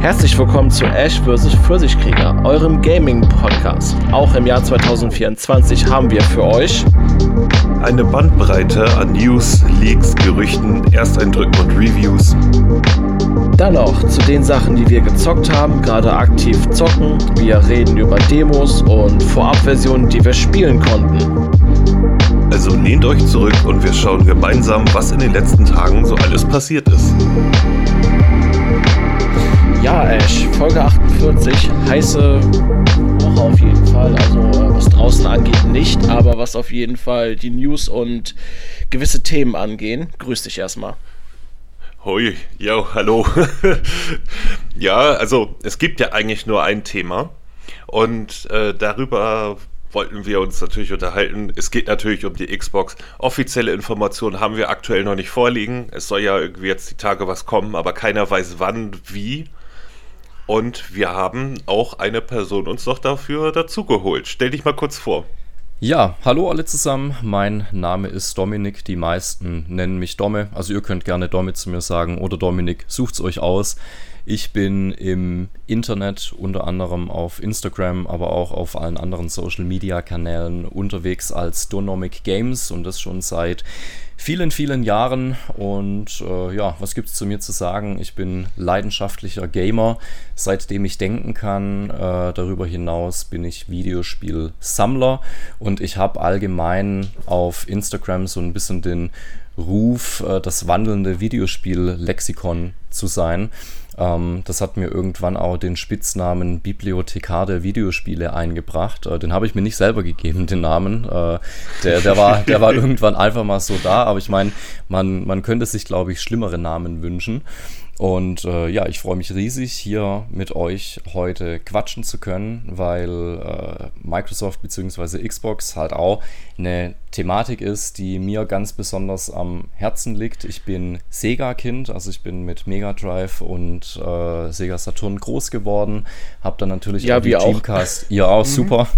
Herzlich willkommen zu Ash vs. Pfirsichkrieger, eurem Gaming-Podcast. Auch im Jahr 2024 haben wir für euch eine Bandbreite an News, Leaks, Gerüchten, Ersteindrücken und Reviews. Dann noch zu den Sachen, die wir gezockt haben, gerade aktiv zocken. Wir reden über Demos und Vorabversionen, die wir spielen konnten. Also lehnt euch zurück und wir schauen gemeinsam, was in den letzten Tagen so alles passiert ist. Ja, Ash, Folge 48, heiße Woche auf jeden Fall. Also was draußen angeht nicht, aber was auf jeden Fall die News und gewisse Themen angehen. Grüß dich erstmal. Hoi, ja, hallo. ja, also es gibt ja eigentlich nur ein Thema und äh, darüber wollten wir uns natürlich unterhalten. Es geht natürlich um die Xbox. Offizielle Informationen haben wir aktuell noch nicht vorliegen. Es soll ja irgendwie jetzt die Tage was kommen, aber keiner weiß wann, wie. Und wir haben auch eine Person uns noch dafür dazugeholt. Stell dich mal kurz vor. Ja, hallo alle zusammen. Mein Name ist Dominik. Die meisten nennen mich Domme. Also ihr könnt gerne Domme zu mir sagen oder Dominik. Sucht's euch aus. Ich bin im Internet, unter anderem auf Instagram, aber auch auf allen anderen Social Media Kanälen unterwegs als Donomic Games und das schon seit vielen, vielen Jahren. Und äh, ja, was gibt es zu mir zu sagen? Ich bin leidenschaftlicher Gamer, seitdem ich denken kann. Äh, darüber hinaus bin ich Videospielsammler und ich habe allgemein auf Instagram so ein bisschen den Ruf, äh, das wandelnde Videospiel-Lexikon zu sein. Ähm, das hat mir irgendwann auch den Spitznamen Bibliothekar der Videospiele eingebracht. Äh, den habe ich mir nicht selber gegeben, den Namen. Äh, der, der, war, der war irgendwann einfach mal so da, aber ich meine, man, man könnte sich, glaube ich, schlimmere Namen wünschen. Und äh, ja, ich freue mich riesig, hier mit euch heute quatschen zu können, weil äh, Microsoft bzw. Xbox halt auch eine Thematik ist, die mir ganz besonders am Herzen liegt. Ich bin Sega-Kind, also ich bin mit Mega Drive und äh, Sega Saturn groß geworden, habe dann natürlich ja, auch die Dreamcast, auch. ja auch mhm. super,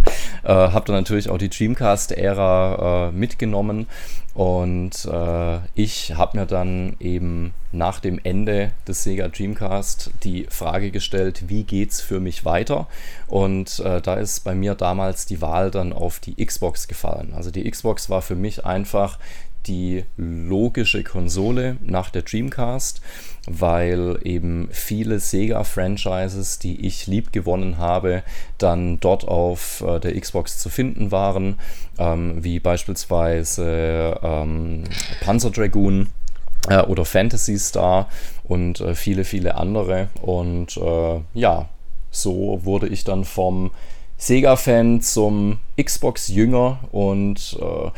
äh, habe dann natürlich auch die Dreamcast-Ära äh, mitgenommen und äh, ich habe mir dann eben nach dem Ende des Sega Dreamcast die Frage gestellt, wie geht's für mich weiter? Und äh, da ist bei mir damals die Wahl dann auf die Xbox gefallen. Also die Xbox war für mich einfach die logische Konsole nach der Dreamcast, weil eben viele Sega-Franchises, die ich lieb gewonnen habe, dann dort auf äh, der Xbox zu finden waren, ähm, wie beispielsweise ähm, Panzer Dragoon äh, oder Fantasy Star und äh, viele, viele andere. Und äh, ja, so wurde ich dann vom Sega-Fan zum Xbox-Jünger und äh,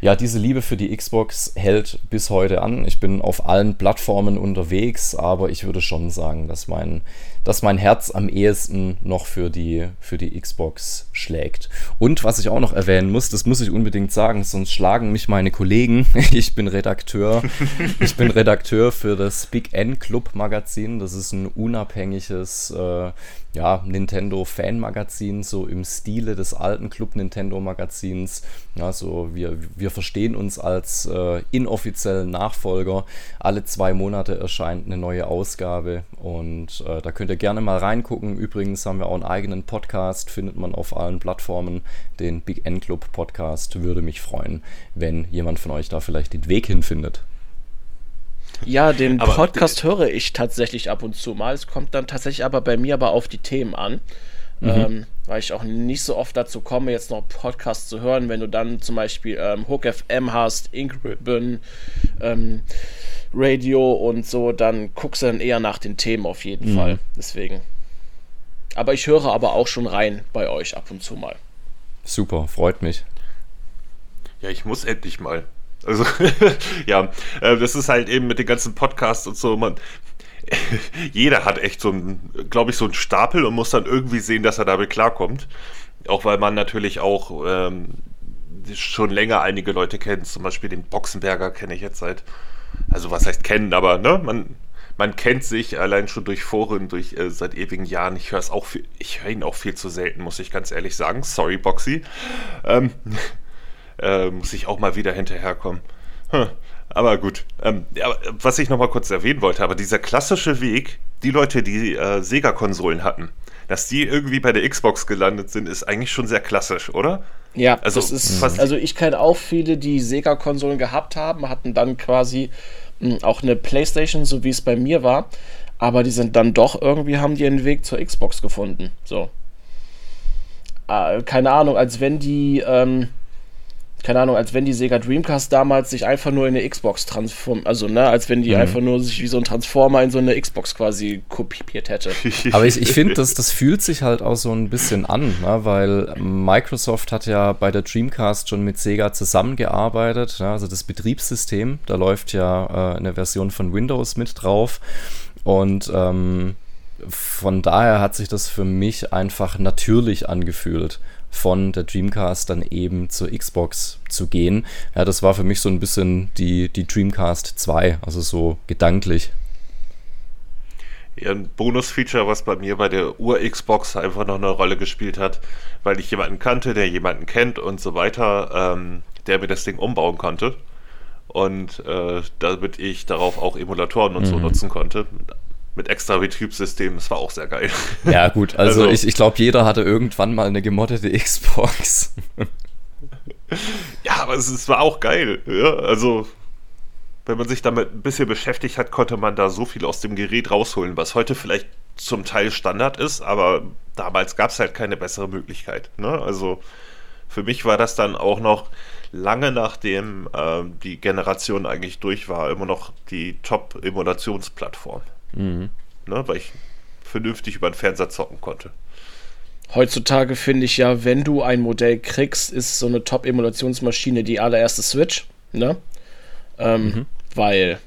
ja, diese Liebe für die Xbox hält bis heute an. Ich bin auf allen Plattformen unterwegs, aber ich würde schon sagen, dass mein, dass mein Herz am ehesten noch für die, für die Xbox schlägt. Und was ich auch noch erwähnen muss, das muss ich unbedingt sagen, sonst schlagen mich meine Kollegen. Ich bin Redakteur. ich bin Redakteur für das Big N Club Magazin. Das ist ein unabhängiges äh, ja, Nintendo-Fan-Magazin, so im Stile des alten Club Nintendo-Magazins. Also wir, wir verstehen uns als äh, inoffiziellen Nachfolger. Alle zwei Monate erscheint eine neue Ausgabe und äh, da könnt ihr gerne mal reingucken. Übrigens haben wir auch einen eigenen Podcast, findet man auf allen Plattformen, den Big N Club Podcast. Würde mich freuen, wenn jemand von euch da vielleicht den Weg hinfindet. Ja, den aber Podcast höre ich tatsächlich ab und zu mal. Es kommt dann tatsächlich aber bei mir aber auf die Themen an. Mhm. Ähm, weil ich auch nicht so oft dazu komme, jetzt noch Podcasts zu hören, wenn du dann zum Beispiel ähm, Hook FM hast, Ink Ribbon, ähm, Radio und so, dann guckst du dann eher nach den Themen auf jeden mhm. Fall. Deswegen. Aber ich höre aber auch schon rein bei euch ab und zu mal. Super, freut mich. Ja, ich muss endlich mal. Also, ja, äh, das ist halt eben mit den ganzen Podcasts und so, man, jeder hat echt so ein, glaube ich, so einen Stapel und muss dann irgendwie sehen, dass er damit klarkommt. Auch weil man natürlich auch ähm, schon länger einige Leute kennt, zum Beispiel den Boxenberger kenne ich jetzt seit, also was heißt kennen, aber ne, man, man kennt sich allein schon durch Foren, durch äh, seit ewigen Jahren. Ich höre auch, viel, ich höre ihn auch viel zu selten, muss ich ganz ehrlich sagen. Sorry, Boxy. Ähm, äh, muss ich auch mal wieder hinterherkommen. Hm. Aber gut. Ähm, ja, was ich noch mal kurz erwähnen wollte, aber dieser klassische Weg, die Leute, die äh, Sega-Konsolen hatten, dass die irgendwie bei der Xbox gelandet sind, ist eigentlich schon sehr klassisch, oder? Ja, also, das ist also ich kenne auch viele, die Sega-Konsolen gehabt haben, hatten dann quasi mh, hm, auch eine Playstation, so wie es bei mir war, aber die sind dann doch irgendwie, haben die einen Weg zur Xbox gefunden. So. Äh, keine Ahnung, als wenn die, ähm, keine Ahnung, als wenn die Sega Dreamcast damals sich einfach nur in eine Xbox transform, also ne, als wenn die mhm. einfach nur sich wie so ein Transformer in so eine Xbox quasi kopiert hätte. Aber ich, ich finde, das, das fühlt sich halt auch so ein bisschen an, ne, weil Microsoft hat ja bei der Dreamcast schon mit Sega zusammengearbeitet, ja, also das Betriebssystem, da läuft ja äh, eine Version von Windows mit drauf und ähm, von daher hat sich das für mich einfach natürlich angefühlt von der Dreamcast dann eben zur Xbox zu gehen. Ja, das war für mich so ein bisschen die, die Dreamcast 2, also so gedanklich. Ja, ein Bonus-Feature, was bei mir bei der Ur-Xbox einfach noch eine Rolle gespielt hat, weil ich jemanden kannte, der jemanden kennt und so weiter, ähm, der mir das Ding umbauen konnte. Und äh, damit ich darauf auch Emulatoren und mhm. so nutzen konnte mit extra Betriebssystem. Das war auch sehr geil. Ja, gut, also, also ich, ich glaube, jeder hatte irgendwann mal eine gemoddete Xbox. ja, aber es, es, war auch geil. Ja, also, wenn man sich damit ein bisschen beschäftigt hat, konnte man da so viel aus dem Gerät rausholen, was heute vielleicht zum Teil Standard ist, aber damals gab es halt keine bessere Möglichkeit. Ne? Also, für mich war das dann auch noch lange nachdem äh, die Generation eigentlich durch war, immer noch die Top-Emulationsplattform. Mhm. Ne, weil ich vernünftig über den Fernseher zocken konnte. Heutzutage finde ich ja, wenn du ein Modell kriegst, ist so eine Top-Emulationsmaschine die allererste Switch. Ne? Ähm, mhm. Weil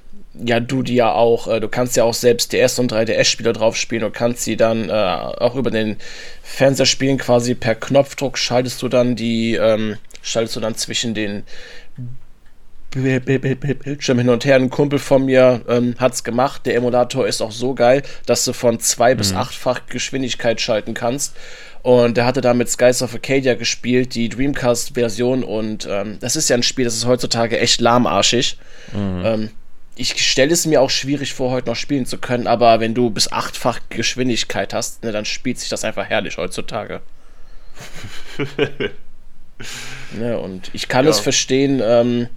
ja, du die ja auch, äh, du kannst ja auch selbst DS und 3DS-Spieler drauf spielen und kannst sie dann äh, auch über den Fernseher spielen, quasi per Knopfdruck schaltest du dann die, ähm, schaltest du dann zwischen den Bildschirm hin und her. Ein Kumpel von mir ähm, hat es gemacht. Der Emulator ist auch so geil, dass du von zwei mhm. bis achtfach Geschwindigkeit schalten kannst. Und der hatte damit Skies of Acadia gespielt, die Dreamcast-Version. Und ähm, das ist ja ein Spiel, das ist heutzutage echt lahmarschig. Mhm. Ähm, ich stelle es mir auch schwierig vor, heute noch spielen zu können, aber wenn du bis achtfach Geschwindigkeit hast, ne, dann spielt sich das einfach herrlich heutzutage. ne, und ich kann ja. es verstehen, ähm,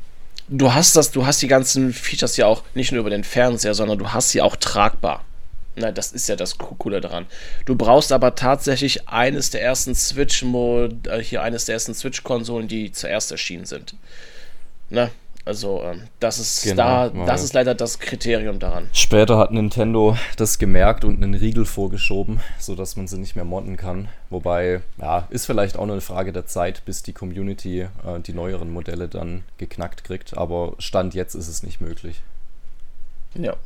du hast das, du hast die ganzen Features ja auch nicht nur über den Fernseher, sondern du hast sie auch tragbar. Na, das ist ja das Coole daran. Du brauchst aber tatsächlich eines der ersten Switch, äh, hier eines der ersten Switch-Konsolen, die zuerst erschienen sind. Na, also ähm, das ist genau, da, das ist leider das Kriterium daran. Später hat Nintendo das gemerkt und einen Riegel vorgeschoben, sodass man sie nicht mehr modden kann. Wobei, ja, ist vielleicht auch nur eine Frage der Zeit, bis die Community äh, die neueren Modelle dann geknackt kriegt. Aber Stand jetzt ist es nicht möglich. Ja.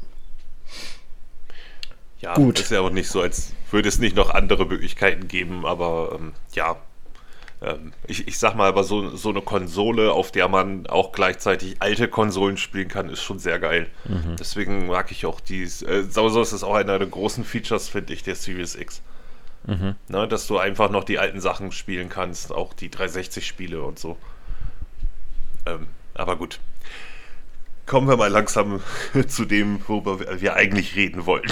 Ja, Gut. ist ja auch nicht so, als würde es nicht noch andere Möglichkeiten geben, aber ähm, ja, ähm, ich, ich sag mal, aber so, so eine Konsole, auf der man auch gleichzeitig alte Konsolen spielen kann, ist schon sehr geil. Mhm. Deswegen mag ich auch dies. Äh, sowieso ist es auch einer der großen Features, finde ich, der Series X. Mhm. Ne, dass du einfach noch die alten Sachen spielen kannst, auch die 360-Spiele und so. Ähm, aber gut. Kommen wir mal langsam zu dem, worüber wir eigentlich reden wollen.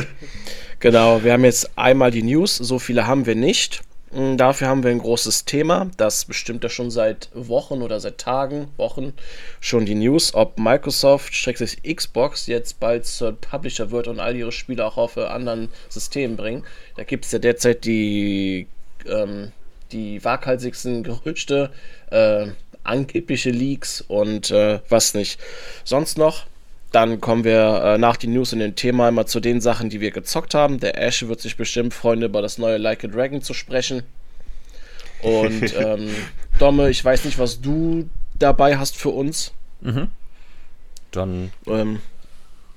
genau, wir haben jetzt einmal die News, so viele haben wir nicht. Mm, dafür haben wir ein großes Thema, das bestimmt ja schon seit Wochen oder seit Tagen, Wochen schon die News, ob Microsoft, schrägstrich Xbox, jetzt bald zur Publisher wird und all ihre Spiele auch auf anderen Systemen bringen. Da gibt es ja derzeit die, ähm, die waghalsigsten Gerüchte, äh, angebliche Leaks und äh, was nicht. Sonst noch, dann kommen wir äh, nach den News in den Thema immer zu den Sachen, die wir gezockt haben. Der Ash wird sich bestimmt freuen, über das neue Like a Dragon zu sprechen. Und ähm, Domme, ich weiß nicht, was du dabei hast für uns. Mhm. Dann ähm,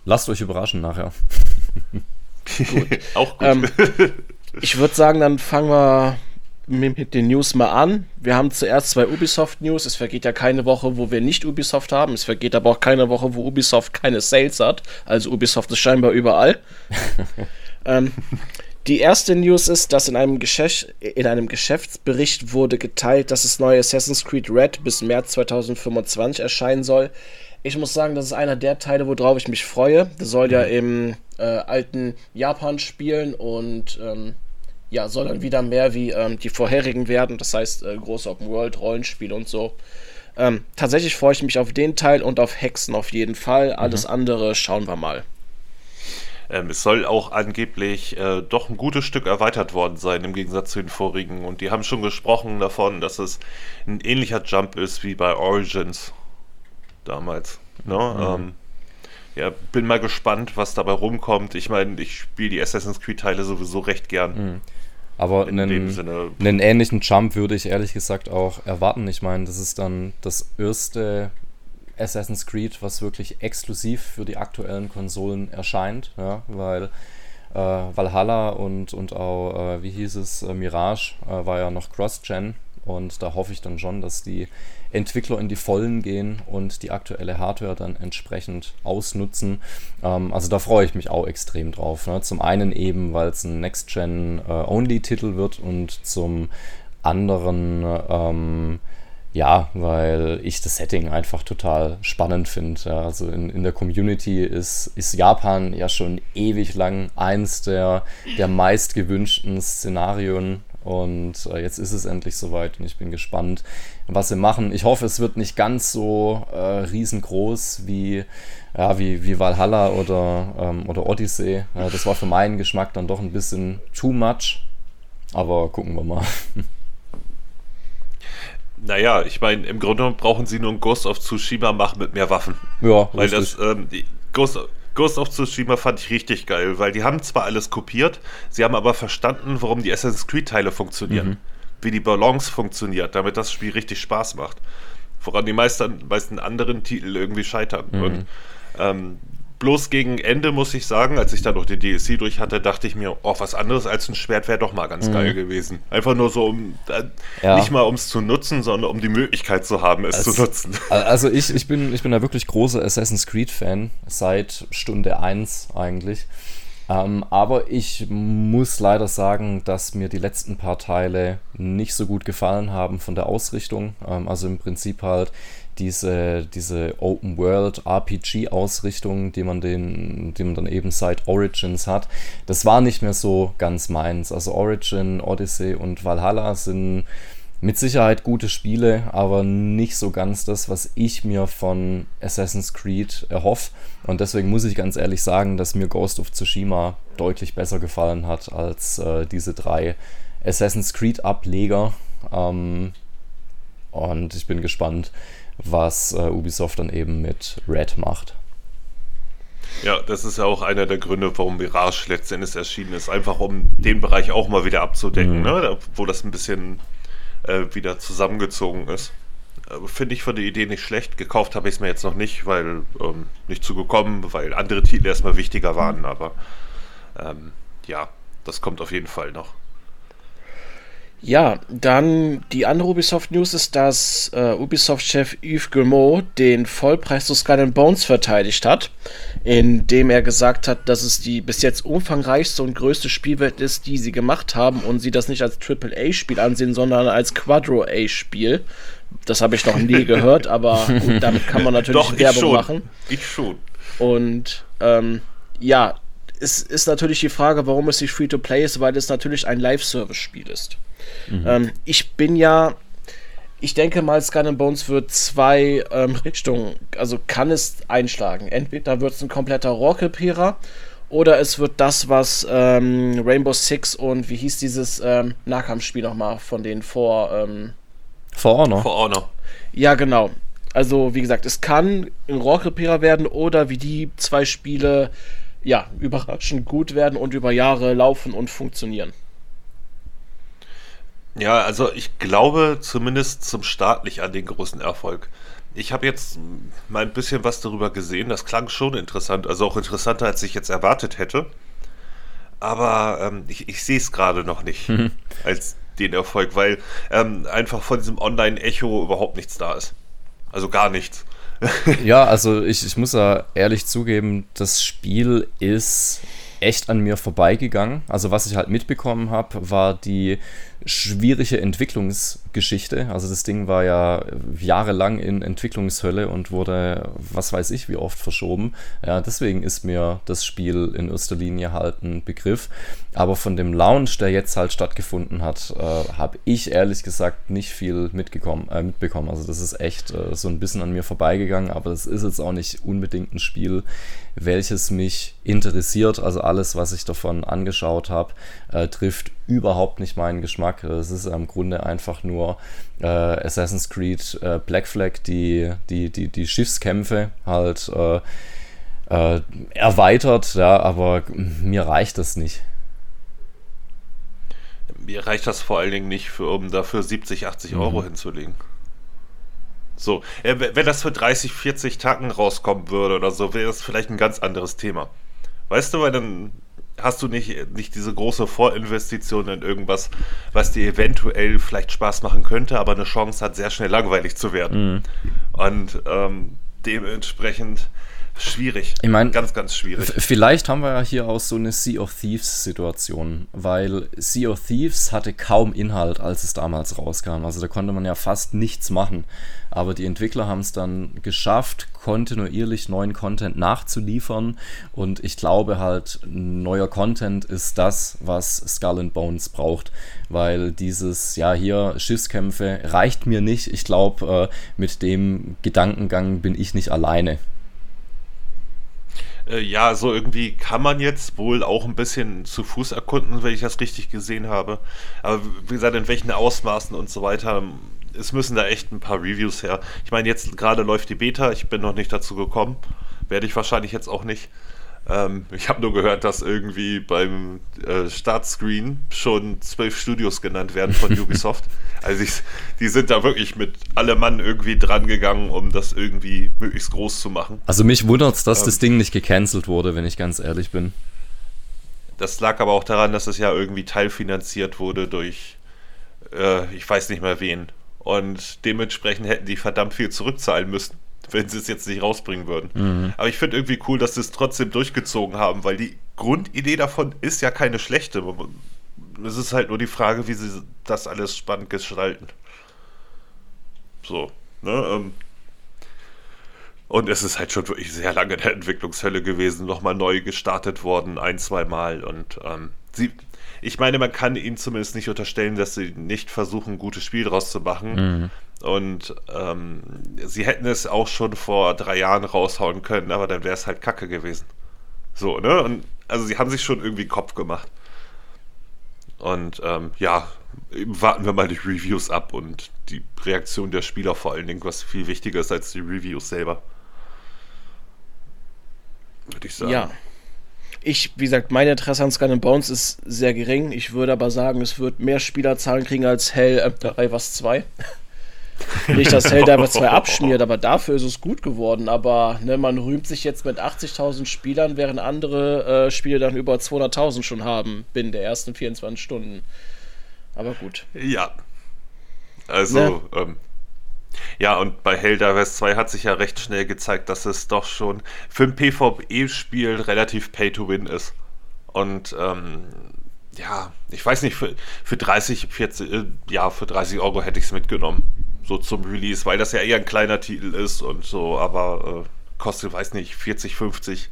lasst euch überraschen nachher. gut. Auch gut. Ähm, ich würde sagen, dann fangen wir mit den News mal an. Wir haben zuerst zwei Ubisoft-News. Es vergeht ja keine Woche, wo wir nicht Ubisoft haben. Es vergeht aber auch keine Woche, wo Ubisoft keine Sales hat. Also Ubisoft ist scheinbar überall. ähm, die erste News ist, dass in einem, Geschäft, in einem Geschäftsbericht wurde geteilt, dass das neue Assassin's Creed Red bis März 2025 erscheinen soll. Ich muss sagen, das ist einer der Teile, worauf ich mich freue. Das soll mhm. ja im äh, alten Japan spielen und ähm, ja, soll dann wieder mehr wie ähm, die vorherigen werden. Das heißt, äh, große Open World, Rollenspiel und so. Ähm, tatsächlich freue ich mich auf den Teil und auf Hexen auf jeden Fall. Alles mhm. andere schauen wir mal. Ähm, es soll auch angeblich äh, doch ein gutes Stück erweitert worden sein im Gegensatz zu den vorigen. Und die haben schon gesprochen davon, dass es ein ähnlicher Jump ist wie bei Origins damals. Ne? Mhm. Ähm, ja, bin mal gespannt, was dabei rumkommt. Ich meine, ich spiele die Assassin's Creed-Teile sowieso recht gern. Mhm. Aber in einen, einen ähnlichen Jump würde ich ehrlich gesagt auch erwarten. Ich meine, das ist dann das erste Assassin's Creed, was wirklich exklusiv für die aktuellen Konsolen erscheint, ja, weil äh, Valhalla und, und auch, äh, wie hieß es, äh, Mirage äh, war ja noch Cross-Gen und da hoffe ich dann schon, dass die Entwickler in die Vollen gehen und die aktuelle Hardware dann entsprechend ausnutzen. Ähm, also da freue ich mich auch extrem drauf. Ne? Zum einen eben, weil es ein Next-Gen-Only-Titel wird und zum anderen, ähm, ja, weil ich das Setting einfach total spannend finde. Ja, also in, in der Community ist, ist Japan ja schon ewig lang eins der, der meistgewünschten Szenarien und äh, jetzt ist es endlich soweit und ich bin gespannt, was sie machen. Ich hoffe, es wird nicht ganz so äh, riesengroß wie, ja, wie, wie Valhalla oder, ähm, oder Odyssey. Ja, das war für meinen Geschmack dann doch ein bisschen too much. Aber gucken wir mal. Naja, ich meine, im Grunde brauchen sie nur ein Ghost of Tsushima machen mit mehr Waffen. Ja, Weil richtig. das, ähm, Ghost, Ghost of Tsushima fand ich richtig geil, weil die haben zwar alles kopiert, sie haben aber verstanden, warum die Assassin's Creed-Teile funktionieren. Mhm. Wie die Balance funktioniert, damit das Spiel richtig Spaß macht. Woran die meisten, meisten anderen Titel irgendwie scheitern. Mhm. Und ähm, Bloß gegen Ende muss ich sagen, als ich dann noch den DLC durch hatte, dachte ich mir, oh, was anderes als ein Schwert wäre doch mal ganz mhm. geil gewesen. Einfach nur so, um äh, ja. nicht mal um es zu nutzen, sondern um die Möglichkeit zu haben, es also, zu nutzen. Also ich, ich, bin, ich bin da wirklich großer Assassin's Creed-Fan, seit Stunde 1 eigentlich. Ähm, aber ich muss leider sagen, dass mir die letzten paar Teile nicht so gut gefallen haben von der Ausrichtung. Ähm, also im Prinzip halt diese, diese Open World RPG Ausrichtung, die man den, die man dann eben seit Origins hat, das war nicht mehr so ganz meins. Also Origin, Odyssey und Valhalla sind mit Sicherheit gute Spiele, aber nicht so ganz das, was ich mir von Assassin's Creed erhoffe. Und deswegen muss ich ganz ehrlich sagen, dass mir Ghost of Tsushima deutlich besser gefallen hat als äh, diese drei Assassin's Creed Ableger. Ähm, und ich bin gespannt, was äh, Ubisoft dann eben mit Red macht. Ja, das ist ja auch einer der Gründe, warum Mirage letztendlich erschienen ist. Einfach um den Bereich auch mal wieder abzudecken, mhm. ne? wo das ein bisschen äh, wieder zusammengezogen ist. Äh, Finde ich von der Idee nicht schlecht. Gekauft habe ich es mir jetzt noch nicht, weil ähm, nicht zugekommen, weil andere Titel erstmal wichtiger waren. Mhm. Aber ähm, ja, das kommt auf jeden Fall noch. Ja, dann die andere Ubisoft-News ist, dass äh, Ubisoft-Chef Yves Guillemot den Vollpreis zu Skull Bones verteidigt hat, indem er gesagt hat, dass es die bis jetzt umfangreichste und größte Spielwelt ist, die sie gemacht haben und sie das nicht als Triple-A-Spiel ansehen, sondern als Quadro-A-Spiel. Das habe ich noch nie gehört, aber gut, damit kann man natürlich Doch, Werbung schon. machen. Ich schon. Und ähm, ja, es ist natürlich die Frage, warum es nicht Free-to-Play ist, weil es natürlich ein Live-Service-Spiel ist. Mhm. Ähm, ich bin ja, ich denke mal, Skull and Bones wird zwei ähm, Richtungen, also kann es einschlagen. Entweder wird es ein kompletter Rohrkrepierer oder es wird das, was ähm, Rainbow Six und wie hieß dieses ähm, Nahkampfspiel nochmal von den vor. Ähm, For Honor. For Honor. Ja, genau. Also, wie gesagt, es kann ein Rohrkrepierer werden oder wie die zwei Spiele ja, überraschend gut werden und über Jahre laufen und funktionieren. Ja, also ich glaube zumindest zum Start nicht an den großen Erfolg. Ich habe jetzt mal ein bisschen was darüber gesehen. Das klang schon interessant, also auch interessanter, als ich jetzt erwartet hätte. Aber ähm, ich, ich sehe es gerade noch nicht mhm. als den Erfolg, weil ähm, einfach von diesem Online-Echo überhaupt nichts da ist. Also gar nichts. ja, also ich, ich muss ja ehrlich zugeben, das Spiel ist echt an mir vorbeigegangen. Also was ich halt mitbekommen habe, war die schwierige Entwicklungsgeschichte. Also das Ding war ja jahrelang in Entwicklungshölle und wurde, was weiß ich, wie oft verschoben. Ja, deswegen ist mir das Spiel in erster Linie halt ein Begriff. Aber von dem Launch, der jetzt halt stattgefunden hat, äh, habe ich ehrlich gesagt nicht viel mitgekommen, äh, mitbekommen. Also das ist echt äh, so ein bisschen an mir vorbeigegangen, aber das ist jetzt auch nicht unbedingt ein Spiel, welches mich interessiert. Also alles, was ich davon angeschaut habe, äh, trifft überhaupt nicht meinen Geschmack. Es ist im Grunde einfach nur äh, Assassin's Creed äh, Black Flag, die, die, die, die Schiffskämpfe halt äh, äh, erweitert, ja, aber mir reicht das nicht. Mir reicht das vor allen Dingen nicht, für, um dafür 70, 80 mhm. Euro hinzulegen. So, wenn das für 30, 40 Tacken rauskommen würde oder so, wäre das vielleicht ein ganz anderes Thema. Weißt du, weil dann hast du nicht, nicht diese große Vorinvestition in irgendwas, was dir eventuell vielleicht Spaß machen könnte, aber eine Chance hat, sehr schnell langweilig zu werden. Mhm. Und ähm, dementsprechend Schwierig. Ich meine, ganz, ganz schwierig. Vielleicht haben wir ja hier auch so eine Sea of Thieves Situation, weil Sea of Thieves hatte kaum Inhalt, als es damals rauskam. Also da konnte man ja fast nichts machen. Aber die Entwickler haben es dann geschafft, kontinuierlich neuen Content nachzuliefern. Und ich glaube halt, neuer Content ist das, was Skull and Bones braucht. Weil dieses, ja, hier Schiffskämpfe reicht mir nicht. Ich glaube, äh, mit dem Gedankengang bin ich nicht alleine. Äh, ja, so irgendwie kann man jetzt wohl auch ein bisschen zu Fuß erkunden, wenn ich das richtig gesehen habe. Aber wie gesagt, in welchen Ausmaßen und so weiter, es müssen da echt ein paar Reviews her. Ich meine, jetzt gerade läuft die Beta, ich bin noch nicht dazu gekommen. Werde ich wahrscheinlich jetzt auch nicht. Ähm, ich habe nur gehört, dass irgendwie beim äh, Startscreen schon zwölf Studios genannt werden von Ubisoft. also ich, die sind da wirklich mit allem Mann irgendwie dran gegangen, um das irgendwie möglichst groß zu machen. Also mich wundert es, dass ähm, das Ding nicht gecancelt wurde, wenn ich ganz ehrlich bin. Das lag aber auch daran, dass es ja irgendwie teilfinanziert wurde durch, äh, ich weiß nicht mehr wen. Und dementsprechend hätten die verdammt viel zurückzahlen müssen wenn sie es jetzt nicht rausbringen würden. Mhm. Aber ich finde irgendwie cool, dass sie es trotzdem durchgezogen haben, weil die Grundidee davon ist ja keine schlechte. Es ist halt nur die Frage, wie sie das alles spannend gestalten. So, ne? Ähm, und es ist halt schon wirklich sehr lange in der Entwicklungshölle gewesen, nochmal neu gestartet worden, ein, zwei Mal. Und ähm, sie, ich meine, man kann ihnen zumindest nicht unterstellen, dass sie nicht versuchen, ein gutes Spiel draus zu machen. Mhm. Und ähm, sie hätten es auch schon vor drei Jahren raushauen können, aber dann wäre es halt kacke gewesen. So, ne? Und also sie haben sich schon irgendwie Kopf gemacht. Und ähm, ja, warten wir mal die Reviews ab und die Reaktion der Spieler vor allen Dingen, was viel wichtiger ist als die Reviews selber. Würde ich sagen. Ja. Ich, wie gesagt, mein Interesse an Skull Bones ist sehr gering. Ich würde aber sagen, es wird mehr Spielerzahlen kriegen als Hell äh, was 2. Nicht, dass Helldivers 2 abschmiert, aber dafür ist es gut geworden. Aber ne, man rühmt sich jetzt mit 80.000 Spielern, während andere äh, Spiele dann über 200.000 schon haben binnen der ersten 24 Stunden. Aber gut. Ja. Also, ne? ähm, ja, und bei Helldivers 2 hat sich ja recht schnell gezeigt, dass es doch schon für ein PvE-Spiel relativ Pay-to-Win ist. Und ähm, ja, ich weiß nicht, für, für 30, 40, äh, ja, für 30 Euro hätte ich es mitgenommen so zum Release, weil das ja eher ein kleiner Titel ist und so, aber äh, kostet, weiß nicht, 40, 50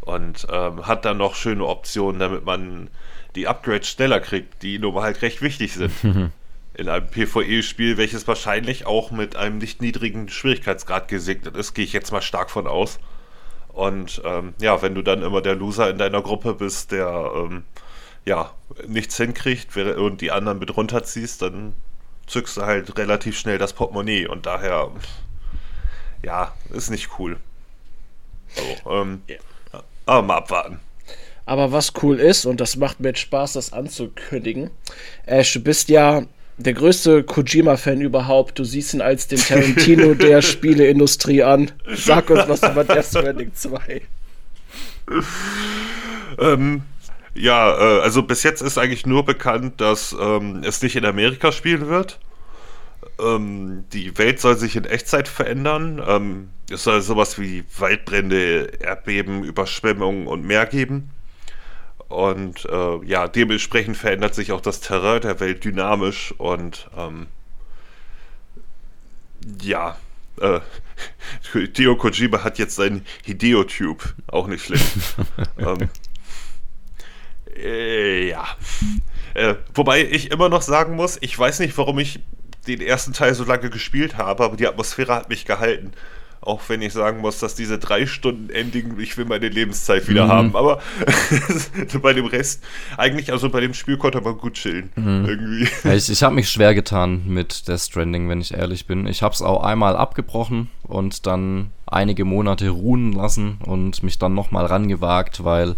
und ähm, hat dann noch schöne Optionen, damit man die Upgrades schneller kriegt, die nun mal halt recht wichtig sind. In einem PvE-Spiel, welches wahrscheinlich auch mit einem nicht niedrigen Schwierigkeitsgrad gesegnet ist, gehe ich jetzt mal stark von aus. Und ähm, ja, wenn du dann immer der Loser in deiner Gruppe bist, der ähm, ja nichts hinkriegt und die anderen mit runterziehst, dann zückst du halt relativ schnell das Portemonnaie und daher, ja, ist nicht cool. So, ähm, yeah. Aber mal abwarten. Aber was cool ist, und das macht mir jetzt Spaß, das anzukündigen, Ash, du bist ja der größte Kojima-Fan überhaupt. Du siehst ihn als den Tarantino der Spieleindustrie an. Sag uns was über Death Stranding 2. ähm, ja, äh, also bis jetzt ist eigentlich nur bekannt, dass ähm, es nicht in Amerika spielen wird. Ähm, die Welt soll sich in Echtzeit verändern. Ähm, es soll sowas wie Waldbrände, Erdbeben, Überschwemmungen und mehr geben. Und äh, ja, dementsprechend verändert sich auch das Terrain der Welt dynamisch und ähm, ja, äh, Hideo Kojima hat jetzt sein Hideo-Tube, auch nicht schlecht. ähm, äh, ja. Äh, wobei ich immer noch sagen muss, ich weiß nicht, warum ich den ersten Teil so lange gespielt habe, aber die Atmosphäre hat mich gehalten. Auch wenn ich sagen muss, dass diese drei Stunden Ending, ich will meine Lebenszeit wieder mhm. haben. Aber bei dem Rest, eigentlich, also bei dem Spiel konnte man gut chillen. Mhm. Irgendwie. Ich ich habe mich schwer getan mit Death Stranding, wenn ich ehrlich bin. Ich habe es auch einmal abgebrochen und dann einige Monate ruhen lassen und mich dann nochmal rangewagt, weil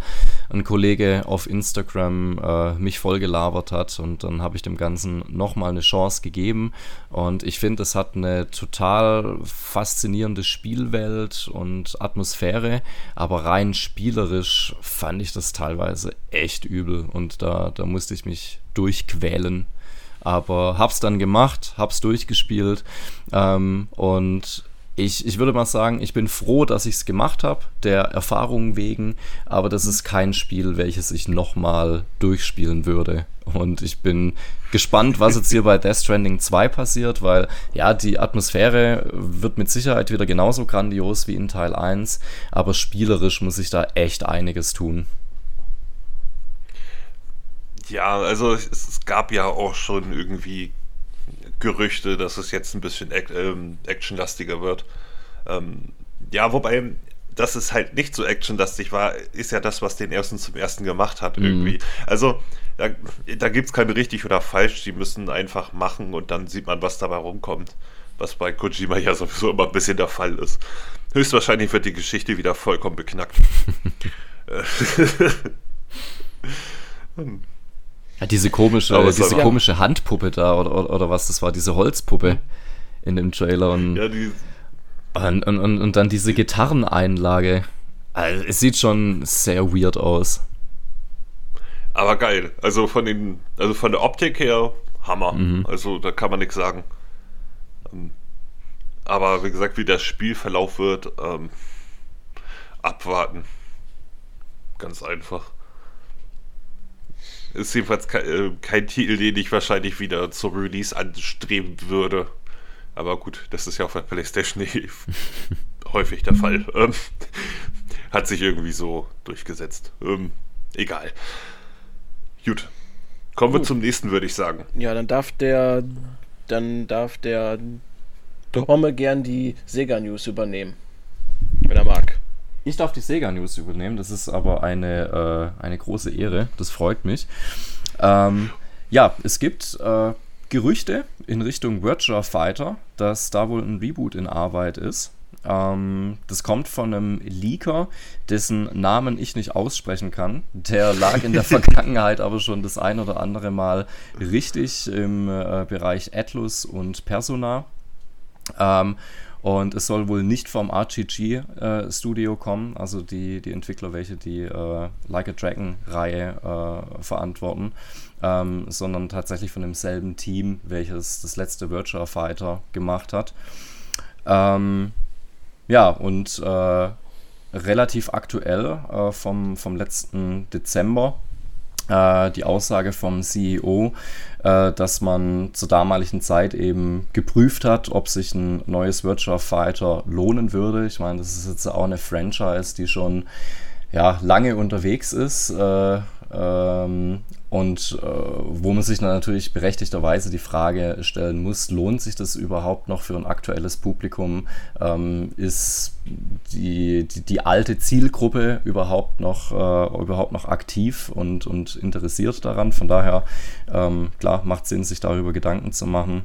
ein Kollege auf Instagram äh, mich vollgelabert hat und dann habe ich dem Ganzen nochmal eine Chance gegeben. Und ich finde, es hat eine total faszinierende Spielwelt und Atmosphäre, aber rein spielerisch fand ich das teilweise echt übel und da, da musste ich mich durchquälen. Aber hab's dann gemacht, hab's durchgespielt ähm, und ich, ich würde mal sagen, ich bin froh, dass ich es gemacht habe, der Erfahrung wegen, aber das ist kein Spiel, welches ich nochmal durchspielen würde. Und ich bin gespannt, was jetzt hier bei Death Stranding 2 passiert, weil ja, die Atmosphäre wird mit Sicherheit wieder genauso grandios wie in Teil 1, aber spielerisch muss ich da echt einiges tun. Ja, also es, es gab ja auch schon irgendwie Gerüchte, dass es jetzt ein bisschen ähm, actionlastiger wird. Ähm, ja, wobei, dass es halt nicht so actionlastig war, ist ja das, was den ersten zum ersten gemacht hat, mhm. irgendwie. Also, da, da gibt es kein richtig oder falsch, die müssen einfach machen und dann sieht man, was dabei rumkommt. Was bei Kojima ja sowieso immer ein bisschen der Fall ist. Höchstwahrscheinlich wird die Geschichte wieder vollkommen beknackt. hm. Ja, diese komische, ja, diese komische Handpuppe da oder, oder, oder, was das war, diese Holzpuppe in dem Trailer und, ja, die, und, und, und, und, dann diese Gitarreneinlage. Also, es sieht schon sehr weird aus. Aber geil. Also von den, also von der Optik her Hammer. Mhm. Also da kann man nichts sagen. Ähm, aber wie gesagt, wie der Spielverlauf wird, ähm, abwarten. Ganz einfach. Ist jedenfalls kein, äh, kein Titel, den ich wahrscheinlich wieder zum Release anstreben würde. Aber gut, das ist ja auf der PlayStation häufig der Fall. Ähm, hat sich irgendwie so durchgesetzt. Ähm, egal. Gut. Kommen wir zum nächsten, würde ich sagen. Ja, dann darf der. Dann darf der Domme gern die Sega News übernehmen. Wenn er mag. Ich darf die Sega News übernehmen, das ist aber eine, äh, eine große Ehre, das freut mich. Ähm, ja, es gibt äh, Gerüchte in Richtung Virtua Fighter, dass da wohl ein Reboot in Arbeit ist. Ähm, das kommt von einem Leaker, dessen Namen ich nicht aussprechen kann. Der lag in der Vergangenheit aber schon das ein oder andere Mal richtig im äh, Bereich Atlus und Persona. Ähm, und es soll wohl nicht vom RGG äh, Studio kommen, also die, die Entwickler, welche die äh, Like a Dragon-Reihe äh, verantworten, ähm, sondern tatsächlich von demselben Team, welches das letzte Virtua Fighter gemacht hat. Ähm, ja, und äh, relativ aktuell äh, vom, vom letzten Dezember die Aussage vom CEO, äh, dass man zur damaligen Zeit eben geprüft hat, ob sich ein neues Virtua Fighter lohnen würde. Ich meine, das ist jetzt auch eine Franchise, die schon ja, lange unterwegs ist äh, ähm, und äh, wo man sich dann natürlich berechtigterweise die Frage stellen muss, lohnt sich das überhaupt noch für ein aktuelles Publikum? Ähm, ist die, die, die, alte Zielgruppe überhaupt noch, äh, überhaupt noch aktiv und, und interessiert daran? Von daher, ähm, klar, macht Sinn, sich darüber Gedanken zu machen.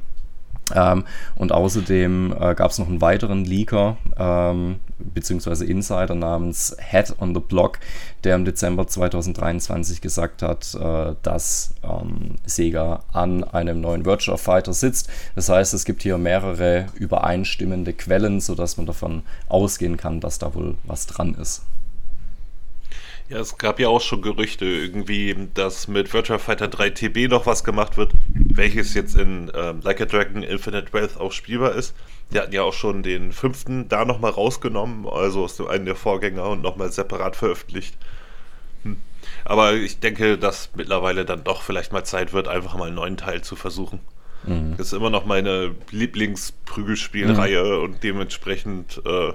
Ähm, und außerdem äh, gab es noch einen weiteren Leaker, ähm, beziehungsweise Insider namens Head on the Block, der im Dezember 2023 gesagt hat, äh, dass ähm, Sega an einem neuen Virtua Fighter sitzt. Das heißt, es gibt hier mehrere übereinstimmende Quellen, sodass man davon ausgehen kann, dass da wohl was dran ist. Ja, es gab ja auch schon Gerüchte irgendwie, dass mit Virtua Fighter 3 TB noch was gemacht wird, welches jetzt in ähm, Like a Dragon Infinite Wealth auch spielbar ist. Die hatten ja auch schon den fünften da nochmal rausgenommen, also aus dem einen der Vorgänger und nochmal separat veröffentlicht. Hm. Aber ich denke, dass mittlerweile dann doch vielleicht mal Zeit wird, einfach mal einen neuen Teil zu versuchen. Mhm. Das ist immer noch meine Lieblingsprügelspielreihe mhm. und dementsprechend äh,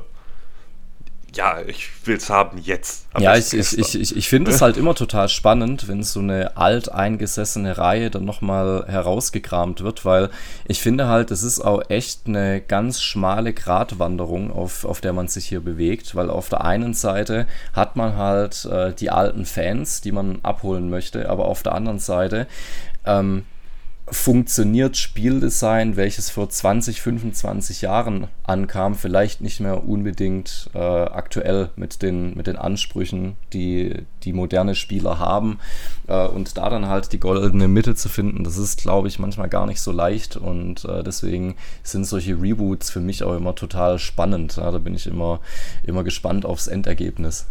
ja, ich will es haben jetzt. Ja, ich, ich, ich, ich, ich finde es halt immer total spannend, wenn so eine alteingesessene Reihe dann nochmal herausgekramt wird, weil ich finde halt, es ist auch echt eine ganz schmale Gratwanderung, auf, auf der man sich hier bewegt, weil auf der einen Seite hat man halt äh, die alten Fans, die man abholen möchte, aber auf der anderen Seite ähm, funktioniert Spieldesign, welches vor 20, 25 Jahren ankam, vielleicht nicht mehr unbedingt äh, aktuell mit den, mit den Ansprüchen, die die moderne Spieler haben. Äh, und da dann halt die goldene Mitte zu finden, das ist, glaube ich, manchmal gar nicht so leicht. Und äh, deswegen sind solche Reboots für mich auch immer total spannend. Ja, da bin ich immer, immer gespannt aufs Endergebnis.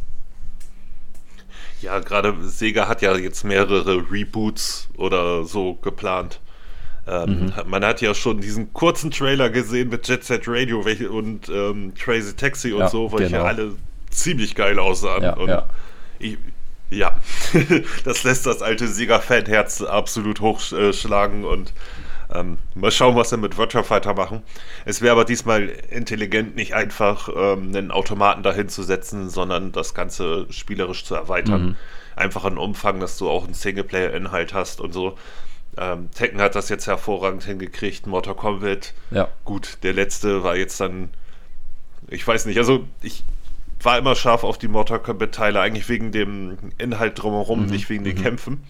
Ja, gerade Sega hat ja jetzt mehrere Reboots oder so geplant. Ähm, mhm. Man hat ja schon diesen kurzen Trailer gesehen mit Jet Set Radio und ähm, Crazy Taxi und ja, so, weil genau. ja alle ziemlich geil aussahen. Ja, und ja. Ich, ja. das lässt das alte Sega-Fanherz absolut hochschlagen und ähm, mal schauen, was sie mit Virtua Fighter machen. Es wäre aber diesmal intelligent, nicht einfach ähm, einen Automaten dahin zu setzen, sondern das Ganze spielerisch zu erweitern. Mhm. Einfach einen Umfang, dass du auch einen Singleplayer-Inhalt hast und so. Ähm, Tekken hat das jetzt hervorragend hingekriegt, Mortal Kombat. Ja. Gut, der letzte war jetzt dann, ich weiß nicht, also ich war immer scharf auf die Mortal Kombat-Teile, eigentlich wegen dem Inhalt drumherum, mhm. nicht wegen den mhm. Kämpfen.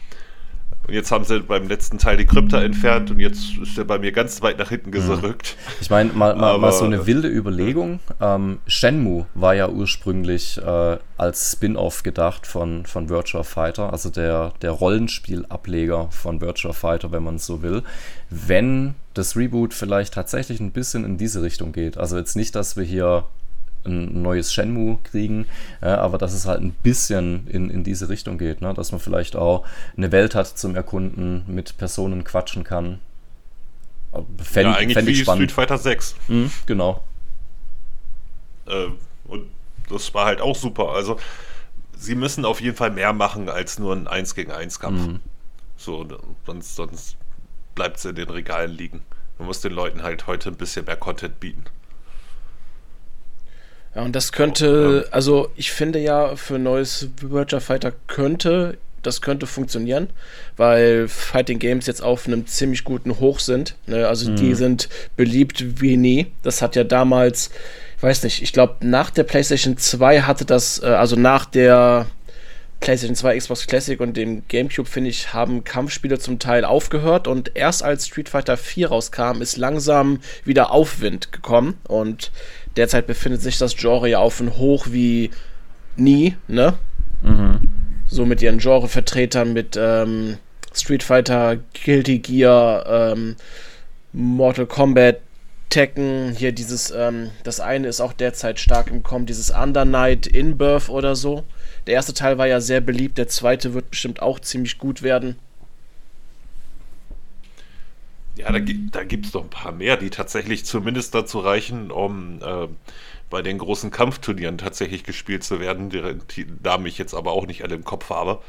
Und jetzt haben sie beim letzten Teil die Krypta entfernt und jetzt ist er bei mir ganz weit nach hinten gerückt. Ich meine, mal, mal, mal, so eine wilde Überlegung. Ähm, Shenmue war ja ursprünglich äh, als Spin-off gedacht von, von Virtua Fighter, also der, der Rollenspiel-Ableger von Virtua Fighter, wenn man es so will. Wenn das Reboot vielleicht tatsächlich ein bisschen in diese Richtung geht. Also jetzt nicht, dass wir hier ein neues Shenmue kriegen, ja, aber dass es halt ein bisschen in, in diese Richtung geht, ne? dass man vielleicht auch eine Welt hat zum Erkunden, mit Personen quatschen kann. Fänd, ja, eigentlich wie spannend. Street Fighter 6. Mhm, genau. Äh, und das war halt auch super. Also, sie müssen auf jeden Fall mehr machen als nur ein 1 gegen 1 Kampf. Mhm. So, sonst, sonst bleibt es in den Regalen liegen. Man muss den Leuten halt heute ein bisschen mehr Content bieten. Ja, und das könnte, also ich finde ja, für ein neues Virtua Fighter könnte, das könnte funktionieren, weil Fighting Games jetzt auf einem ziemlich guten Hoch sind. Ne? Also mhm. die sind beliebt wie nie. Das hat ja damals, ich weiß nicht, ich glaube nach der PlayStation 2 hatte das, äh, also nach der PlayStation 2, Xbox Classic und dem GameCube, finde ich, haben Kampfspiele zum Teil aufgehört und erst als Street Fighter 4 rauskam, ist langsam wieder Aufwind gekommen und Derzeit befindet sich das Genre ja auf einem Hoch wie nie, ne? Mhm. So mit ihren Genrevertretern, mit ähm, Street Fighter, Guilty Gear, ähm, Mortal Kombat, Tekken, hier dieses, ähm, das eine ist auch derzeit stark im Kommen, dieses Under Night Inbirth oder so. Der erste Teil war ja sehr beliebt, der zweite wird bestimmt auch ziemlich gut werden. Ja, da, da gibt es doch ein paar mehr, die tatsächlich zumindest dazu reichen, um äh, bei den großen Kampfturnieren tatsächlich gespielt zu werden, die Namen ich jetzt aber auch nicht alle im Kopf habe.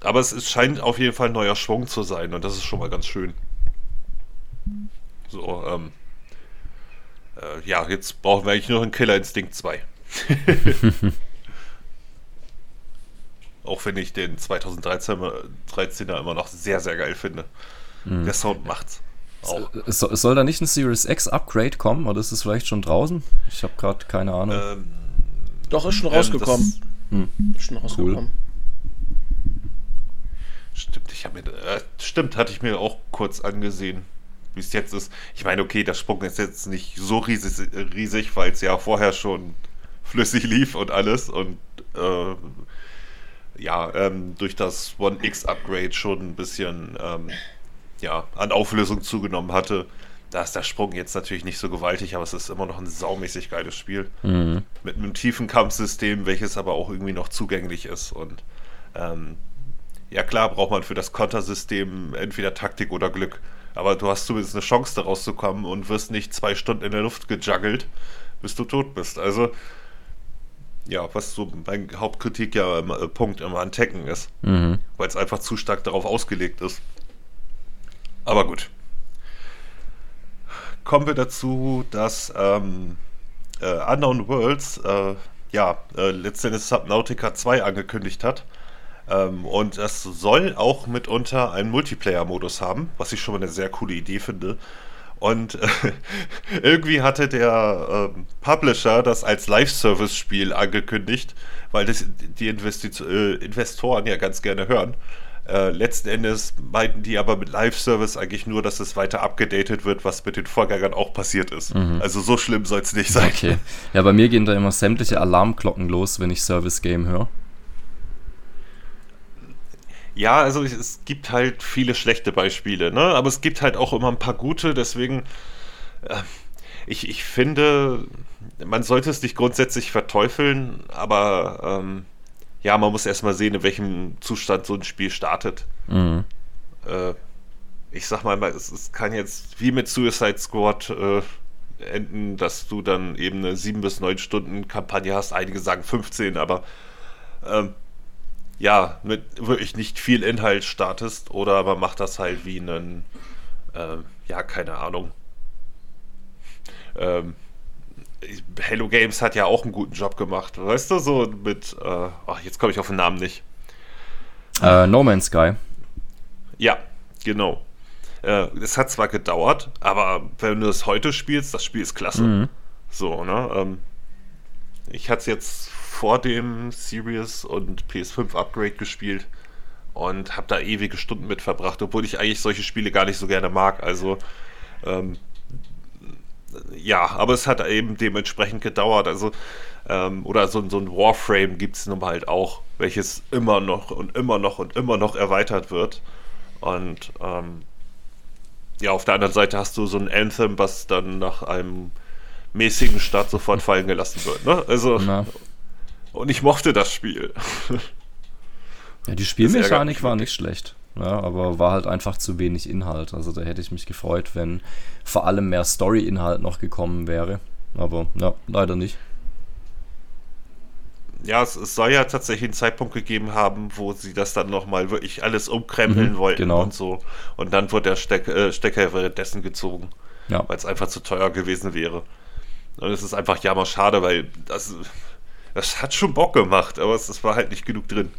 Aber es, es scheint auf jeden Fall ein neuer Schwung zu sein und das ist schon mal ganz schön. So, ähm, äh, ja, jetzt brauchen wir eigentlich nur einen Killer Instinct 2. auch wenn ich den 2013er immer noch sehr, sehr geil finde. Mhm. Der Sound macht's. So, soll da nicht ein Series X Upgrade kommen oder ist es vielleicht schon draußen? Ich habe gerade keine Ahnung. Ähm, Doch, ist schon ähm, rausgekommen. Das, hm. Ist schon rausgekommen. Cool. Stimmt, ich habe mir, äh, stimmt, hatte ich mir auch kurz angesehen, wie es jetzt ist. Ich meine, okay, der Sprung ist jetzt nicht so riesig, riesig weil es ja vorher schon flüssig lief und alles und äh, ja, ähm, durch das One X Upgrade schon ein bisschen ähm, ja, an Auflösung zugenommen hatte. Da ist der Sprung jetzt natürlich nicht so gewaltig, aber es ist immer noch ein saumäßig geiles Spiel. Mhm. Mit einem tiefen Kampfsystem, welches aber auch irgendwie noch zugänglich ist. Und ähm, ja klar braucht man für das Kontersystem entweder Taktik oder Glück. Aber du hast zumindest eine Chance daraus zu kommen und wirst nicht zwei Stunden in der Luft gejuggelt, bis du tot bist. Also ja, was so mein Hauptkritik ja im, äh, Punkt immer an Tekken ist. Mhm. Weil es einfach zu stark darauf ausgelegt ist. Aber gut. Kommen wir dazu, dass ähm, äh, Unknown Worlds äh, ja äh, letztendlich Subnautica 2 angekündigt hat. Ähm, und es soll auch mitunter einen Multiplayer-Modus haben, was ich schon mal eine sehr coole Idee finde. Und äh, irgendwie hatte der äh, Publisher das als Live-Service-Spiel angekündigt, weil das die Investi äh, Investoren ja ganz gerne hören. Äh, letzten Endes meinten die aber mit Live-Service eigentlich nur, dass es weiter abgedatet wird, was mit den Vorgängern auch passiert ist. Mhm. Also so schlimm soll es nicht sein. Okay. Ja, bei mir gehen da immer sämtliche Alarmglocken los, wenn ich Service-Game höre. Ja, also es gibt halt viele schlechte Beispiele, ne? aber es gibt halt auch immer ein paar gute, deswegen äh, ich, ich finde, man sollte es nicht grundsätzlich verteufeln, aber ähm, ja, man muss erstmal sehen, in welchem Zustand so ein Spiel startet. Mhm. Äh, ich sag mal, es, es, kann jetzt wie mit Suicide Squad äh, enden, dass du dann eben eine 7 bis 9 Stunden Kampagne hast. Einige sagen 15, aber ähm, ja, mit wirklich nicht viel Inhalt startest oder man macht das halt wie einen, äh, ja, keine Ahnung. Ähm, Hello Games hat ja auch einen guten Job gemacht, weißt du, so mit, äh, ach, jetzt komme ich auf den Namen nicht. Uh, no Man's Sky. Ja, genau. Äh, es hat zwar gedauert, aber wenn du es heute spielst, das Spiel ist klasse. Mhm. So, ne? Ähm, ich hatte es jetzt vor dem Series und PS5 Upgrade gespielt und habe da ewige Stunden mit verbracht, obwohl ich eigentlich solche Spiele gar nicht so gerne mag. Also ähm, ja, aber es hat eben dementsprechend gedauert. Also ähm, oder so, so ein Warframe gibt es nun halt auch, welches immer noch und immer noch und immer noch erweitert wird. Und ähm, ja, auf der anderen Seite hast du so ein Anthem, was dann nach einem mäßigen Start sofort fallen gelassen wird. Ne? Also Na. Und ich mochte das Spiel. Ja, die Spielmechanik war nicht schlecht. Ja, aber war halt einfach zu wenig Inhalt. Also da hätte ich mich gefreut, wenn vor allem mehr Story-Inhalt noch gekommen wäre. Aber ja, leider nicht. Ja, es, es, soll ja tatsächlich einen Zeitpunkt gegeben haben, wo sie das dann nochmal wirklich alles umkrempeln mhm, wollten genau. und so. Und dann wurde der Steck, äh, Stecker währenddessen gezogen, ja. weil es einfach zu teuer gewesen wäre. Und es ist einfach jammer schade, weil das das hat schon Bock gemacht, aber es, es war halt nicht genug drin.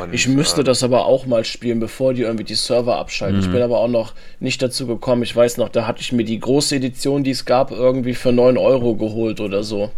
Und, ich müsste äh, das aber auch mal spielen, bevor die irgendwie die Server abschalten. Mhm. Ich bin aber auch noch nicht dazu gekommen. Ich weiß noch, da hatte ich mir die große Edition, die es gab, irgendwie für 9 Euro geholt oder so.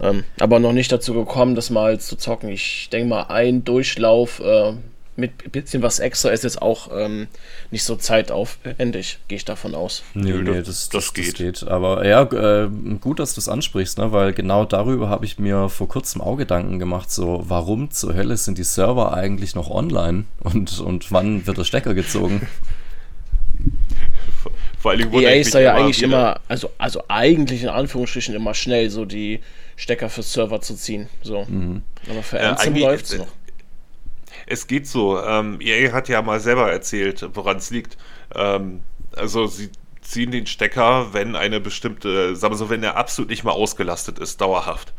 Ähm, aber noch nicht dazu gekommen, das mal zu zocken. Ich denke mal, ein Durchlauf äh, mit ein bisschen was extra ist jetzt auch ähm, nicht so zeitaufwendig, gehe ich davon aus. Nee, nee, das, das, das, geht. das geht. Aber ja, äh, gut, dass du es ansprichst, ne? weil genau darüber habe ich mir vor kurzem auch Gedanken gemacht, so warum zur Hölle sind die Server eigentlich noch online und, und wann wird der Stecker gezogen? Vor allem EA ist da ja eigentlich wieder. immer, also, also eigentlich in Anführungsstrichen immer schnell, so die Stecker für Server zu ziehen. So. Mhm. Aber für Anthem ja, läuft es noch es geht so. Ähm, EA hat ja mal selber erzählt, woran es liegt. Ähm, also sie ziehen den Stecker, wenn eine bestimmte, sagen wir so, wenn er absolut nicht mal ausgelastet ist, dauerhaft.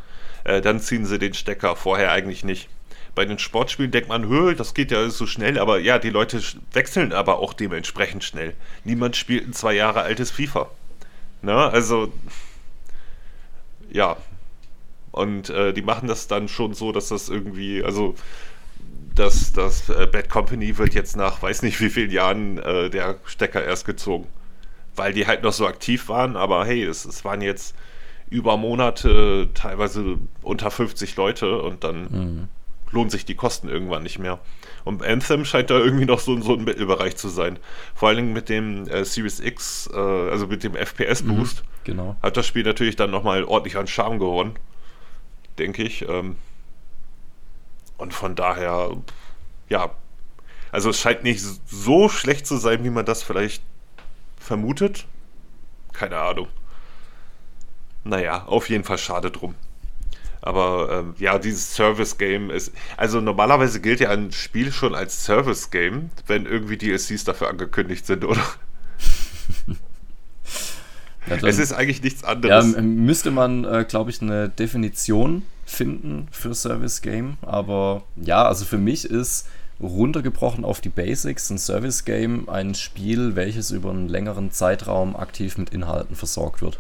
Äh, dann ziehen sie den Stecker, vorher eigentlich nicht. Bei den Sportspielen denkt man, Hö, das geht ja so schnell, aber ja, die Leute wechseln aber auch dementsprechend schnell. Niemand spielt ein zwei Jahre altes FIFA. Ne? Also, ja. Und äh, die machen das dann schon so, dass das irgendwie, also dass das äh, Bad Company wird jetzt nach weiß nicht wie vielen Jahren äh, der Stecker erst gezogen. Weil die halt noch so aktiv waren, aber hey, es, es waren jetzt über Monate teilweise unter 50 Leute und dann mhm. lohnen sich die Kosten irgendwann nicht mehr. Und Anthem scheint da irgendwie noch so, so ein Mittelbereich zu sein. Vor allen Dingen mit dem äh, Series X, äh, also mit dem FPS-Boost, mhm, genau. hat das Spiel natürlich dann nochmal ordentlich an Charme gewonnen. Denke ich. Ähm, und von daher, ja, also es scheint nicht so schlecht zu sein, wie man das vielleicht vermutet. Keine Ahnung. Naja, auf jeden Fall schade drum. Aber ähm, ja, dieses Service-Game ist. Also normalerweise gilt ja ein Spiel schon als Service-Game, wenn irgendwie DLCs dafür angekündigt sind, oder? Ja, dann, es ist eigentlich nichts anderes. Ja, müsste man, äh, glaube ich, eine Definition finden für Service Game. Aber ja, also für mich ist runtergebrochen auf die Basics ein Service Game ein Spiel, welches über einen längeren Zeitraum aktiv mit Inhalten versorgt wird.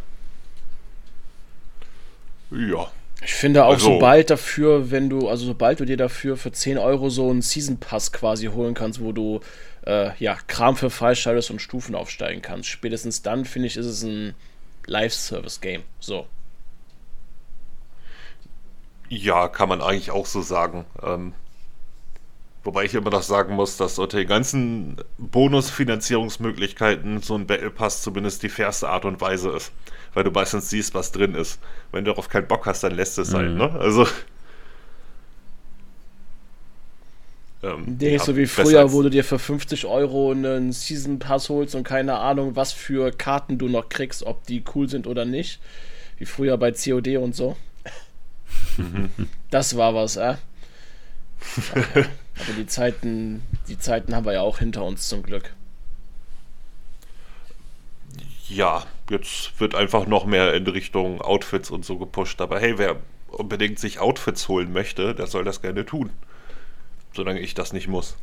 Ja. Ich finde auch, also, sobald dafür, wenn du, also sobald du dir dafür für 10 Euro so einen Season Pass quasi holen kannst, wo du äh, ja, Kram für freischaltest und Stufen aufsteigen kannst, spätestens dann, finde ich, ist es ein Live-Service-Game. So. Ja, kann man eigentlich auch so sagen. Ähm, wobei ich immer noch sagen muss, dass unter den ganzen Bonusfinanzierungsmöglichkeiten so ein Battle Pass zumindest die fairste Art und Weise ist. Weil du meistens siehst, was drin ist. Wenn du darauf keinen Bock hast, dann lässt es halt, mhm. halt, ne? Also. Ähm, ja, so wie früher, wo du dir für 50 Euro einen Season Pass holst und keine Ahnung, was für Karten du noch kriegst, ob die cool sind oder nicht. Wie früher bei COD und so. Das war was, äh? Aber die Zeiten, die Zeiten haben wir ja auch hinter uns zum Glück. Ja, jetzt wird einfach noch mehr in Richtung Outfits und so gepusht. Aber hey, wer unbedingt sich Outfits holen möchte, der soll das gerne tun. Solange ich das nicht muss.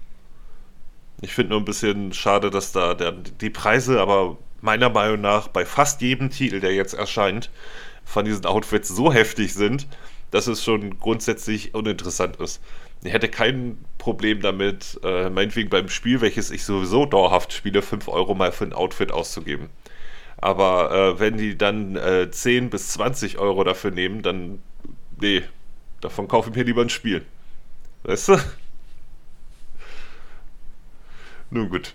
Ich finde nur ein bisschen schade, dass da der, die Preise aber meiner Meinung nach bei fast jedem Titel, der jetzt erscheint, von diesen Outfits so heftig sind, dass es schon grundsätzlich uninteressant ist. Ich hätte kein Problem damit, äh, meinetwegen beim Spiel, welches ich sowieso dauerhaft spiele, 5 Euro mal für ein Outfit auszugeben. Aber äh, wenn die dann äh, 10 bis 20 Euro dafür nehmen, dann, nee, davon kaufe ich mir lieber ein Spiel. Weißt du? Nun gut.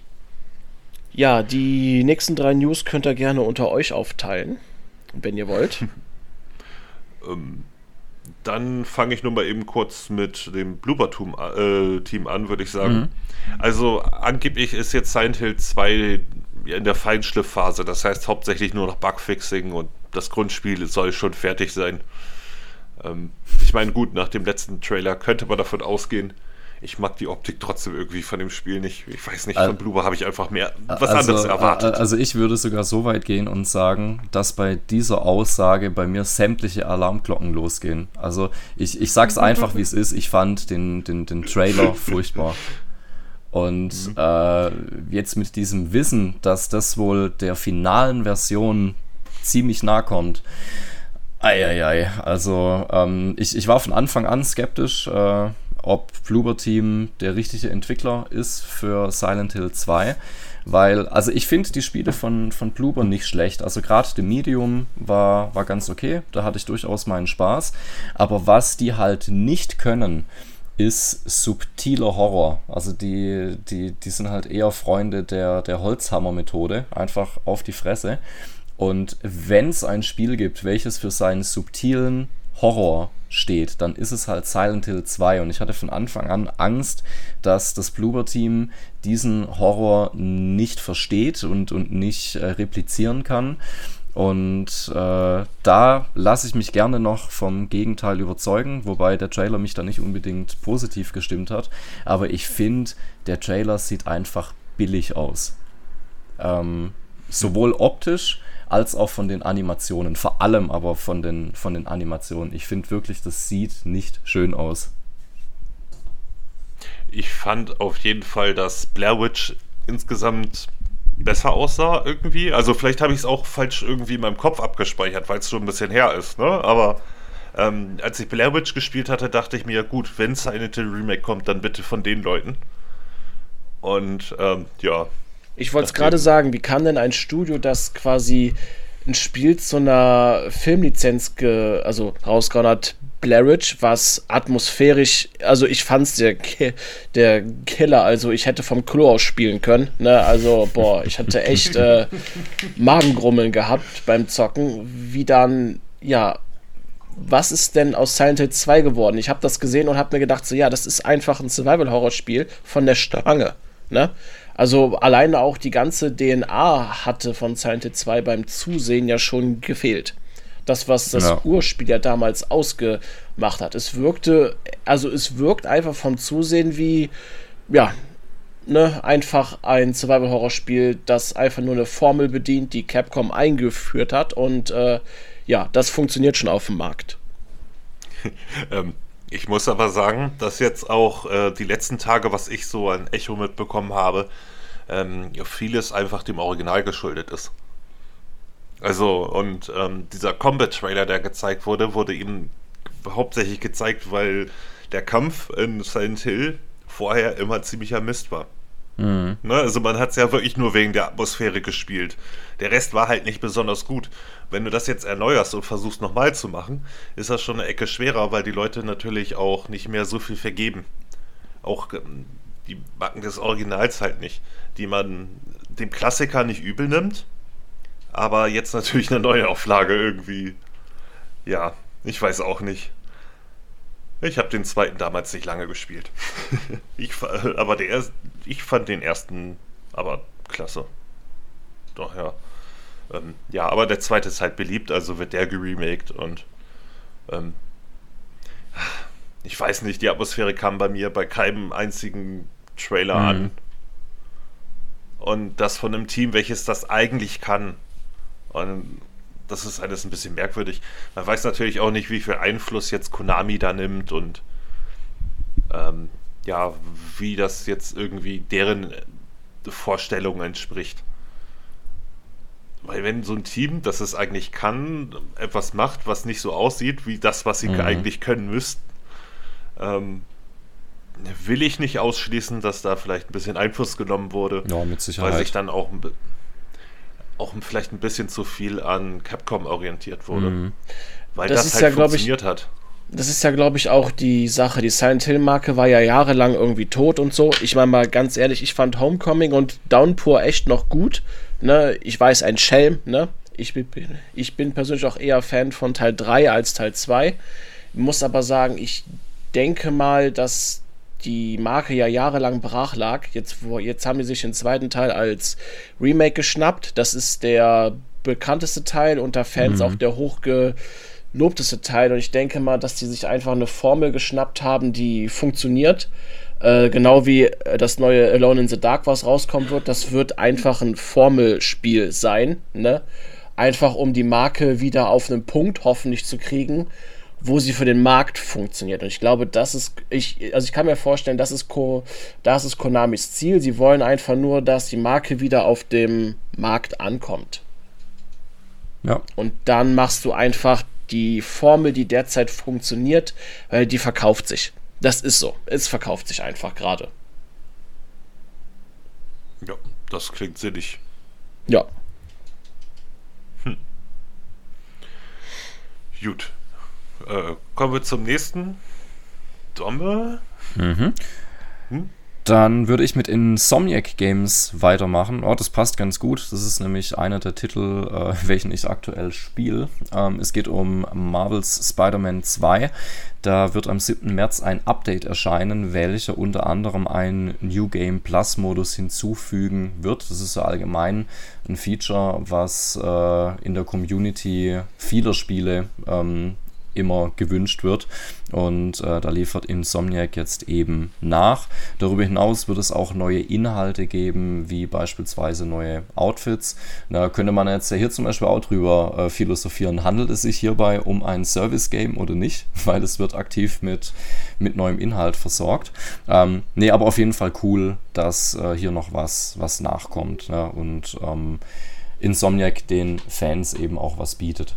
Ja, die nächsten drei News könnt ihr gerne unter euch aufteilen, wenn ihr wollt. ähm, dann fange ich nur mal eben kurz mit dem Bloober-Team äh, an, würde ich sagen. Mhm. Also angeblich ist jetzt Silent Hill 2 in der Feinschliffphase, das heißt hauptsächlich nur noch Bugfixing und das Grundspiel soll schon fertig sein. Ähm, ich meine, gut, nach dem letzten Trailer könnte man davon ausgehen, ich mag die Optik trotzdem irgendwie von dem Spiel nicht. Ich weiß nicht, von Bloober habe ich einfach mehr was also, anderes erwartet. Also ich würde sogar so weit gehen und sagen, dass bei dieser Aussage bei mir sämtliche Alarmglocken losgehen. Also ich, ich sag's einfach, wie es ist. Ich fand den, den, den Trailer furchtbar. Und mhm. äh, jetzt mit diesem Wissen, dass das wohl der finalen Version ziemlich nah kommt, Eieiei, also ähm, ich, ich war von Anfang an skeptisch, äh, ob Bloober Team der richtige Entwickler ist für Silent Hill 2. Weil, also ich finde die Spiele von, von Bloober nicht schlecht. Also gerade The Medium war, war ganz okay, da hatte ich durchaus meinen Spaß. Aber was die halt nicht können, ist subtiler Horror. Also die, die, die sind halt eher Freunde der, der Holzhammer-Methode, einfach auf die Fresse. Und wenn es ein Spiel gibt, welches für seinen subtilen Horror steht, dann ist es halt Silent Hill 2. Und ich hatte von Anfang an Angst, dass das Bloober-Team diesen Horror nicht versteht und, und nicht äh, replizieren kann. Und äh, da lasse ich mich gerne noch vom Gegenteil überzeugen, wobei der Trailer mich da nicht unbedingt positiv gestimmt hat. Aber ich finde, der Trailer sieht einfach billig aus. Ähm, sowohl optisch als auch von den Animationen. Vor allem aber von den, von den Animationen. Ich finde wirklich, das sieht nicht schön aus. Ich fand auf jeden Fall, dass Blair Witch insgesamt besser aussah irgendwie. Also vielleicht habe ich es auch falsch irgendwie in meinem Kopf abgespeichert, weil es schon ein bisschen her ist, ne? Aber ähm, als ich Blair Witch gespielt hatte, dachte ich mir, gut, wenn Silent Hill Remake kommt, dann bitte von den Leuten. Und ähm, ja, ich wollte es gerade sagen, wie kann denn ein Studio, das quasi ein Spiel zu einer Filmlizenz ge, also rausgehauen hat, Blairwitch, was atmosphärisch, also ich fand's der, der Killer, also ich hätte vom Klo aus spielen können, ne, also boah, ich hatte echt äh, Magengrummeln gehabt beim Zocken, wie dann, ja, was ist denn aus Silent Hill 2 geworden? Ich habe das gesehen und habe mir gedacht, so ja, das ist einfach ein Survival-Horror-Spiel von der Stange, ne, also alleine auch die ganze DNA hatte von Silent Hill 2 beim Zusehen ja schon gefehlt. Das, was das ja. Urspiel ja damals ausgemacht hat. Es wirkte, also es wirkt einfach vom Zusehen wie, ja, ne, einfach ein Survival-Horror-Spiel, das einfach nur eine Formel bedient, die Capcom eingeführt hat. Und äh, ja, das funktioniert schon auf dem Markt. ähm, ich muss aber sagen, dass jetzt auch äh, die letzten Tage, was ich so an Echo mitbekommen habe, ähm, vieles einfach dem Original geschuldet ist. Also, und ähm, dieser Combat-Trailer, der gezeigt wurde, wurde ihm hauptsächlich gezeigt, weil der Kampf in Silent Hill vorher immer ziemlicher Mist war. Mhm. Ne, also man hat es ja wirklich nur wegen der Atmosphäre gespielt. Der Rest war halt nicht besonders gut. Wenn du das jetzt erneuerst und versuchst nochmal zu machen, ist das schon eine Ecke schwerer, weil die Leute natürlich auch nicht mehr so viel vergeben. Auch ähm, die Backen des Originals halt nicht, die man dem Klassiker nicht übel nimmt, aber jetzt natürlich eine neue Auflage irgendwie. Ja, ich weiß auch nicht. Ich habe den zweiten damals nicht lange gespielt. ich, aber der ich fand den ersten aber klasse. Doch, ja. Ähm, ja, aber der zweite ist halt beliebt, also wird der geremaked und ähm, ich weiß nicht, die Atmosphäre kam bei mir bei keinem einzigen Trailer mhm. an. Und das von einem Team, welches das eigentlich kann. Und das ist alles ein bisschen merkwürdig. Man weiß natürlich auch nicht, wie viel Einfluss jetzt Konami da nimmt und ähm, ja, wie das jetzt irgendwie deren Vorstellungen entspricht. Weil wenn so ein Team, das es eigentlich kann, etwas macht, was nicht so aussieht wie das, was sie mhm. eigentlich können müssten, ähm, will ich nicht ausschließen, dass da vielleicht ein bisschen Einfluss genommen wurde. Ja, mit Sicherheit. Weil sich dann auch auch vielleicht ein bisschen zu viel an Capcom orientiert wurde. Mhm. Weil das, das halt ja, funktioniert ich, hat. Das ist ja, glaube ich, auch die Sache. Die Silent Hill-Marke war ja jahrelang irgendwie tot und so. Ich meine mal ganz ehrlich, ich fand Homecoming und Downpour echt noch gut. Ne? Ich weiß, ein Schelm, ne? Ich bin, ich bin persönlich auch eher Fan von Teil 3 als Teil 2. Muss aber sagen, ich denke mal, dass die Marke ja jahrelang brach lag. Jetzt, wo, jetzt haben die sich den zweiten Teil als Remake geschnappt. Das ist der bekannteste Teil, unter Fans mhm. auch der hochgelobteste Teil. Und ich denke mal, dass die sich einfach eine Formel geschnappt haben, die funktioniert. Äh, genau wie äh, das neue Alone in the Dark, was rauskommen wird. Das wird einfach ein Formelspiel sein. Ne? Einfach um die Marke wieder auf einen Punkt hoffentlich zu kriegen wo sie für den Markt funktioniert. Und ich glaube, das ist, ich, also ich kann mir vorstellen, das ist, Ko, das ist Konamis Ziel. Sie wollen einfach nur, dass die Marke wieder auf dem Markt ankommt. Ja. Und dann machst du einfach die Formel, die derzeit funktioniert, weil die verkauft sich. Das ist so. Es verkauft sich einfach gerade. Ja, das klingt sinnig. Ja. Hm. Gut. Äh, kommen wir zum nächsten. Domme. Mhm. Hm? Dann würde ich mit Insomniac Games weitermachen. Oh, das passt ganz gut. Das ist nämlich einer der Titel, äh, welchen ich aktuell spiele. Ähm, es geht um Marvels Spider-Man 2. Da wird am 7. März ein Update erscheinen, welcher unter anderem einen New Game Plus Modus hinzufügen wird. Das ist so allgemein ein Feature, was äh, in der Community vieler Spiele ähm, immer gewünscht wird. Und äh, da liefert Insomniac jetzt eben nach. Darüber hinaus wird es auch neue Inhalte geben, wie beispielsweise neue Outfits. Da könnte man jetzt hier zum Beispiel auch drüber äh, philosophieren. Handelt es sich hierbei um ein Service-Game oder nicht? Weil es wird aktiv mit, mit neuem Inhalt versorgt. Ähm, nee, aber auf jeden Fall cool, dass äh, hier noch was, was nachkommt. Ne? Und ähm, Insomniac den Fans eben auch was bietet.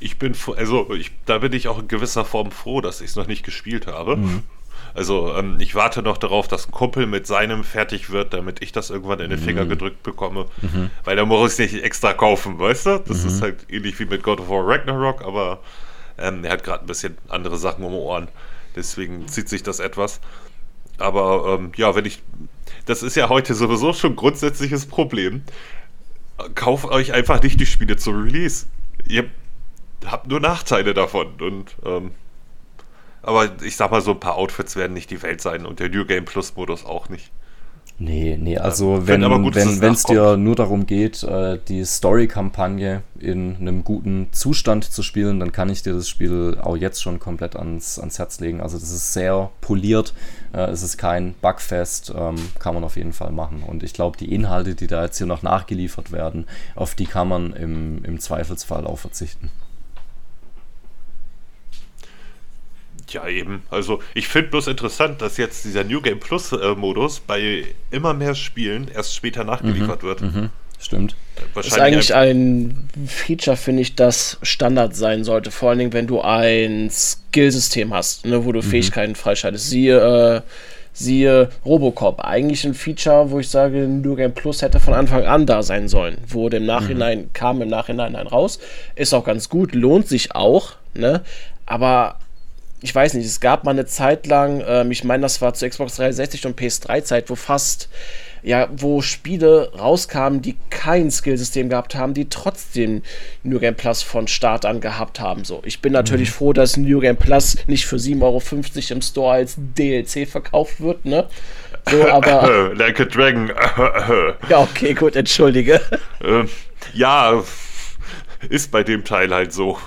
Ich bin, also ich, da bin ich auch in gewisser Form froh, dass ich es noch nicht gespielt habe. Mhm. Also ähm, ich warte noch darauf, dass ein Kumpel mit seinem fertig wird, damit ich das irgendwann in den Finger mhm. gedrückt bekomme. Mhm. Weil da muss ich nicht extra kaufen, weißt du? Das ist mhm. halt ähnlich wie mit God of War Ragnarok, aber ähm, er hat gerade ein bisschen andere Sachen um die Ohren. Deswegen zieht sich das etwas. Aber ähm, ja, wenn ich. Das ist ja heute sowieso schon ein grundsätzliches Problem. Kauft euch einfach nicht die Spiele zum Release ihr habt nur Nachteile davon. Und ähm, aber ich sag mal, so ein paar Outfits werden nicht die Welt sein und der New Game Plus Modus auch nicht. Nee, nee, also wenn es wenn, dir nur darum geht, äh, die Story-Kampagne in einem guten Zustand zu spielen, dann kann ich dir das Spiel auch jetzt schon komplett ans, ans Herz legen. Also das ist sehr poliert, äh, es ist kein Bugfest, ähm, kann man auf jeden Fall machen. Und ich glaube, die Inhalte, die da jetzt hier noch nachgeliefert werden, auf die kann man im, im Zweifelsfall auch verzichten. Ja, eben. Also ich finde bloß interessant, dass jetzt dieser New Game Plus äh, Modus bei immer mehr Spielen erst später nachgeliefert mhm, wird. Mhm, stimmt. Das ist eigentlich ein Feature, finde ich, das Standard sein sollte. Vor allen Dingen, wenn du ein Skillsystem hast, ne, wo du mhm. Fähigkeiten freischaltest. Siehe, äh, siehe Robocop. Eigentlich ein Feature, wo ich sage, New Game Plus hätte von Anfang an da sein sollen. Wurde im Nachhinein, mhm. kam im Nachhinein ein raus. Ist auch ganz gut, lohnt sich auch, ne? Aber ich weiß nicht, es gab mal eine Zeit lang, ähm, ich meine, das war zu Xbox 360 und PS3-Zeit, wo fast, ja, wo Spiele rauskamen, die kein Skillsystem gehabt haben, die trotzdem New Game Plus von Start an gehabt haben. So, ich bin natürlich mhm. froh, dass New Game Plus nicht für 7,50 Euro im Store als DLC verkauft wird, ne? So, aber. like a Dragon. ja, okay, gut, entschuldige. Ähm, ja, ist bei dem Teil halt so.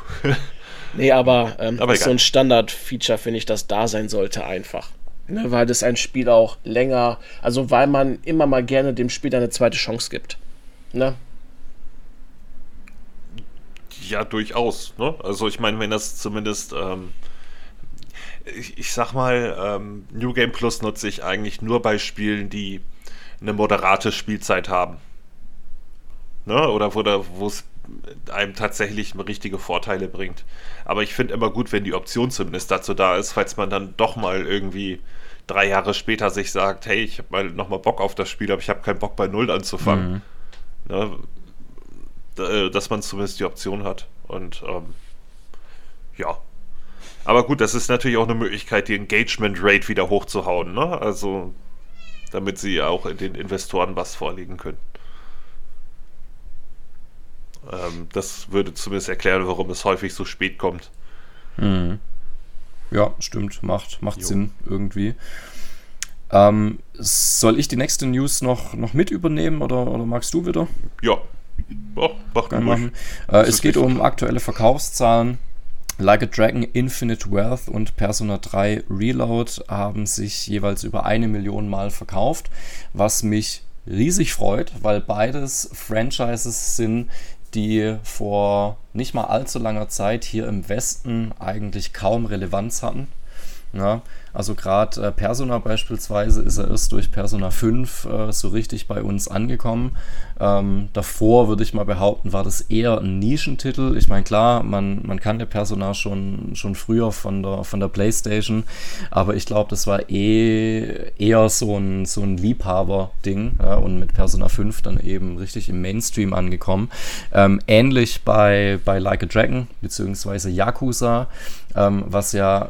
Nee, aber, ähm, aber ist so ein Standard-Feature, finde ich, das da sein sollte einfach. Ne, weil das ein Spiel auch länger, also weil man immer mal gerne dem Spiel eine zweite Chance gibt. Ne? Ja, durchaus. Ne? Also ich meine, wenn das zumindest, ähm, ich, ich, sag mal, ähm, New Game Plus nutze ich eigentlich nur bei Spielen, die eine moderate Spielzeit haben. Ne? Oder wo es einem tatsächlich richtige Vorteile bringt. Aber ich finde immer gut, wenn die Option zumindest dazu da ist, falls man dann doch mal irgendwie drei Jahre später sich sagt, hey, ich habe mal nochmal Bock auf das Spiel, aber ich habe keinen Bock bei Null anzufangen. Mhm. Ne? Äh, dass man zumindest die Option hat. Und ähm, ja. Aber gut, das ist natürlich auch eine Möglichkeit, die Engagement Rate wieder hochzuhauen. Ne? Also, damit sie auch den Investoren was vorlegen können. Ähm, das würde zumindest erklären, warum es häufig so spät kommt. Mhm. Ja, stimmt. Macht, macht Sinn irgendwie. Ähm, soll ich die nächste News noch, noch mit übernehmen oder, oder magst du wieder? Ja. Oh, mach machen. Äh, es geht um aktuelle Verkaufszahlen. Like a Dragon, Infinite Wealth und Persona 3 Reload haben sich jeweils über eine Million Mal verkauft, was mich riesig freut, weil beides Franchises sind, die vor nicht mal allzu langer Zeit hier im Westen eigentlich kaum Relevanz hatten. Ja, also gerade äh, Persona beispielsweise ist er erst durch Persona 5 äh, so richtig bei uns angekommen. Ähm, davor würde ich mal behaupten, war das eher ein Nischentitel. Ich meine, klar, man, man kannte Persona schon, schon früher von der, von der Playstation, aber ich glaube, das war eh eher so ein, so ein Liebhaber-Ding ja, und mit Persona 5 dann eben richtig im Mainstream angekommen. Ähm, ähnlich bei, bei Like a Dragon beziehungsweise Yakuza, ähm, was ja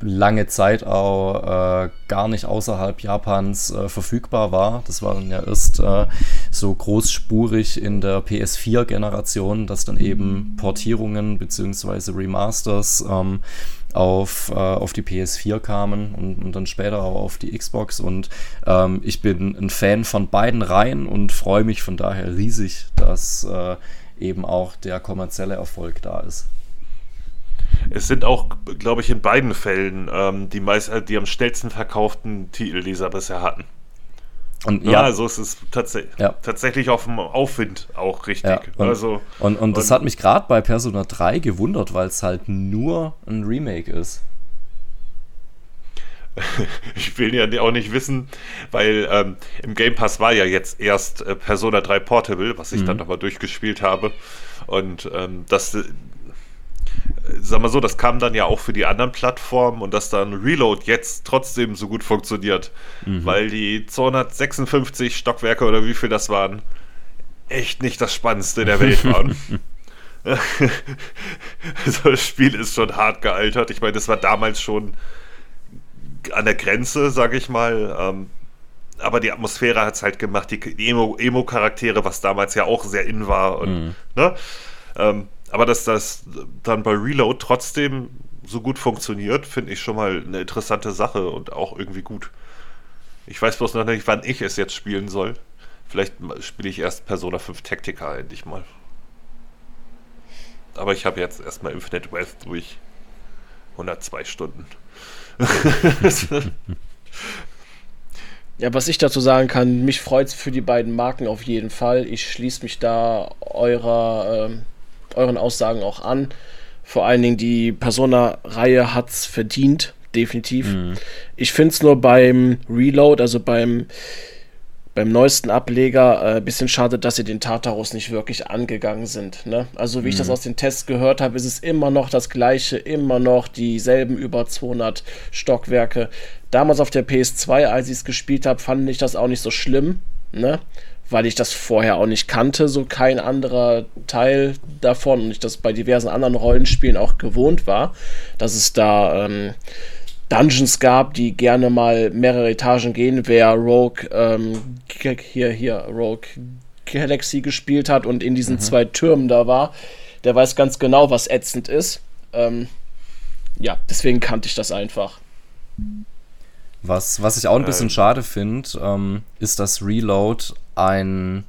lange Zeit auch äh, gar nicht außerhalb Japans äh, verfügbar war. Das war dann ja erst äh, so großspurig in der PS4-Generation, dass dann eben Portierungen bzw. Remasters ähm, auf, äh, auf die PS4 kamen und, und, dann später auch auf die Xbox. Und ähm, ich bin ein Fan von beiden Reihen und freue mich von daher riesig, dass äh, eben auch der kommerzielle Erfolg da ist. Es sind auch, glaube ich, in beiden Fällen ähm, die, meist, äh, die am schnellsten verkauften Titel, die sie bisher hatten. Und ja, ja, also es ist tats ja. tatsächlich auf dem Aufwind auch richtig. Ja, und, also, und, und, und das hat mich gerade bei Persona 3 gewundert, weil es halt nur ein Remake ist. ich will ja auch nicht wissen, weil ähm, im Game Pass war ja jetzt erst äh, Persona 3 Portable, was ich mhm. dann nochmal durchgespielt habe. Und ähm, das, sag mal so, das kam dann ja auch für die anderen Plattformen und dass dann Reload jetzt trotzdem so gut funktioniert, mhm. weil die 256 Stockwerke oder wie viel das waren, echt nicht das Spannendste der Welt waren. also das Spiel ist schon hart gealtert. Ich meine, das war damals schon an der Grenze, sag ich mal. Ähm, aber die Atmosphäre hat es halt gemacht, die Emo-Charaktere, was damals ja auch sehr in war. Und, mhm. ne? Ähm, aber dass das dann bei Reload trotzdem so gut funktioniert, finde ich schon mal eine interessante Sache und auch irgendwie gut. Ich weiß bloß noch nicht, wann ich es jetzt spielen soll. Vielleicht spiele ich erst Persona 5 Tactica endlich mal. Aber ich habe jetzt erstmal Infinite Wealth durch 102 Stunden. ja, was ich dazu sagen kann, mich freut es für die beiden Marken auf jeden Fall. Ich schließe mich da eurer, äh, euren Aussagen auch an. Vor allen Dingen die Persona-Reihe hat es verdient, definitiv. Mhm. Ich finde es nur beim Reload, also beim beim neuesten Ableger ein äh, bisschen schade, dass sie den Tartarus nicht wirklich angegangen sind. Ne? Also wie mhm. ich das mhm. aus den Tests gehört habe, ist es immer noch das gleiche, immer noch dieselben über 200 Stockwerke. Damals auf der PS2, als ich es gespielt habe, fand ich das auch nicht so schlimm, ne? Weil ich das vorher auch nicht kannte, so kein anderer Teil davon und ich das bei diversen anderen Rollenspielen auch gewohnt war, dass es da... Ähm, Dungeons gab, die gerne mal mehrere Etagen gehen. Wer Rogue ähm, hier, hier, Rogue Galaxy gespielt hat und in diesen mhm. zwei Türmen da war, der weiß ganz genau, was ätzend ist. Ähm, ja, deswegen kannte ich das einfach. Was, was ich auch ein bisschen ähm. schade finde, ähm, ist, dass Reload ein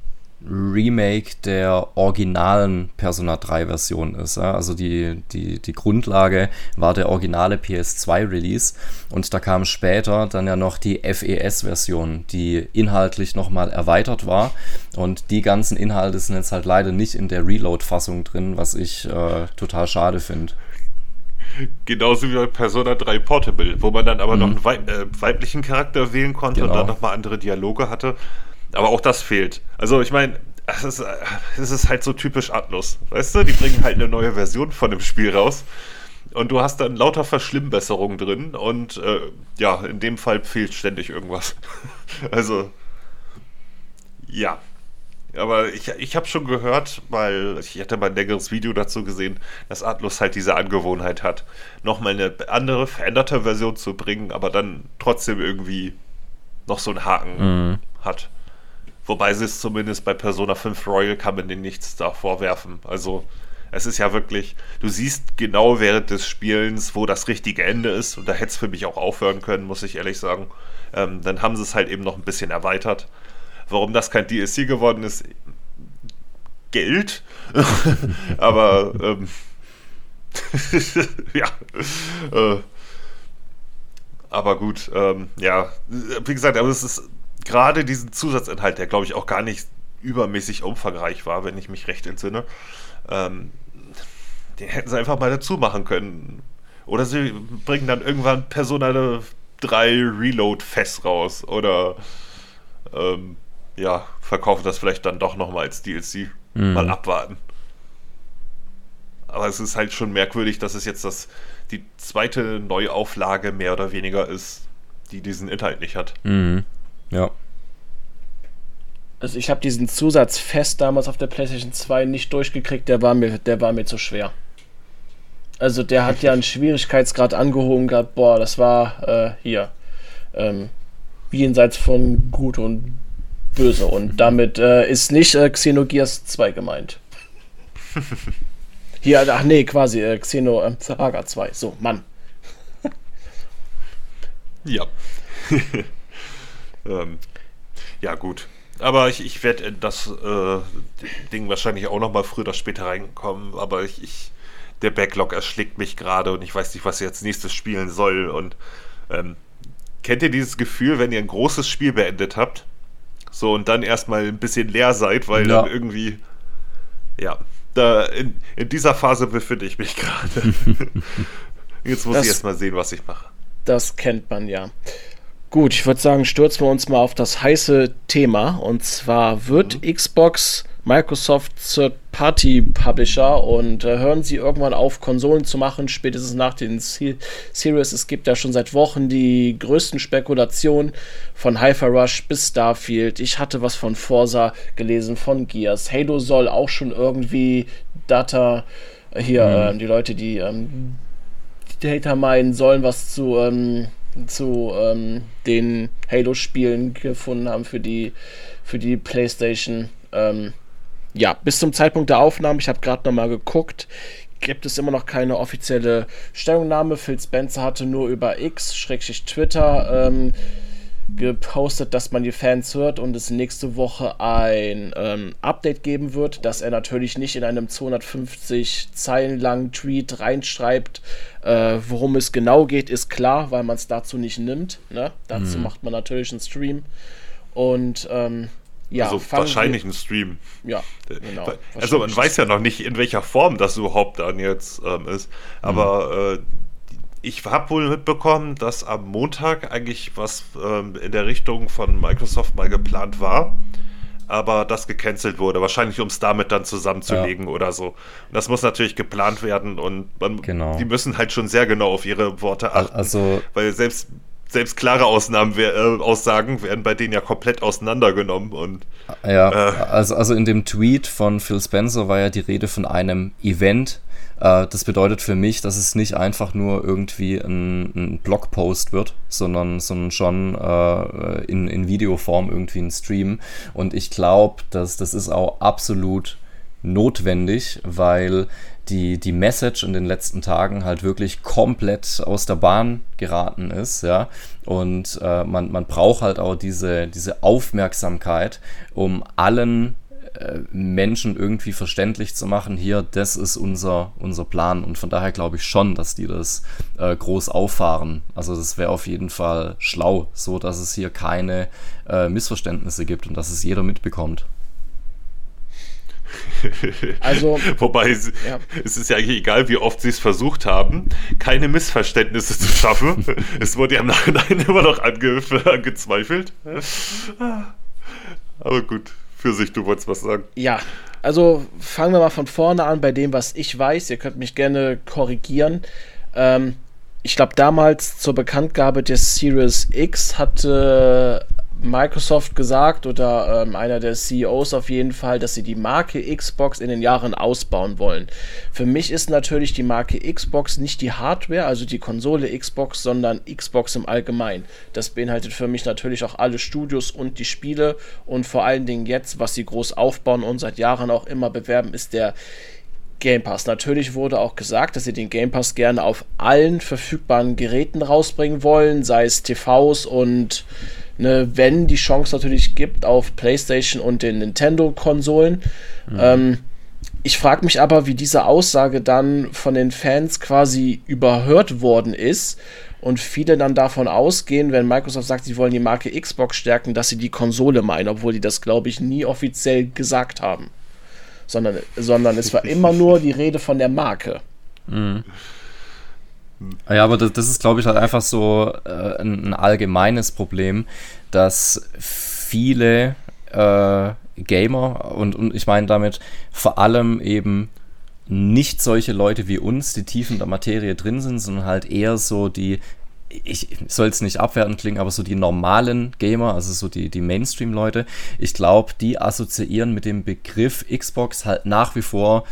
Remake der originalen Persona 3 Version ist. Ja? Also die, die, die Grundlage war der originale PS2 Release und da kam später dann ja noch die FES Version, die inhaltlich nochmal erweitert war und die ganzen Inhalte sind jetzt halt leider nicht in der Reload-Fassung drin, was ich äh, total schade finde. Genauso wie bei Persona 3 Portable, wo man dann aber mhm. noch einen weib äh, weiblichen Charakter wählen konnte genau. und dann nochmal andere Dialoge hatte. Aber auch das fehlt. Also ich meine, es ist, es ist halt so typisch Atlus. Weißt du, die bringen halt eine neue Version von dem Spiel raus. Und du hast dann lauter Verschlimmbesserungen drin und äh, ja, in dem Fall fehlt ständig irgendwas. also, ja. Aber ich, ich habe schon gehört, weil ich hatte mal ein längeres Video dazu gesehen, dass Atlus halt diese Angewohnheit hat, nochmal eine andere, veränderte Version zu bringen, aber dann trotzdem irgendwie noch so einen Haken mhm. hat. Wobei sie es zumindest bei Persona 5 Royal kann man denen nichts da vorwerfen. Also es ist ja wirklich, du siehst genau während des Spielens, wo das richtige Ende ist. Und da hätte es für mich auch aufhören können, muss ich ehrlich sagen. Ähm, dann haben sie es halt eben noch ein bisschen erweitert. Warum das kein DLC geworden ist, Geld. Aber ähm, ja. Äh, aber gut, ähm, ja, wie gesagt, aber es ist gerade diesen Zusatzinhalt, der glaube ich auch gar nicht übermäßig umfangreich war, wenn ich mich recht entsinne, ähm, den hätten sie einfach mal dazu machen können. Oder sie bringen dann irgendwann Persona 3 Reload Fest raus. Oder ähm, ja, verkaufen das vielleicht dann doch nochmal als DLC. Mhm. Mal abwarten. Aber es ist halt schon merkwürdig, dass es jetzt das, die zweite Neuauflage mehr oder weniger ist, die diesen Inhalt nicht hat. Mhm. Ja. Also ich habe diesen Zusatz fest damals auf der PlayStation 2 nicht durchgekriegt, der war mir, der war mir zu schwer. Also der hat ja einen Schwierigkeitsgrad angehoben gehabt, boah, das war äh, hier. Ähm, jenseits von Gut und Böse. Und damit äh, ist nicht äh, Xenogears 2 gemeint. Hier, ach nee, quasi äh, Xeno äh, Saga 2. So, Mann. ja. Ähm, ja, gut. Aber ich, ich werde in das äh, Ding wahrscheinlich auch noch mal früher oder später reinkommen. Aber ich, ich, der Backlog erschlägt mich gerade und ich weiß nicht, was ich als nächstes spielen soll. Und ähm, kennt ihr dieses Gefühl, wenn ihr ein großes Spiel beendet habt? So und dann erstmal ein bisschen leer seid, weil ja. dann irgendwie. Ja, da in, in dieser Phase befinde ich mich gerade. Jetzt muss das, ich erstmal sehen, was ich mache. Das kennt man ja. Gut, ich würde sagen, stürzen wir uns mal auf das heiße Thema. Und zwar wird mhm. Xbox Microsoft Third-Party-Publisher und äh, hören sie irgendwann auf, Konsolen zu machen, spätestens nach den C Series. Es gibt ja schon seit Wochen die größten Spekulationen von Hyper Rush bis Starfield. Ich hatte was von Forza gelesen, von Gears. Halo soll auch schon irgendwie Data, äh, hier, mhm. äh, die Leute, die ähm, Data meinen, sollen was zu. Ähm, zu ähm, den Halo-Spielen gefunden haben für die, für die PlayStation. Ähm, ja, bis zum Zeitpunkt der Aufnahme, ich habe gerade nochmal geguckt, gibt es immer noch keine offizielle Stellungnahme. Phil Spencer hatte nur über X, Schrägstrich Twitter, ähm, gepostet, dass man die Fans hört und es nächste Woche ein ähm, Update geben wird, dass er natürlich nicht in einem 250 Zeilen langen Tweet reinschreibt, äh, worum es genau geht, ist klar, weil man es dazu nicht nimmt. Ne? Dazu mhm. macht man natürlich einen Stream. Und ähm, ja, also wahrscheinlich wir, ein Stream. Ja, genau. Also man weiß ja noch nicht, in welcher Form das überhaupt dann jetzt ähm, ist. Aber mhm. äh, ich habe wohl mitbekommen, dass am Montag eigentlich was ähm, in der Richtung von Microsoft mal geplant war, aber das gecancelt wurde. Wahrscheinlich, um es damit dann zusammenzulegen ja. oder so. Und das muss natürlich geplant werden und man, genau. die müssen halt schon sehr genau auf ihre Worte achten. Also, weil selbst selbst klare Ausnahmen, äh, Aussagen werden bei denen ja komplett auseinandergenommen. Und, ja, äh, also, also in dem Tweet von Phil Spencer war ja die Rede von einem Event. Äh, das bedeutet für mich, dass es nicht einfach nur irgendwie ein, ein Blogpost wird, sondern, sondern schon äh, in, in Videoform irgendwie ein Stream. Und ich glaube, dass das ist auch absolut notwendig, weil die, die Message in den letzten Tagen halt wirklich komplett aus der Bahn geraten ist, ja. Und äh, man, man braucht halt auch diese, diese Aufmerksamkeit, um allen äh, Menschen irgendwie verständlich zu machen, hier, das ist unser, unser Plan. Und von daher glaube ich schon, dass die das äh, groß auffahren. Also das wäre auf jeden Fall schlau, so dass es hier keine äh, Missverständnisse gibt und dass es jeder mitbekommt. Also, Wobei es, ja. es ist ja eigentlich egal, wie oft sie es versucht haben, keine Missverständnisse zu schaffen. es wurde ja im Nachhinein immer noch ange angezweifelt. Aber gut, für sich, du wolltest was sagen. Ja, also fangen wir mal von vorne an bei dem, was ich weiß. Ihr könnt mich gerne korrigieren. Ähm, ich glaube, damals zur Bekanntgabe der Series X hatte Microsoft gesagt oder ähm, einer der CEOs auf jeden Fall, dass sie die Marke Xbox in den Jahren ausbauen wollen. Für mich ist natürlich die Marke Xbox nicht die Hardware, also die Konsole Xbox, sondern Xbox im Allgemeinen. Das beinhaltet für mich natürlich auch alle Studios und die Spiele und vor allen Dingen jetzt, was sie groß aufbauen und seit Jahren auch immer bewerben, ist der Game Pass. Natürlich wurde auch gesagt, dass sie den Game Pass gerne auf allen verfügbaren Geräten rausbringen wollen, sei es TVs und ne, wenn die Chance natürlich gibt auf PlayStation und den Nintendo-Konsolen. Mhm. Ähm, ich frage mich aber, wie diese Aussage dann von den Fans quasi überhört worden ist und viele dann davon ausgehen, wenn Microsoft sagt, sie wollen die Marke Xbox stärken, dass sie die Konsole meinen, obwohl die das, glaube ich, nie offiziell gesagt haben. Sondern, sondern es war immer nur die Rede von der Marke. Mhm. Ja, aber das, das ist, glaube ich, halt einfach so äh, ein, ein, allgemeines Problem, dass viele äh, Gamer und, und ich meine damit vor allem eben nicht solche Leute wie uns, die tief in der Materie drin sind, sondern halt eher so die, ich soll es nicht abwertend klingen, aber so die normalen Gamer, also so die, die Mainstream-Leute, ich glaube, die assoziieren mit dem Begriff Xbox halt nach wie vor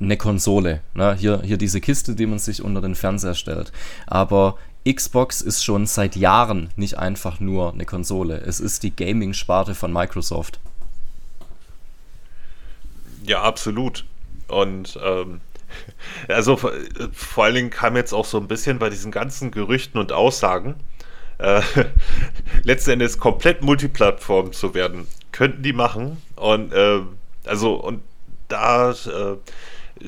eine Konsole. Ne? Hier, hier diese Kiste, die man sich unter den Fernseher stellt. Aber Xbox ist schon seit Jahren nicht einfach nur eine Konsole. Es ist die Gaming-Sparte von Microsoft. Ja, absolut. Und ähm, also vor allen Dingen kam jetzt auch so ein bisschen bei diesen ganzen Gerüchten und Aussagen, äh, letzten Endes komplett Multiplattform zu werden. Könnten die machen. Und äh, also, und da äh,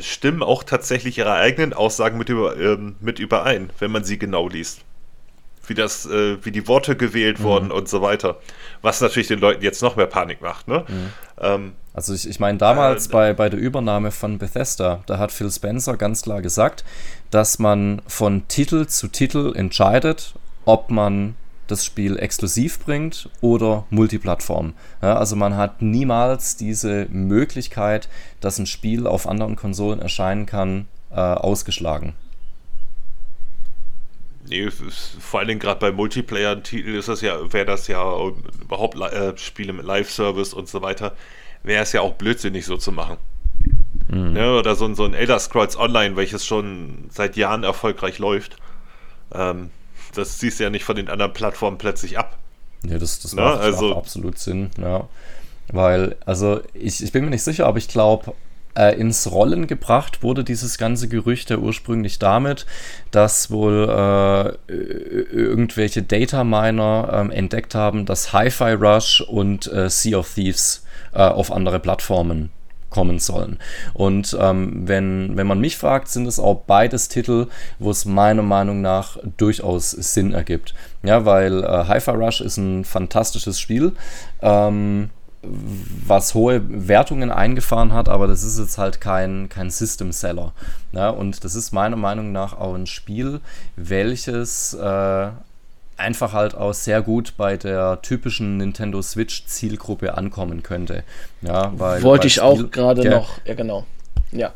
stimmen auch tatsächlich ihre eigenen Aussagen mit, über, ähm, mit überein, wenn man sie genau liest. Wie, das, äh, wie die Worte gewählt mhm. wurden und so weiter. Was natürlich den Leuten jetzt noch mehr Panik macht. Ne? Mhm. Ähm, also ich, ich meine, damals äh, bei, bei der Übernahme von Bethesda, da hat Phil Spencer ganz klar gesagt, dass man von Titel zu Titel entscheidet, ob man das Spiel exklusiv bringt oder Multiplattform. Ja, also man hat niemals diese Möglichkeit, dass ein Spiel auf anderen Konsolen erscheinen kann, äh, ausgeschlagen. Nee, vor allen Dingen gerade bei Multiplayer-Titeln ist das ja, wäre das ja überhaupt äh, Spiele mit Live-Service und so weiter, wäre es ja auch blödsinnig so zu machen. Mhm. Ne, oder so, so ein Elder Scrolls Online, welches schon seit Jahren erfolgreich läuft. Ähm, das ziehst du ja nicht von den anderen Plattformen plötzlich ab. Ja, das, das macht, also, absolut Sinn, ja. Weil, also ich, ich bin mir nicht sicher, aber ich glaube, äh, ins Rollen gebracht wurde dieses ganze Gerücht ja ursprünglich damit, dass wohl äh, irgendwelche Data Miner ähm, entdeckt haben, dass Hi-Fi Rush und äh, Sea of Thieves äh, auf andere Plattformen kommen sollen. Und ähm, wenn, wenn man mich fragt, sind es auch beides Titel, wo es meiner Meinung nach durchaus Sinn ergibt. Ja, weil äh, Hi-Fi Rush ist ein fantastisches Spiel. Ähm, was hohe Wertungen eingefahren hat, aber das ist jetzt halt kein, kein System Seller. Ja, und das ist meiner Meinung nach auch ein Spiel, welches äh, einfach halt auch sehr gut bei der typischen Nintendo Switch Zielgruppe ankommen könnte. Ja, weil, Wollte ich auch gerade noch, ja genau. Ja.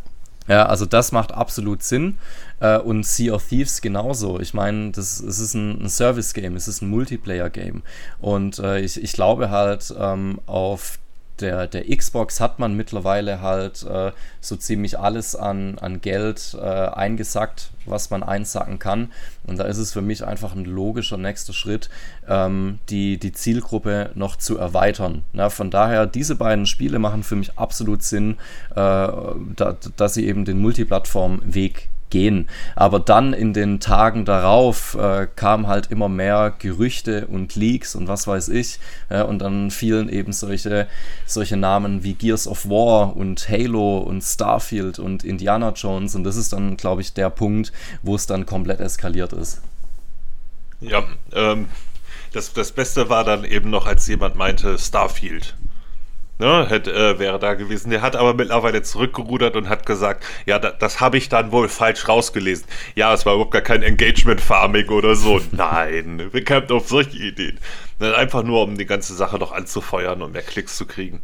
Ja, also das macht absolut Sinn. Äh, und Sea of Thieves genauso. Ich meine, das, es ist ein, ein Service-Game, es ist ein Multiplayer-Game. Und äh, ich, ich glaube halt ähm, auf der, der Xbox hat man mittlerweile halt äh, so ziemlich alles an, an Geld äh, eingesackt, was man einsacken kann. Und da ist es für mich einfach ein logischer nächster Schritt, ähm, die, die Zielgruppe noch zu erweitern. Na, von daher, diese beiden Spiele machen für mich absolut Sinn, äh, da, dass sie eben den Multiplattform-Weg gehen. Aber dann in den Tagen darauf äh, kamen halt immer mehr Gerüchte und Leaks und was weiß ich. Ja, und dann fielen eben solche, solche Namen wie Gears of War und Halo und Starfield und Indiana Jones. Und das ist dann, glaube ich, der Punkt, wo es dann komplett eskaliert ist. Ja, ähm, das, das Beste war dann eben noch, als jemand meinte Starfield. Ne, hätte, äh, wäre da gewesen. Der hat aber mittlerweile zurückgerudert und hat gesagt, ja, da, das habe ich dann wohl falsch rausgelesen. Ja, es war überhaupt gar kein Engagement-Farming oder so. Nein, wir kamen auf solche Ideen. Ne, einfach nur, um die ganze Sache noch anzufeuern und mehr Klicks zu kriegen.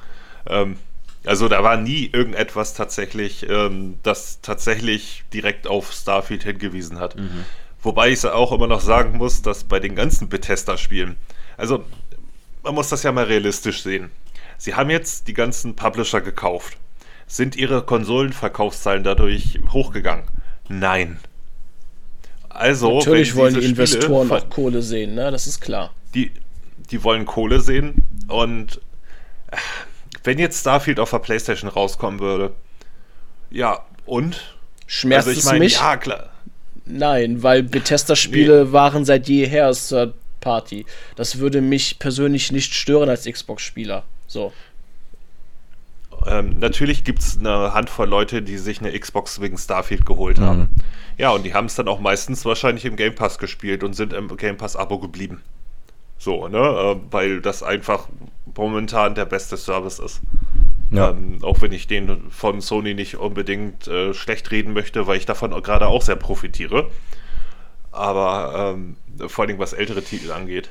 Ähm, also da war nie irgendetwas tatsächlich, ähm, das tatsächlich direkt auf Starfield hingewiesen hat. Mhm. Wobei ich auch immer noch sagen muss, dass bei den ganzen Bethesda-Spielen, also man muss das ja mal realistisch sehen. Sie haben jetzt die ganzen Publisher gekauft. Sind ihre Konsolenverkaufszahlen dadurch hochgegangen? Nein. Also, natürlich wollen die Investoren auch Kohle sehen, ne? Das ist klar. Die, die wollen Kohle sehen und wenn jetzt Starfield auf der PlayStation rauskommen würde, ja, und? Schmerzt also ich mein, es mich? Ja, klar. Nein, weil Bethesda-Spiele nee. waren seit jeher Third Party. Das würde mich persönlich nicht stören als Xbox-Spieler. So. Ähm, natürlich gibt es eine Handvoll Leute, die sich eine Xbox wegen Starfield geholt mhm. haben. Ja, und die haben es dann auch meistens wahrscheinlich im Game Pass gespielt und sind im Game Pass-Abo geblieben. So, ne? Äh, weil das einfach momentan der beste Service ist. Ja. Ähm, auch wenn ich den von Sony nicht unbedingt äh, schlecht reden möchte, weil ich davon gerade auch sehr profitiere. Aber ähm, vor allem was ältere Titel angeht.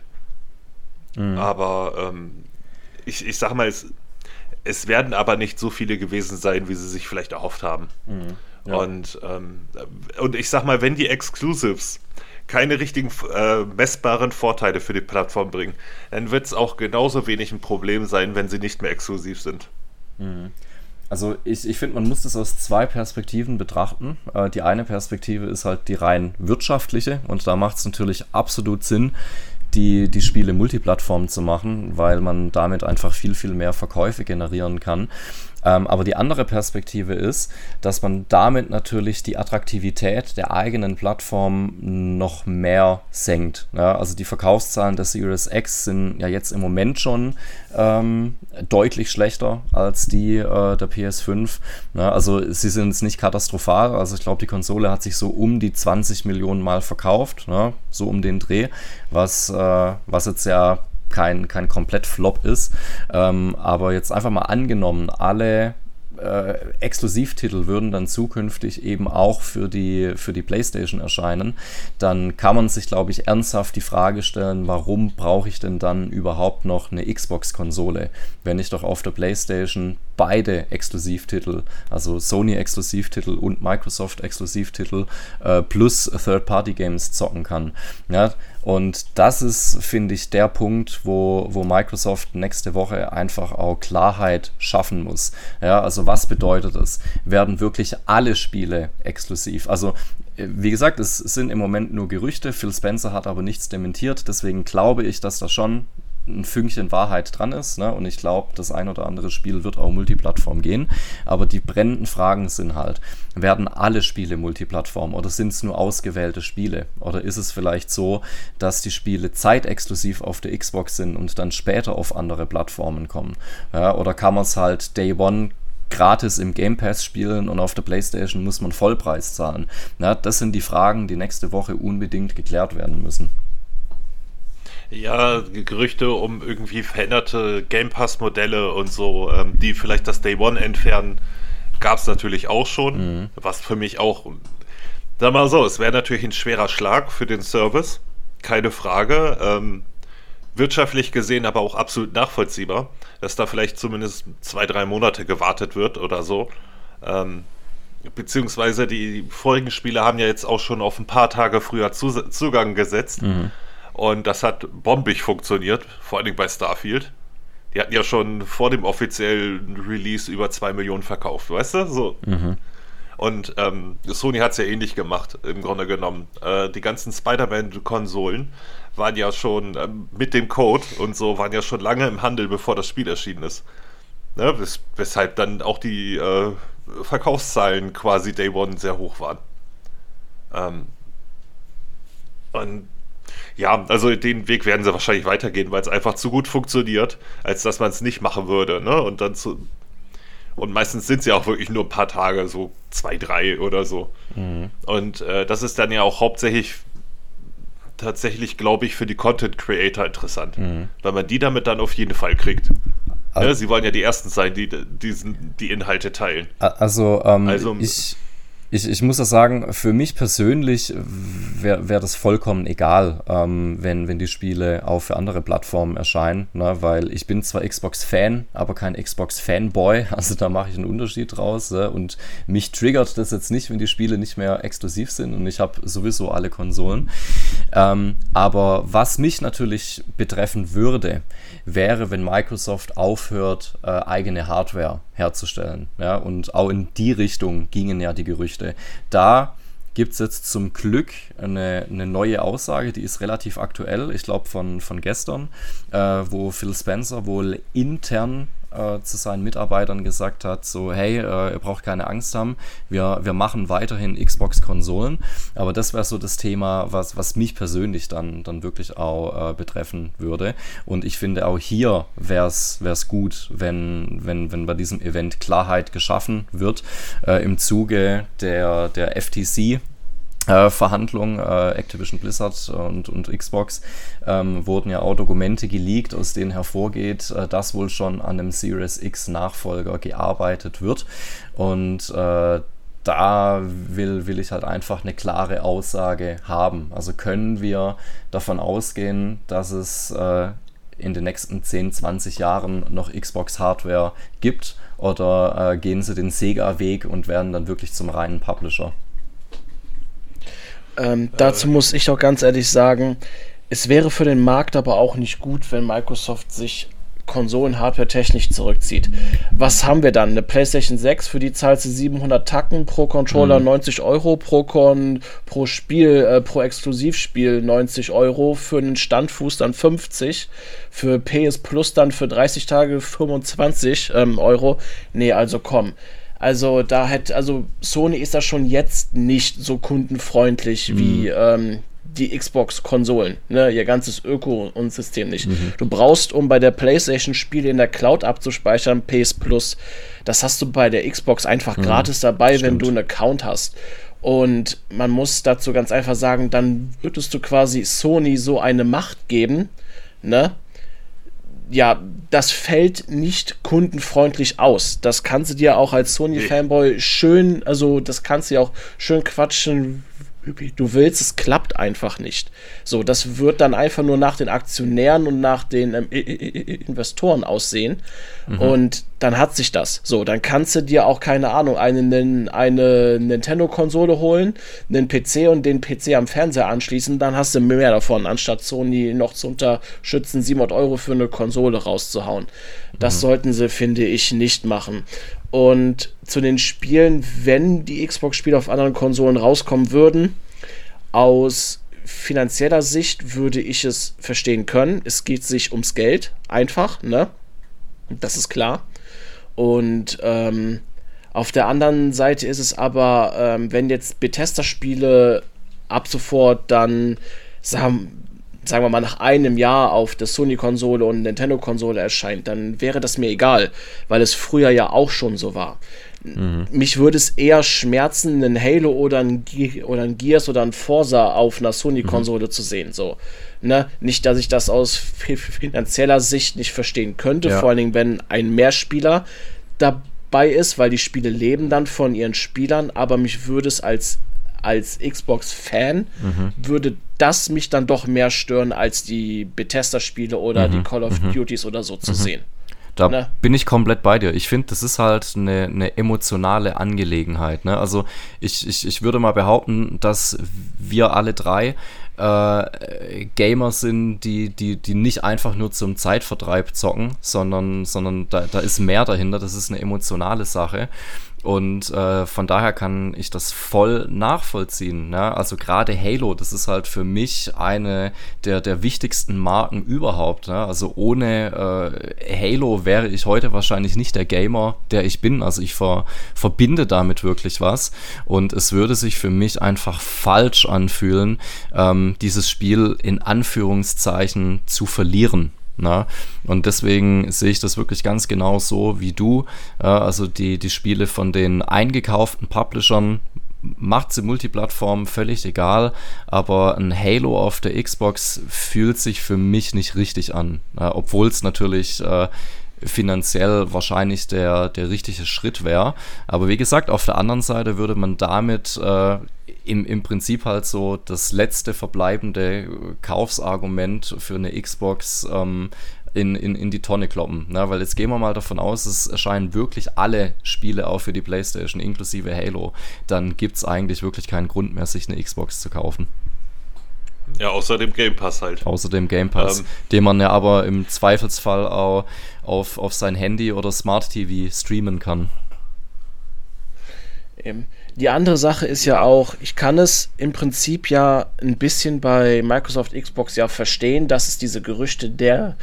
Mhm. Aber ähm, ich, ich sag mal, es, es werden aber nicht so viele gewesen sein, wie sie sich vielleicht erhofft haben. Mhm, ja. und, ähm, und ich sag mal, wenn die Exclusives keine richtigen äh, messbaren Vorteile für die Plattform bringen, dann wird es auch genauso wenig ein Problem sein, wenn sie nicht mehr exklusiv sind. Mhm. Also ich, ich finde, man muss das aus zwei Perspektiven betrachten. Äh, die eine Perspektive ist halt die rein wirtschaftliche und da macht es natürlich absolut Sinn, die, die Spiele Multiplattform zu machen, weil man damit einfach viel, viel mehr Verkäufe generieren kann. Ähm, aber die andere Perspektive ist, dass man damit natürlich die Attraktivität der eigenen Plattform noch mehr senkt. Ja, also die Verkaufszahlen der Series X sind ja jetzt im Moment schon ähm, deutlich schlechter als die äh, der PS5. Ja, also sie sind jetzt nicht katastrophal. Also ich glaube, die Konsole hat sich so um die 20 Millionen Mal verkauft, ja, so um den Dreh, was, äh, was jetzt ja kein, kein Komplett-Flop ist. Ähm, aber jetzt einfach mal angenommen, alle äh, Exklusivtitel würden dann zukünftig eben auch für die, für die PlayStation erscheinen, dann kann man sich, glaube ich, ernsthaft die Frage stellen, warum brauche ich denn dann überhaupt noch eine Xbox-Konsole, wenn ich doch auf der PlayStation beide Exklusivtitel, also Sony-Exklusivtitel und Microsoft-Exklusivtitel äh, plus Third-Party-Games zocken kann. Ja, und das ist, finde ich, der Punkt, wo, wo Microsoft nächste Woche einfach auch Klarheit schaffen muss. Ja, also was bedeutet das? Werden wirklich alle Spiele exklusiv? Also äh, wie gesagt, es sind im Moment nur Gerüchte. Phil Spencer hat aber nichts dementiert. Deswegen glaube ich, dass da schon ein Fünkchen Wahrheit dran ist. Ne? Und ich glaube, das ein oder andere Spiel wird auch Multiplattform gehen. Aber die brennenden Fragen sind halt, werden alle Spiele Multiplattform oder sind es nur ausgewählte Spiele? Oder ist es vielleicht so, dass die Spiele zeitexklusiv auf der Xbox sind und dann später auf andere Plattformen kommen? Ja, oder kann man es halt Day One gratis im Game Pass spielen und auf der PlayStation muss man Vollpreis zahlen? Ja, das sind die Fragen, die nächste Woche unbedingt geklärt werden müssen. Ja, Gerüchte um irgendwie veränderte Game Pass-Modelle und so, ähm, die vielleicht das Day One entfernen, gab es natürlich auch schon. Mhm. Was für mich auch, sag mal so, es wäre natürlich ein schwerer Schlag für den Service, keine Frage. Ähm, wirtschaftlich gesehen aber auch absolut nachvollziehbar, dass da vielleicht zumindest zwei, drei Monate gewartet wird oder so. Ähm, beziehungsweise die vorigen Spiele haben ja jetzt auch schon auf ein paar Tage früher Zugang gesetzt. Mhm. Und das hat bombig funktioniert, vor allen Dingen bei Starfield. Die hatten ja schon vor dem offiziellen Release über 2 Millionen verkauft, weißt du? So. Mhm. Und ähm, Sony hat es ja ähnlich gemacht, im Grunde genommen. Äh, die ganzen Spider-Man-Konsolen waren ja schon äh, mit dem Code und so, waren ja schon lange im Handel, bevor das Spiel erschienen ist. Ne? Wes weshalb dann auch die äh, Verkaufszahlen quasi Day One sehr hoch waren. Ähm, und ja, also den Weg werden sie wahrscheinlich weitergehen, weil es einfach zu gut funktioniert, als dass man es nicht machen würde. Ne? Und dann zu. Und meistens sind es ja auch wirklich nur ein paar Tage, so zwei, drei oder so. Mhm. Und äh, das ist dann ja auch hauptsächlich tatsächlich, glaube ich, für die Content Creator interessant, mhm. weil man die damit dann auf jeden Fall kriegt. Also, ja, sie wollen ja die Ersten sein, die diesen, die Inhalte teilen. Also, ähm, also ich, ich, ich muss das sagen, für mich persönlich wäre wär das vollkommen egal, ähm, wenn, wenn die Spiele auch für andere Plattformen erscheinen, ne? weil ich bin zwar Xbox-Fan, aber kein Xbox-Fanboy, also da mache ich einen Unterschied draus ne? und mich triggert das jetzt nicht, wenn die Spiele nicht mehr exklusiv sind und ich habe sowieso alle Konsolen. Ähm, aber was mich natürlich betreffen würde, wäre, wenn Microsoft aufhört, äh, eigene Hardware herzustellen. Ja? Und auch in die Richtung gingen ja die Gerüchte. Da gibt es jetzt zum Glück eine, eine, neue Aussage, die ist relativ aktuell, ich glaube von, von gestern, äh, wo Phil Spencer wohl intern äh, zu seinen Mitarbeitern gesagt hat, so hey, äh, ihr braucht keine Angst haben, wir, wir machen weiterhin Xbox-Konsolen. Aber das wäre so das Thema, was, was mich persönlich dann, dann wirklich auch äh, betreffen würde. Und ich finde auch hier wäre es gut, wenn, wenn, wenn bei diesem Event Klarheit geschaffen wird äh, im Zuge der, der FTC äh, Verhandlungen, äh, Activision Blizzard und, und Xbox, ähm, wurden ja auch Dokumente geleakt, aus denen hervorgeht, äh, dass wohl schon an einem Series X Nachfolger gearbeitet wird. Und äh, da will, will ich halt einfach eine klare Aussage haben. Also können wir davon ausgehen, dass es äh, in den nächsten 10, 20 Jahren noch Xbox-Hardware gibt oder äh, gehen sie den Sega-Weg und werden dann wirklich zum reinen Publisher? Ähm, dazu muss ich auch ganz ehrlich sagen, es wäre für den Markt aber auch nicht gut, wenn Microsoft sich Konsolen-Hardware technisch zurückzieht. Was haben wir dann? Eine PlayStation 6, für die zahlst du 700 Tacken, pro Controller mhm. 90 Euro, pro, Con, pro Spiel, äh, pro Exklusivspiel 90 Euro, für einen Standfuß dann 50, für PS Plus dann für 30 Tage 25 ähm, Euro. Nee, also komm. Also da hätte, also Sony ist da schon jetzt nicht so kundenfreundlich mhm. wie ähm, die Xbox-Konsolen, ne, ihr ganzes Öko und System nicht. Mhm. Du brauchst, um bei der PlayStation Spiele in der Cloud abzuspeichern, PS Plus. Das hast du bei der Xbox einfach mhm. gratis dabei, Stimmt. wenn du einen Account hast. Und man muss dazu ganz einfach sagen, dann würdest du quasi Sony so eine Macht geben, ne? Ja, das fällt nicht kundenfreundlich aus. Das kannst du dir auch als Sony-Fanboy schön, also das kannst du ja auch schön quatschen, du willst, es klappt einfach nicht. So, das wird dann einfach nur nach den Aktionären und nach den ähm, Investoren aussehen. Mhm. Und dann hat sich das. So, dann kannst du dir auch, keine Ahnung, eine, eine Nintendo-Konsole holen, einen PC und den PC am Fernseher anschließen, dann hast du mehr davon, anstatt Sony noch zu unterstützen, 700 Euro für eine Konsole rauszuhauen. Das mhm. sollten sie, finde ich, nicht machen. Und zu den Spielen, wenn die Xbox-Spiele auf anderen Konsolen rauskommen würden, aus finanzieller Sicht würde ich es verstehen können. Es geht sich ums Geld, einfach, ne? Das ist klar. Und ähm, auf der anderen Seite ist es aber, ähm, wenn jetzt Bethesda-Spiele ab sofort dann, sagen, sagen wir mal, nach einem Jahr auf der Sony-Konsole und Nintendo-Konsole erscheint, dann wäre das mir egal, weil es früher ja auch schon so war. Mhm. Mich würde es eher schmerzen, einen Halo oder ein, Ge oder ein Gears oder ein Forza auf einer Sony-Konsole mhm. zu sehen. So. Ne? Nicht, dass ich das aus finanzieller Sicht nicht verstehen könnte, ja. vor allen Dingen, wenn ein Mehrspieler dabei ist, weil die Spiele leben dann von ihren Spielern, aber mich würde es als, als Xbox-Fan, mhm. würde das mich dann doch mehr stören, als die Bethesda-Spiele oder mhm. die Call of mhm. Duties oder so zu mhm. sehen. Da ne? bin ich komplett bei dir. Ich finde, das ist halt eine, eine emotionale Angelegenheit. Ne? Also ich, ich, ich würde mal behaupten, dass wir alle drei äh, Gamer sind, die, die, die nicht einfach nur zum Zeitvertreib zocken, sondern, sondern da, da ist mehr dahinter. Das ist eine emotionale Sache. Und äh, von daher kann ich das voll nachvollziehen. Ne? Also gerade Halo, das ist halt für mich eine der, der wichtigsten Marken überhaupt. Ne? Also ohne äh, Halo wäre ich heute wahrscheinlich nicht der Gamer, der ich bin. Also ich ver, verbinde damit wirklich was. Und es würde sich für mich einfach falsch anfühlen, ähm, dieses Spiel in Anführungszeichen zu verlieren. Na? Und deswegen sehe ich das wirklich ganz genau so wie du. Also die, die Spiele von den eingekauften Publishern macht sie Multiplattform völlig egal, aber ein Halo auf der Xbox fühlt sich für mich nicht richtig an, obwohl es natürlich äh, finanziell wahrscheinlich der, der richtige Schritt wäre. Aber wie gesagt, auf der anderen Seite würde man damit äh, im, im Prinzip halt so das letzte verbleibende Kaufsargument für eine Xbox ähm, in, in, in die Tonne kloppen. Ne? Weil jetzt gehen wir mal davon aus, es erscheinen wirklich alle Spiele auch für die PlayStation, inklusive Halo. Dann gibt es eigentlich wirklich keinen Grund mehr, sich eine Xbox zu kaufen. Ja, außer dem Game Pass halt. Außer dem Game Pass, ähm, den man ja aber im Zweifelsfall auch auf, auf sein Handy oder Smart TV streamen kann. Eben. Die andere Sache ist ja auch, ich kann es im Prinzip ja ein bisschen bei Microsoft Xbox ja verstehen, dass es diese Gerüchte der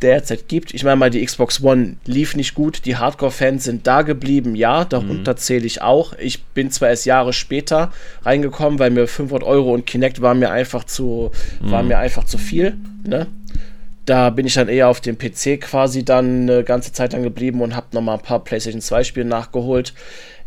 derzeit gibt. Ich meine mal, die Xbox One lief nicht gut, die Hardcore-Fans sind da geblieben, ja, darunter mhm. zähle ich auch. Ich bin zwar erst Jahre später reingekommen, weil mir 500 Euro und Kinect war mir einfach zu, mhm. war mir einfach zu viel, ne? Da bin ich dann eher auf dem PC quasi dann eine ganze Zeit lang geblieben und habe nochmal ein paar PlayStation 2 Spiele nachgeholt.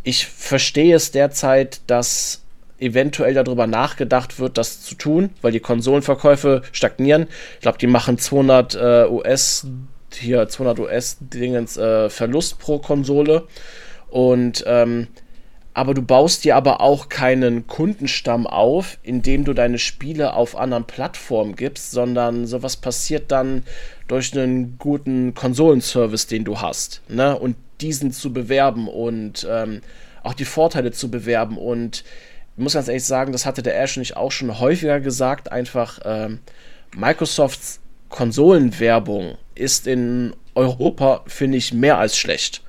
Ich verstehe es derzeit, dass eventuell darüber nachgedacht wird, das zu tun, weil die Konsolenverkäufe stagnieren. Ich glaube, die machen 200 äh, US hier 200 US Dingens äh, Verlust pro Konsole und ähm, aber du baust dir aber auch keinen Kundenstamm auf, indem du deine Spiele auf anderen Plattformen gibst, sondern sowas passiert dann durch einen guten Konsolenservice, den du hast, ne? Und diesen zu bewerben und ähm, auch die Vorteile zu bewerben. Und ich muss ganz ehrlich sagen, das hatte der Ash nicht auch schon häufiger gesagt, einfach ähm, Microsofts Konsolenwerbung ist in Europa, finde ich, mehr als schlecht.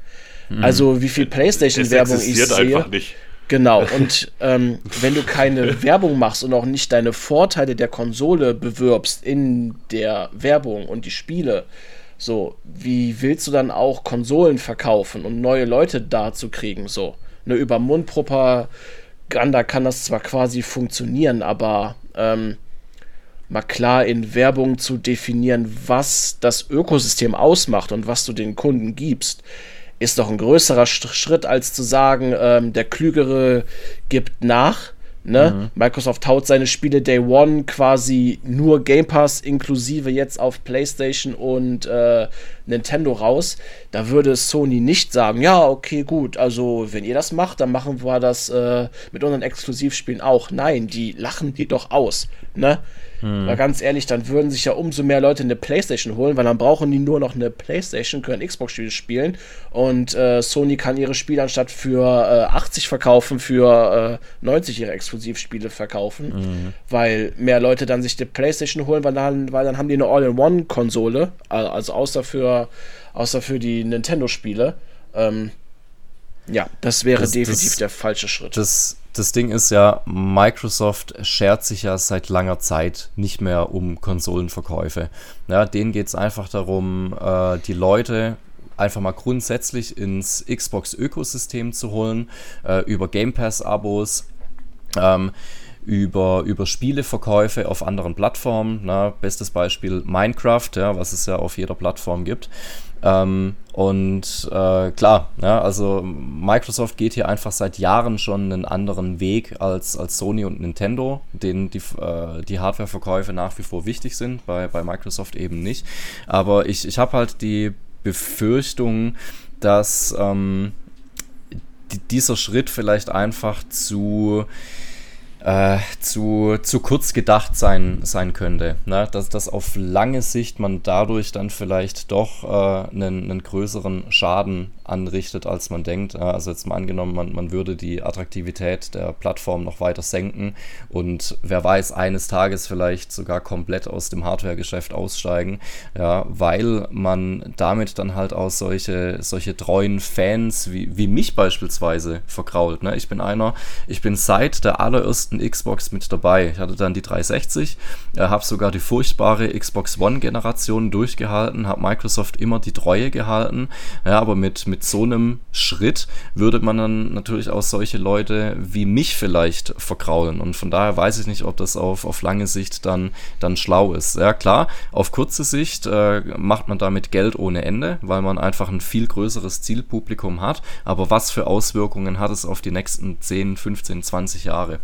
Hm. Also wie viel PlayStation-Werbung ich sehe. Einfach nicht. Genau, und ähm, wenn du keine Werbung machst und auch nicht deine Vorteile der Konsole bewirbst in der Werbung und die Spiele, so, wie willst du dann auch Konsolen verkaufen und neue Leute da zu kriegen? So, eine über Mundpropaganda kann das zwar quasi funktionieren, aber ähm, mal klar in Werbung zu definieren, was das Ökosystem ausmacht und was du den Kunden gibst, ist doch ein größerer Schritt, als zu sagen, ähm, der Klügere gibt nach Ne? Mhm. Microsoft haut seine Spiele Day One quasi nur Game Pass inklusive jetzt auf PlayStation und äh, Nintendo raus. Da würde Sony nicht sagen, ja, okay, gut, also wenn ihr das macht, dann machen wir das äh, mit unseren Exklusivspielen auch. Nein, die lachen die doch aus. Ne? Hm. Weil ganz ehrlich, dann würden sich ja umso mehr Leute eine Playstation holen, weil dann brauchen die nur noch eine Playstation, können Xbox-Spiele spielen und äh, Sony kann ihre Spiele anstatt für äh, 80 verkaufen, für äh, 90 ihre Exklusivspiele verkaufen, mhm. weil mehr Leute dann sich die Playstation holen, weil dann, weil dann haben die eine All-in-One-Konsole, also außer für, außer für die Nintendo-Spiele. Ähm, ja, das wäre das, definitiv das, der falsche Schritt. Das das Ding ist ja, Microsoft schert sich ja seit langer Zeit nicht mehr um Konsolenverkäufe. Ja, denen geht es einfach darum, äh, die Leute einfach mal grundsätzlich ins Xbox-Ökosystem zu holen, äh, über Game Pass-Abos. Ähm, über, über Spieleverkäufe auf anderen Plattformen. Na, bestes Beispiel Minecraft, ja, was es ja auf jeder Plattform gibt. Ähm, und äh, klar, ja, also Microsoft geht hier einfach seit Jahren schon einen anderen Weg als, als Sony und Nintendo, denen die, äh, die Hardwareverkäufe nach wie vor wichtig sind, bei, bei Microsoft eben nicht. Aber ich, ich habe halt die Befürchtung, dass ähm, dieser Schritt vielleicht einfach zu äh, zu, zu kurz gedacht sein, sein könnte. Ne? Dass, dass auf lange Sicht man dadurch dann vielleicht doch äh, einen, einen größeren Schaden anrichtet, als man denkt. Also jetzt mal angenommen, man, man würde die Attraktivität der Plattform noch weiter senken und wer weiß, eines Tages vielleicht sogar komplett aus dem Hardware-Geschäft aussteigen, ja, weil man damit dann halt auch solche, solche treuen Fans wie, wie mich beispielsweise verkrault. Ne? Ich bin einer, ich bin seit der allerersten Xbox mit dabei. Ich hatte dann die 360, äh, habe sogar die furchtbare Xbox One-Generation durchgehalten, habe Microsoft immer die Treue gehalten, ja, aber mit, mit mit so einem Schritt würde man dann natürlich auch solche Leute wie mich vielleicht verkraulen. Und von daher weiß ich nicht, ob das auf, auf lange Sicht dann, dann schlau ist. Ja, klar, auf kurze Sicht äh, macht man damit Geld ohne Ende, weil man einfach ein viel größeres Zielpublikum hat. Aber was für Auswirkungen hat es auf die nächsten 10, 15, 20 Jahre?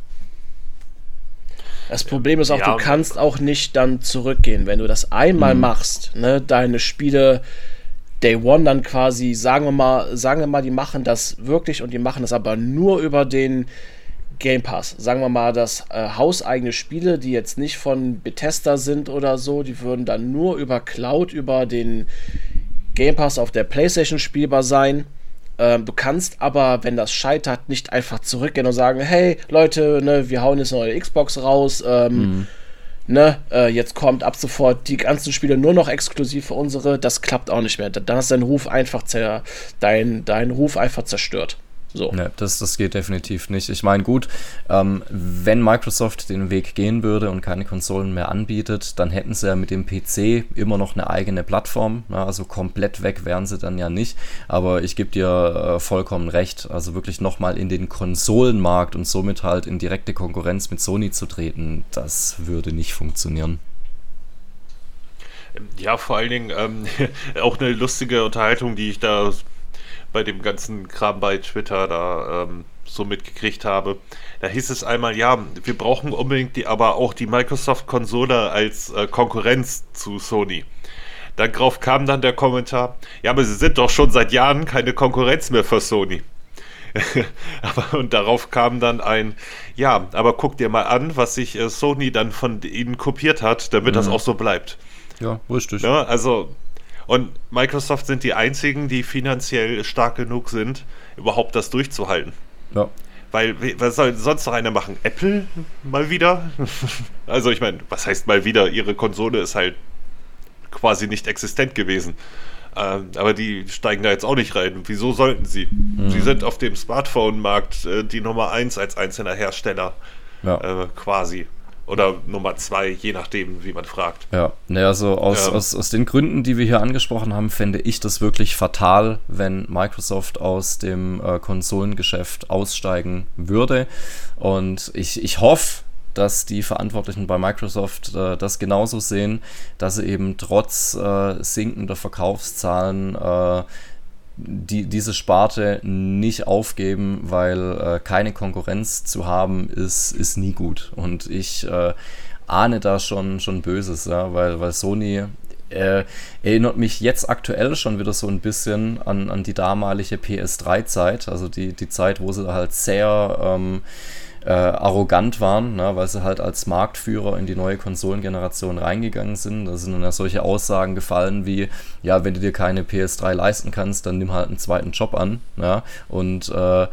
Das Problem ist auch, ja, du kannst auch nicht dann zurückgehen. Wenn du das einmal mhm. machst, ne, deine Spiele Day One dann quasi, sagen wir mal, sagen wir mal, die machen das wirklich und die machen das aber nur über den Game Pass. Sagen wir mal, dass äh, hauseigene Spiele, die jetzt nicht von Bethesda sind oder so, die würden dann nur über Cloud, über den Game Pass auf der PlayStation spielbar sein. Ähm, du kannst aber, wenn das scheitert, nicht einfach zurückgehen und sagen, hey Leute, ne, wir hauen jetzt eine neue Xbox raus. Ähm, mhm ne, äh, jetzt kommt ab sofort die ganzen Spiele nur noch exklusiv für unsere, das klappt auch nicht mehr. Dann hast dein Ruf einfach zer dein, dein Ruf einfach zerstört. So. Ja, das, das geht definitiv nicht. Ich meine, gut, ähm, wenn Microsoft den Weg gehen würde und keine Konsolen mehr anbietet, dann hätten sie ja mit dem PC immer noch eine eigene Plattform. Ja, also komplett weg wären sie dann ja nicht. Aber ich gebe dir äh, vollkommen recht. Also wirklich nochmal in den Konsolenmarkt und somit halt in direkte Konkurrenz mit Sony zu treten, das würde nicht funktionieren. Ja, vor allen Dingen ähm, auch eine lustige Unterhaltung, die ich da bei dem ganzen Kram bei Twitter da ähm, so mitgekriegt habe. Da hieß es einmal, ja, wir brauchen unbedingt die, aber auch die Microsoft-Konsole als äh, Konkurrenz zu Sony. Darauf kam dann der Kommentar, ja, aber sie sind doch schon seit Jahren keine Konkurrenz mehr für Sony. aber, und darauf kam dann ein, ja, aber guck dir mal an, was sich äh, Sony dann von ihnen kopiert hat, damit mhm. das auch so bleibt. Ja, richtig. Ja, ne, also und Microsoft sind die einzigen, die finanziell stark genug sind, überhaupt das durchzuhalten. Ja. Weil, was soll sonst noch einer machen? Apple mal wieder? also, ich meine, was heißt mal wieder? Ihre Konsole ist halt quasi nicht existent gewesen. Ähm, aber die steigen da jetzt auch nicht rein. Wieso sollten sie? Mhm. Sie sind auf dem Smartphone-Markt äh, die Nummer 1 als einzelner Hersteller. Ja. Äh, quasi. Oder Nummer zwei, je nachdem, wie man fragt. Ja, naja, also aus, ähm. aus, aus den Gründen, die wir hier angesprochen haben, fände ich das wirklich fatal, wenn Microsoft aus dem äh, Konsolengeschäft aussteigen würde. Und ich, ich hoffe, dass die Verantwortlichen bei Microsoft äh, das genauso sehen, dass sie eben trotz äh, sinkender Verkaufszahlen äh, die, diese Sparte nicht aufgeben, weil äh, keine Konkurrenz zu haben ist, ist nie gut. Und ich äh, ahne da schon, schon Böses, ja, weil, weil Sony äh, erinnert mich jetzt aktuell schon wieder so ein bisschen an, an die damalige PS3-Zeit, also die, die Zeit, wo sie halt sehr ähm, äh, arrogant waren, ne, weil sie halt als Marktführer in die neue Konsolengeneration reingegangen sind. Da sind dann ja solche Aussagen gefallen wie, ja, wenn du dir keine PS3 leisten kannst, dann nimm halt einen zweiten Job an. Ja, und äh,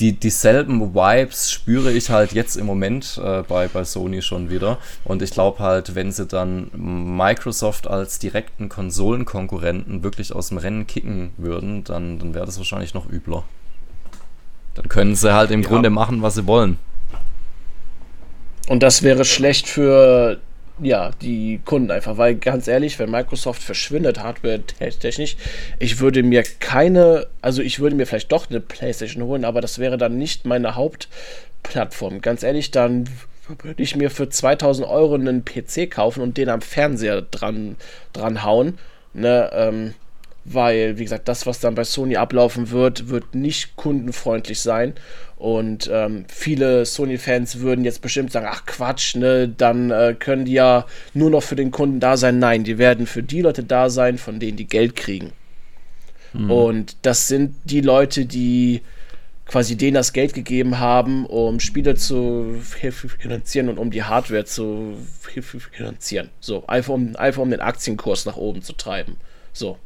die, dieselben Vibes spüre ich halt jetzt im Moment äh, bei, bei Sony schon wieder. Und ich glaube halt, wenn sie dann Microsoft als direkten Konsolenkonkurrenten wirklich aus dem Rennen kicken würden, dann, dann wäre das wahrscheinlich noch übler. Dann können sie halt im ja. Grunde machen, was sie wollen. Und das wäre schlecht für ja, die Kunden einfach, weil ganz ehrlich, wenn Microsoft verschwindet, hardware-technisch, ich würde mir keine, also ich würde mir vielleicht doch eine PlayStation holen, aber das wäre dann nicht meine Hauptplattform. Ganz ehrlich, dann würde ich mir für 2000 Euro einen PC kaufen und den am Fernseher dran, dran hauen. Ne, ähm, weil, wie gesagt, das, was dann bei Sony ablaufen wird, wird nicht kundenfreundlich sein. Und ähm, viele Sony-Fans würden jetzt bestimmt sagen, ach Quatsch, ne, dann äh, können die ja nur noch für den Kunden da sein. Nein, die werden für die Leute da sein, von denen die Geld kriegen. Mhm. Und das sind die Leute, die quasi denen das Geld gegeben haben, um Spiele zu finanzieren und um die Hardware zu finanzieren. So, einfach um, einfach um den Aktienkurs nach oben zu treiben. So.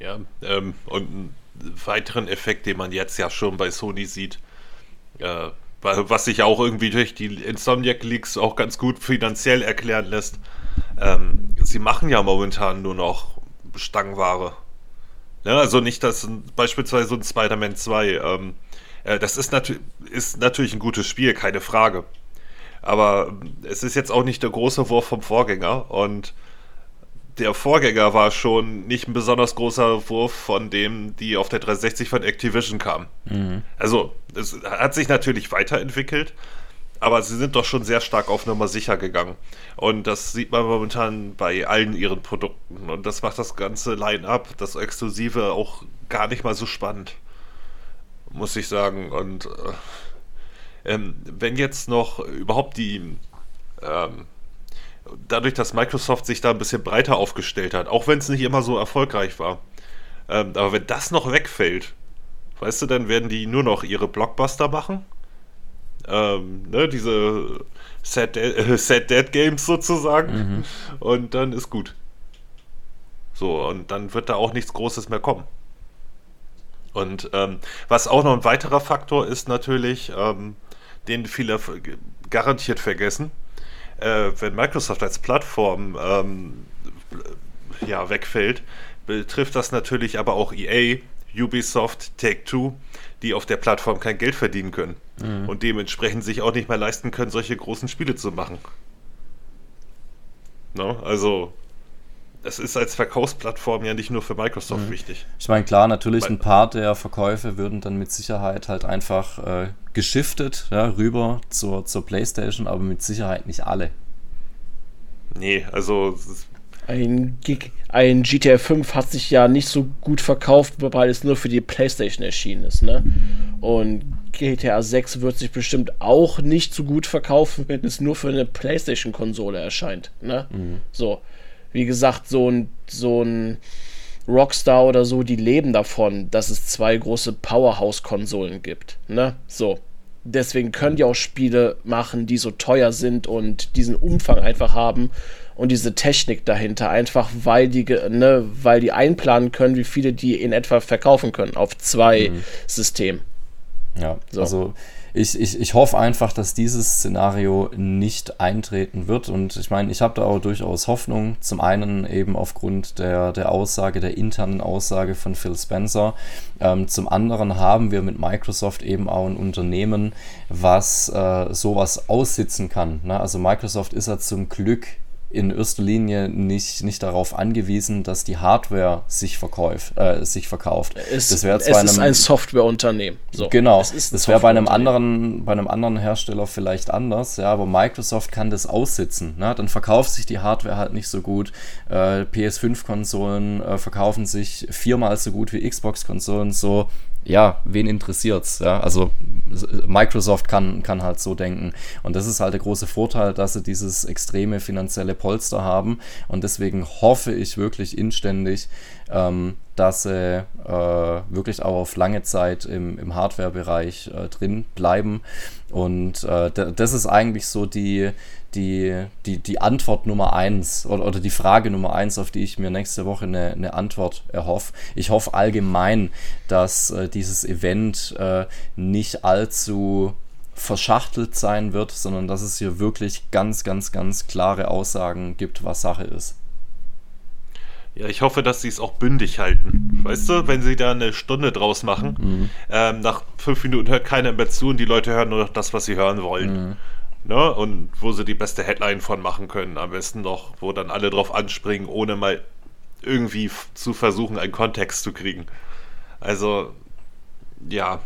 Ja, ähm, und einen weiteren Effekt, den man jetzt ja schon bei Sony sieht, äh, was sich auch irgendwie durch die Insomniac Leaks auch ganz gut finanziell erklären lässt. Ähm, sie machen ja momentan nur noch Stangenware. Ja, ne, also nicht, dass beispielsweise so ein Spider-Man 2, ähm, äh, das ist, natu ist natürlich ein gutes Spiel, keine Frage. Aber es ist jetzt auch nicht der große Wurf vom Vorgänger und der Vorgänger war schon nicht ein besonders großer Wurf von dem, die auf der 360 von Activision kam. Mhm. Also, es hat sich natürlich weiterentwickelt, aber sie sind doch schon sehr stark auf Nummer sicher gegangen. Und das sieht man momentan bei allen ihren Produkten. Und das macht das ganze Line-up, das Exklusive, auch gar nicht mal so spannend. Muss ich sagen. Und äh, ähm, wenn jetzt noch überhaupt die ähm, dadurch, dass Microsoft sich da ein bisschen breiter aufgestellt hat, auch wenn es nicht immer so erfolgreich war. Ähm, aber wenn das noch wegfällt, weißt du, dann werden die nur noch ihre Blockbuster machen. Ähm, ne, diese Set, äh, Dead Games sozusagen. Mhm. Und dann ist gut. So, und dann wird da auch nichts Großes mehr kommen. Und ähm, was auch noch ein weiterer Faktor ist natürlich, ähm, den viele garantiert vergessen, äh, wenn Microsoft als Plattform ähm, ja, wegfällt, betrifft das natürlich aber auch EA, Ubisoft, Take-Two, die auf der Plattform kein Geld verdienen können mhm. und dementsprechend sich auch nicht mehr leisten können, solche großen Spiele zu machen. No? Also es ist als Verkaufsplattform ja nicht nur für Microsoft mhm. wichtig. Ich meine, klar, natürlich ein paar der Verkäufe würden dann mit Sicherheit halt einfach äh, geschiftet ja, rüber zur, zur PlayStation, aber mit Sicherheit nicht alle. Nee, also. Ein, ein GTA 5 hat sich ja nicht so gut verkauft, weil es nur für die PlayStation erschienen ist, ne? Und GTA 6 wird sich bestimmt auch nicht so gut verkaufen, wenn es nur für eine PlayStation-Konsole erscheint, ne? Mhm. So wie gesagt, so ein, so ein Rockstar oder so, die leben davon, dass es zwei große Powerhouse-Konsolen gibt. Ne? So. Deswegen können die auch Spiele machen, die so teuer sind und diesen Umfang einfach haben und diese Technik dahinter, einfach weil die, ne, weil die einplanen können, wie viele die in etwa verkaufen können auf zwei mhm. Systemen. Ja, so. also ich, ich, ich hoffe einfach, dass dieses Szenario nicht eintreten wird. Und ich meine, ich habe da auch durchaus Hoffnung. Zum einen eben aufgrund der, der Aussage, der internen Aussage von Phil Spencer. Ähm, zum anderen haben wir mit Microsoft eben auch ein Unternehmen, was äh, sowas aussitzen kann. Ne? Also Microsoft ist ja zum Glück in erster Linie nicht, nicht darauf angewiesen, dass die Hardware sich, verkäuft, äh, sich verkauft. Es, das es ist einem, ein Softwareunternehmen. So, genau, das wäre bei einem anderen, bei einem anderen Hersteller vielleicht anders, ja, aber Microsoft kann das aussitzen. Ne? Dann verkauft sich die Hardware halt nicht so gut. Äh, PS5-Konsolen äh, verkaufen sich viermal so gut wie Xbox-Konsolen. So, ja, wen interessiert's? Ja, also Microsoft kann, kann halt so denken. Und das ist halt der große Vorteil, dass sie dieses extreme finanzielle Polster haben. Und deswegen hoffe ich wirklich inständig, ähm, dass sie äh, wirklich auch auf lange Zeit im, im Hardware-Bereich äh, drin bleiben. Und äh, das ist eigentlich so die, die, die, die Antwort Nummer eins oder, oder die Frage Nummer eins, auf die ich mir nächste Woche eine, eine Antwort erhoffe. Ich hoffe allgemein, dass äh, dieses Event äh, nicht allzu verschachtelt sein wird, sondern dass es hier wirklich ganz, ganz, ganz klare Aussagen gibt, was Sache ist. Ja, ich hoffe, dass sie es auch bündig halten. Weißt du, wenn sie da eine Stunde draus machen, mhm. ähm, nach fünf Minuten hört keiner mehr zu und die Leute hören nur noch das, was sie hören wollen. Mhm. Ne? Und wo sie die beste Headline von machen können, am besten noch, wo dann alle drauf anspringen, ohne mal irgendwie zu versuchen, einen Kontext zu kriegen. Also, ja,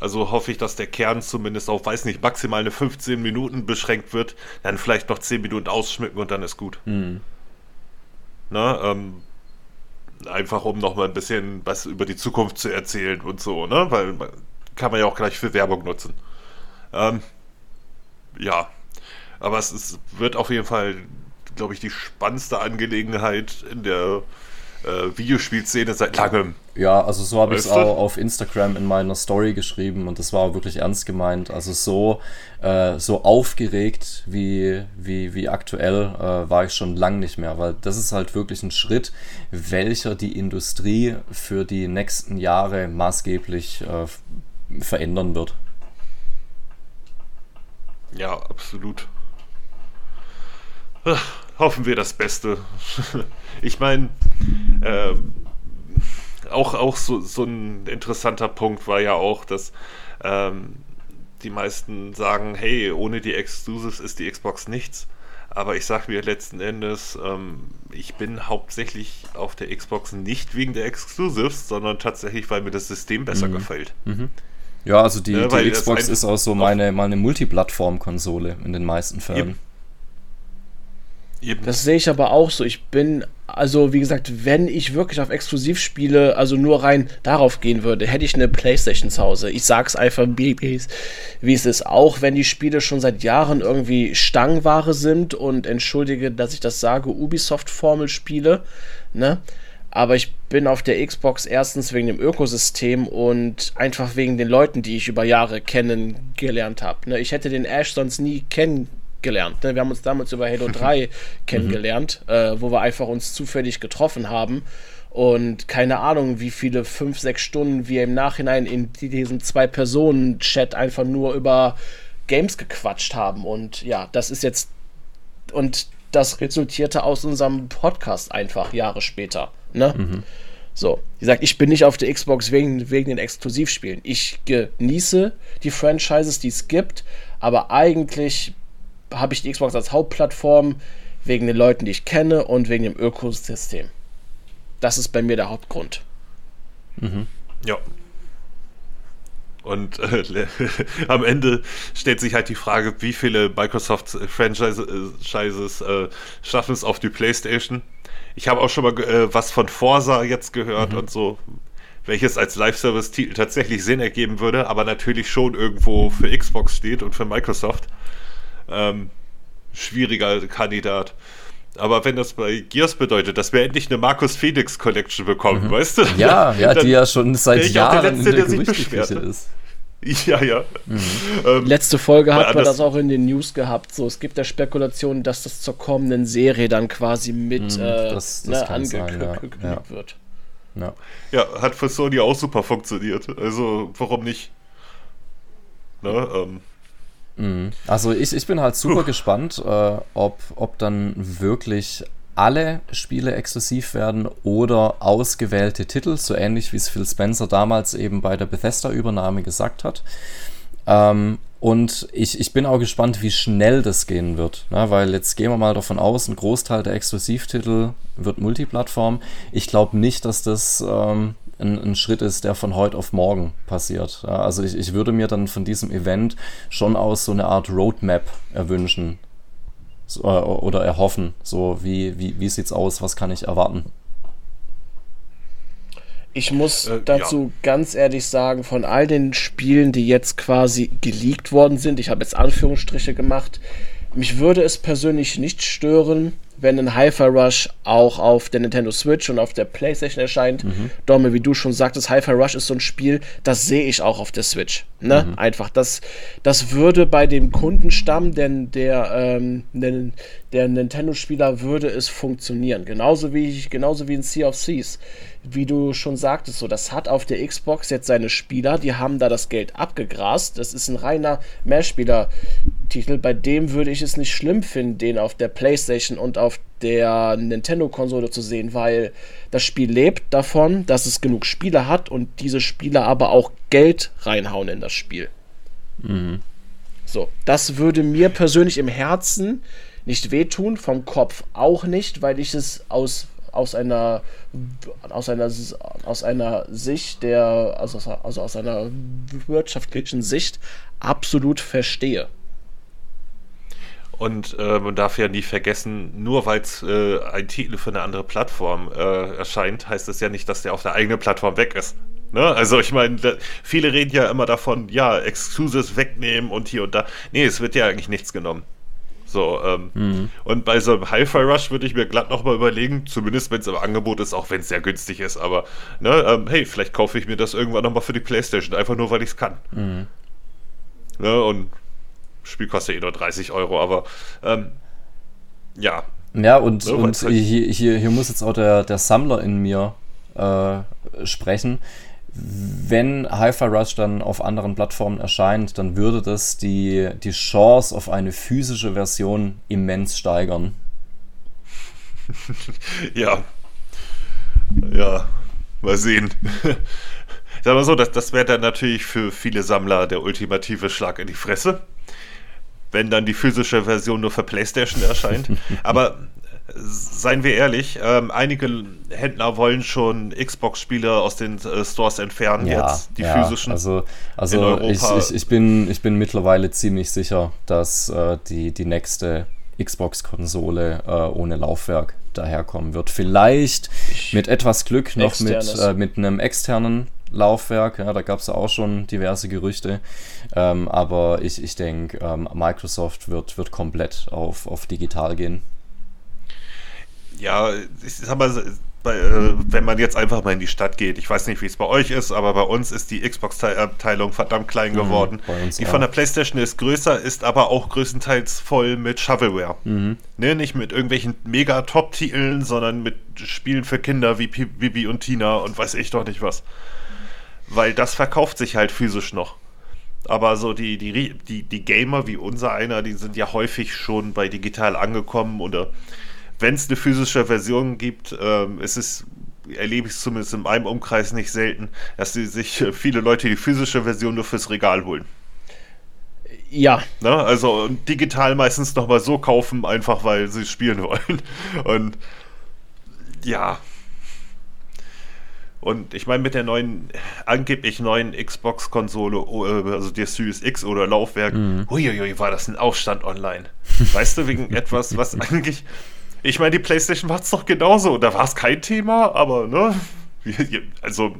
also hoffe ich, dass der Kern zumindest auf, weiß nicht, maximal eine 15 Minuten beschränkt wird, dann vielleicht noch 10 Minuten ausschmücken und dann ist gut. Mhm. Ne, ähm, einfach um noch mal ein bisschen was über die Zukunft zu erzählen und so, ne? Weil kann man ja auch gleich für Werbung nutzen. Ähm, ja, aber es ist, wird auf jeden Fall, glaube ich, die spannendste Angelegenheit in der äh, Videospielszene seit langem. Ja, also so habe ich es auch auf Instagram in meiner Story geschrieben und das war wirklich ernst gemeint. Also so, äh, so aufgeregt wie, wie, wie aktuell äh, war ich schon lang nicht mehr, weil das ist halt wirklich ein Schritt, welcher die Industrie für die nächsten Jahre maßgeblich äh, verändern wird. Ja, absolut. Ach, hoffen wir das Beste. ich meine, äh, auch, auch so, so ein interessanter Punkt war ja auch, dass ähm, die meisten sagen, hey, ohne die Exclusives ist die Xbox nichts. Aber ich sag mir letzten Endes, ähm, ich bin hauptsächlich auf der Xbox nicht wegen der Exclusives, sondern tatsächlich, weil mir das System besser mhm. gefällt. Mhm. Ja, also die, ja, die Xbox ist auch so meine, meine Multiplattform-Konsole in den meisten Fällen. Eben. Eben. Das sehe ich aber auch so. Ich bin, also wie gesagt, wenn ich wirklich auf Exklusivspiele, also nur rein darauf gehen würde, hätte ich eine Playstation zu Hause. Ich sag's einfach, wie es ist. Auch wenn die Spiele schon seit Jahren irgendwie Stangenware sind und entschuldige, dass ich das sage, Ubisoft-Formel-Spiele, ne? Aber ich bin auf der Xbox erstens wegen dem Ökosystem und einfach wegen den Leuten, die ich über Jahre kennengelernt habe. Ne? Ich hätte den Ash sonst nie kennengelernt. Ne? Wir haben uns damals über Halo 3 kennengelernt, äh, wo wir einfach uns zufällig getroffen haben. Und keine Ahnung, wie viele fünf, sechs Stunden wir im Nachhinein in diesem Zwei-Personen-Chat einfach nur über Games gequatscht haben. Und ja, das ist jetzt. Und das resultierte aus unserem Podcast einfach Jahre später. Ne? Mhm. So, wie gesagt, ich bin nicht auf der Xbox wegen, wegen den Exklusivspielen. Ich genieße die Franchises, die es gibt, aber eigentlich habe ich die Xbox als Hauptplattform wegen den Leuten, die ich kenne und wegen dem Ökosystem. Das ist bei mir der Hauptgrund. Mhm. Ja. Und äh, am Ende stellt sich halt die Frage, wie viele Microsoft-Franchises äh, schaffen es auf die PlayStation ich habe auch schon mal äh, was von Forsa jetzt gehört mhm. und so, welches als Live-Service-Titel tatsächlich Sinn ergeben würde, aber natürlich schon irgendwo für Xbox steht und für Microsoft. Ähm, schwieriger Kandidat. Aber wenn das bei Gears bedeutet, dass wir endlich eine Markus Phoenix Collection bekommen, mhm. weißt du? Ja, ja, die ja schon seit Jahren der Letzte, in der, der Gerüchteküche ist. Ja, ja. Mhm. Ähm, Letzte Folge hat man das auch in den News gehabt. So, es gibt ja Spekulationen, dass das zur kommenden Serie dann quasi mit mhm, äh, das, das ne, angekündigt ja. ja. wird. Ja. ja, hat für Sony auch super funktioniert. Also, warum nicht? Ne, ähm. Mhm. Also ich, ich bin halt super Puh. gespannt, äh, ob, ob dann wirklich alle Spiele exklusiv werden oder ausgewählte Titel, so ähnlich wie es Phil Spencer damals eben bei der Bethesda-Übernahme gesagt hat. Ähm, und ich, ich bin auch gespannt, wie schnell das gehen wird, ne? weil jetzt gehen wir mal davon aus, ein Großteil der Exklusivtitel wird Multiplattform. Ich glaube nicht, dass das ähm, ein, ein, Schritt ist, der von heute auf morgen passiert. Ja? Also ich, ich würde mir dann von diesem Event schon aus so eine Art Roadmap erwünschen, so, äh, oder erhoffen? So, wie, wie, wie sieht's aus? Was kann ich erwarten? Ich muss äh, dazu ja. ganz ehrlich sagen, von all den Spielen, die jetzt quasi geleakt worden sind, ich habe jetzt Anführungsstriche gemacht, mich würde es persönlich nicht stören, wenn ein Hi-Fi Rush auch auf der Nintendo Switch und auf der PlayStation erscheint. Mhm. Dorme, wie du schon sagtest, Hi-Fi Rush ist so ein Spiel, das sehe ich auch auf der Switch. Ne? Mhm. Einfach, das, das würde bei dem Kundenstamm, denn der, ähm, der, der Nintendo-Spieler würde es funktionieren. Genauso wie, genauso wie in Sea of Seas. Wie du schon sagtest, so, das hat auf der Xbox jetzt seine Spieler, die haben da das Geld abgegrast. Das ist ein reiner Mehrspieler. Titel, bei dem würde ich es nicht schlimm finden, den auf der PlayStation und auf der Nintendo-Konsole zu sehen, weil das Spiel lebt davon, dass es genug Spieler hat und diese Spieler aber auch Geld reinhauen in das Spiel. Mhm. So, das würde mir persönlich im Herzen nicht wehtun, vom Kopf auch nicht, weil ich es aus, aus einer aus einer aus einer Sicht der also, also aus einer wirtschaftlichen Sicht absolut verstehe. Und äh, man darf ja nie vergessen, nur weil es äh, ein Titel für eine andere Plattform äh, erscheint, heißt es ja nicht, dass der auf der eigenen Plattform weg ist. Ne? Also ich meine, viele reden ja immer davon, ja, Exclusives wegnehmen und hier und da. Nee, es wird ja eigentlich nichts genommen. So, ähm, mhm. und bei so einem Hi-Fi Rush würde ich mir glatt nochmal überlegen, zumindest wenn es im Angebot ist, auch wenn es sehr günstig ist, aber ne, ähm, hey, vielleicht kaufe ich mir das irgendwann nochmal für die Playstation, einfach nur, weil ich es kann. Mhm. Ne, und Spiel kostet eh nur 30 Euro, aber ähm, ja. Ja, und, ne, und halt hier, hier, hier muss jetzt auch der, der Sammler in mir äh, sprechen wenn Hi-Fi Rush dann auf anderen Plattformen erscheint, dann würde das die, die Chance auf eine physische Version immens steigern. ja. Ja, mal sehen. Sagen wir so, das, das wäre dann natürlich für viele Sammler der ultimative Schlag in die Fresse, wenn dann die physische Version nur für PlayStation erscheint. Aber seien wir ehrlich, ähm, einige Händler wollen schon Xbox-Spiele aus den äh, Stores entfernen ja, jetzt, die ja, physischen. Also, also ich, ich, ich, bin, ich bin mittlerweile ziemlich sicher, dass äh, die, die nächste Xbox-Konsole äh, ohne Laufwerk daherkommen wird. Vielleicht mit etwas Glück noch mit, äh, mit einem externen Laufwerk. Ja, da gab es ja auch schon diverse Gerüchte. Ähm, aber ich, ich denke, ähm, Microsoft wird, wird komplett auf, auf digital gehen ja, ich sag mal, bei, äh, wenn man jetzt einfach mal in die Stadt geht, ich weiß nicht, wie es bei euch ist, aber bei uns ist die Xbox-Abteilung verdammt klein mhm, geworden. Mhm, die auch. von der PlayStation ist größer, ist aber auch größtenteils voll mit Shovelware. Mhm. Ne, nicht mit irgendwelchen mega Top-Titeln, sondern mit Spielen für Kinder wie Bibi und Tina und weiß ich doch nicht was. Weil das verkauft sich halt physisch noch. Aber so die, die, die, die Gamer wie unser einer, die sind ja häufig schon bei digital angekommen oder wenn es eine physische Version gibt, ähm, ist es erlebe ich es zumindest in meinem Umkreis nicht selten, dass die sich viele Leute die physische Version nur fürs Regal holen. Ja. Ne? Also digital meistens nochmal so kaufen, einfach weil sie spielen wollen. Und ja. Und ich meine, mit der neuen, angeblich neuen Xbox-Konsole, äh, also der Series X oder Laufwerk, mhm. uiuiui, war das ein Aufstand online. Weißt du, wegen etwas, was eigentlich ich meine, die PlayStation macht es doch genauso. Da war es kein Thema, aber, ne? Also,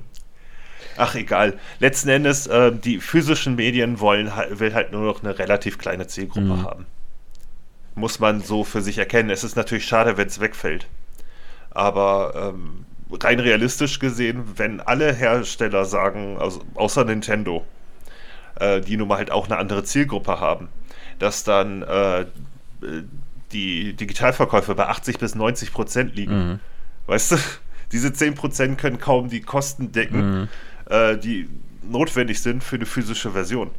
ach, egal. Letzten Endes, äh, die physischen Medien wollen, will halt nur noch eine relativ kleine Zielgruppe mhm. haben. Muss man so für sich erkennen. Es ist natürlich schade, wenn es wegfällt. Aber ähm, rein realistisch gesehen, wenn alle Hersteller sagen, also außer Nintendo, äh, die nun mal halt auch eine andere Zielgruppe haben, dass dann äh, die Digitalverkäufe bei 80 bis 90 Prozent liegen. Mhm. Weißt du, diese 10 Prozent können kaum die Kosten decken, mhm. äh, die notwendig sind für eine physische Version.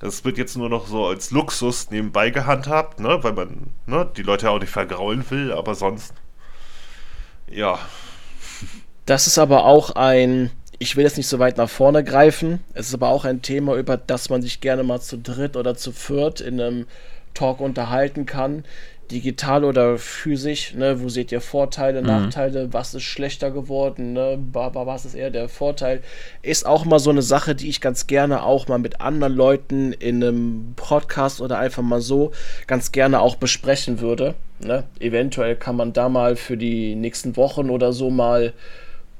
Das wird jetzt nur noch so als Luxus nebenbei gehandhabt, ne, weil man ne, die Leute auch nicht vergraulen will, aber sonst, ja. Das ist aber auch ein, ich will jetzt nicht so weit nach vorne greifen, es ist aber auch ein Thema, über das man sich gerne mal zu dritt oder zu viert in einem Talk unterhalten kann, digital oder physisch, ne, wo seht ihr Vorteile, mhm. Nachteile, was ist schlechter geworden, ne, was ist eher der Vorteil, ist auch mal so eine Sache, die ich ganz gerne auch mal mit anderen Leuten in einem Podcast oder einfach mal so ganz gerne auch besprechen würde. Ne? Eventuell kann man da mal für die nächsten Wochen oder so mal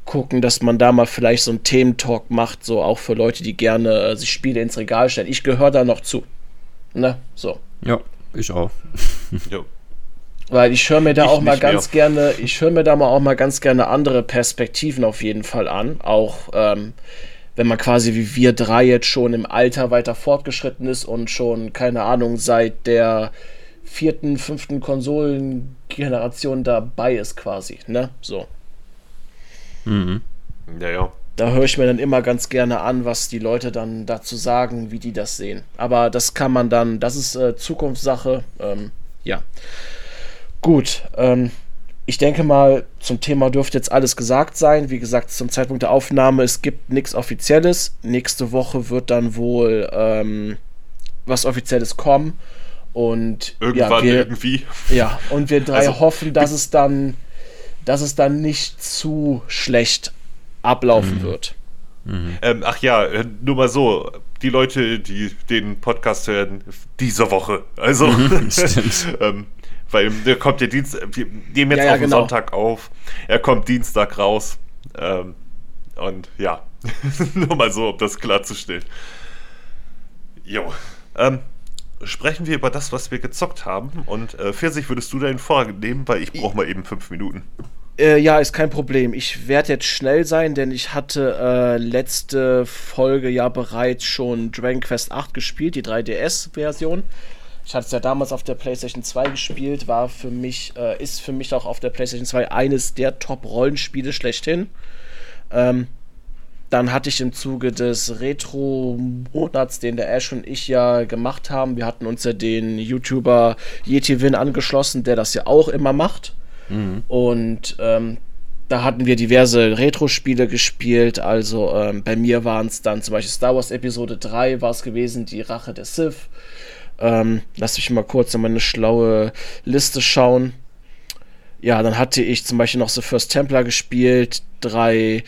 gucken, dass man da mal vielleicht so einen Thementalk macht, so auch für Leute, die gerne äh, sich Spiele ins Regal stellen. Ich gehöre da noch zu. Ne, so. Ja, ich auch. ja. Weil ich höre mir da ich auch mal ganz mehr. gerne, ich höre mir da mal auch mal ganz gerne andere Perspektiven auf jeden Fall an. Auch ähm, wenn man quasi wie wir drei jetzt schon im Alter weiter fortgeschritten ist und schon, keine Ahnung, seit der vierten, fünften Konsolengeneration dabei ist quasi, ne? So. Mhm. Ja, ja. da höre ich mir dann immer ganz gerne an, was die Leute dann dazu sagen, wie die das sehen. Aber das kann man dann, das ist äh, Zukunftssache. Ähm, ja. Gut. Ähm, ich denke mal, zum Thema dürfte jetzt alles gesagt sein. Wie gesagt, zum Zeitpunkt der Aufnahme, es gibt nichts Offizielles. Nächste Woche wird dann wohl ähm, was Offizielles kommen. Und irgendwann ja, wir, irgendwie. Ja, und wir drei also, hoffen, dass es dann, dass es dann nicht zu schlecht ablaufen mhm. wird. Mhm. Ähm, ach ja, äh, nur mal so, die Leute, die den Podcast hören, diese Woche. Also, mhm, ähm, weil der kommt der Dienstag, wir nehmen jetzt ja, ja, auf genau. Sonntag auf, er kommt Dienstag raus. Ähm, und ja, nur mal so, um das klarzustellen. Jo. Ähm, sprechen wir über das, was wir gezockt haben. Und äh, Pfirsich, würdest du deinen Vorhang nehmen, weil ich brauche mal eben fünf Minuten. Äh, ja, ist kein Problem. Ich werde jetzt schnell sein, denn ich hatte äh, letzte Folge ja bereits schon Dragon Quest 8 gespielt, die 3DS-Version. Ich hatte es ja damals auf der PlayStation 2 gespielt, war für mich, äh, ist für mich auch auf der PlayStation 2 eines der Top-Rollenspiele schlechthin. Ähm, dann hatte ich im Zuge des Retro-Monats, den der Ash und ich ja gemacht haben, wir hatten uns ja den YouTuber Yeti-Win angeschlossen, der das ja auch immer macht. Mhm. Und ähm, da hatten wir diverse Retro-Spiele gespielt. Also ähm, bei mir waren es dann zum Beispiel Star Wars Episode 3 war es gewesen, die Rache der Sith. Ähm, lass mich mal kurz in meine schlaue Liste schauen. Ja, dann hatte ich zum Beispiel noch The First Templar gespielt, drei,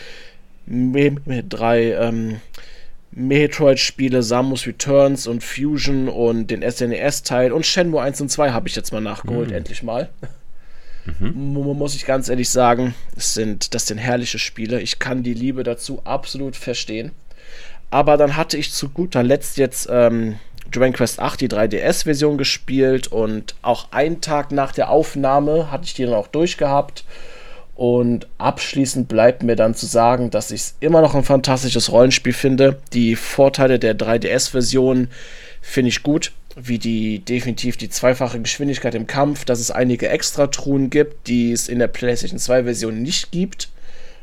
drei ähm, Metroid-Spiele, Samus Returns und Fusion und den SNES-Teil und Shenmue 1 und 2 habe ich jetzt mal nachgeholt, mhm. endlich mal. Mhm. Muss ich ganz ehrlich sagen, das sind, das sind herrliche Spiele. Ich kann die Liebe dazu absolut verstehen. Aber dann hatte ich zu guter Letzt jetzt ähm, Dragon Quest 8, die 3DS-Version gespielt und auch einen Tag nach der Aufnahme hatte ich die dann auch durchgehabt. Und abschließend bleibt mir dann zu sagen, dass ich es immer noch ein fantastisches Rollenspiel finde. Die Vorteile der 3DS-Version finde ich gut wie die definitiv die zweifache Geschwindigkeit im Kampf, dass es einige Extra-Truhen gibt, die es in der PlayStation 2 Version nicht gibt.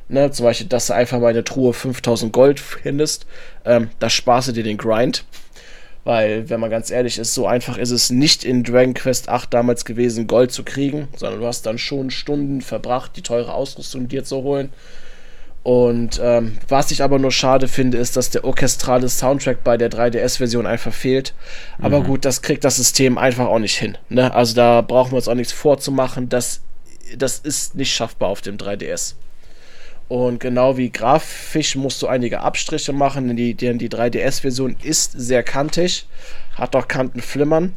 Ne, zum Beispiel, dass du einfach mal eine Truhe 5000 Gold findest. Ähm, da sparst du dir den Grind. Weil, wenn man ganz ehrlich ist, so einfach ist es nicht in Dragon Quest 8 damals gewesen, Gold zu kriegen, sondern du hast dann schon Stunden verbracht, die teure Ausrüstung dir zu holen. Und ähm, was ich aber nur schade finde, ist, dass der orchestrale Soundtrack bei der 3DS-Version einfach fehlt. Aber mhm. gut, das kriegt das System einfach auch nicht hin. Ne? Also da brauchen wir uns auch nichts vorzumachen. Das, das ist nicht schaffbar auf dem 3DS. Und genau wie grafisch musst du einige Abstriche machen, denn die, die 3DS-Version ist sehr kantig, hat auch Kantenflimmern.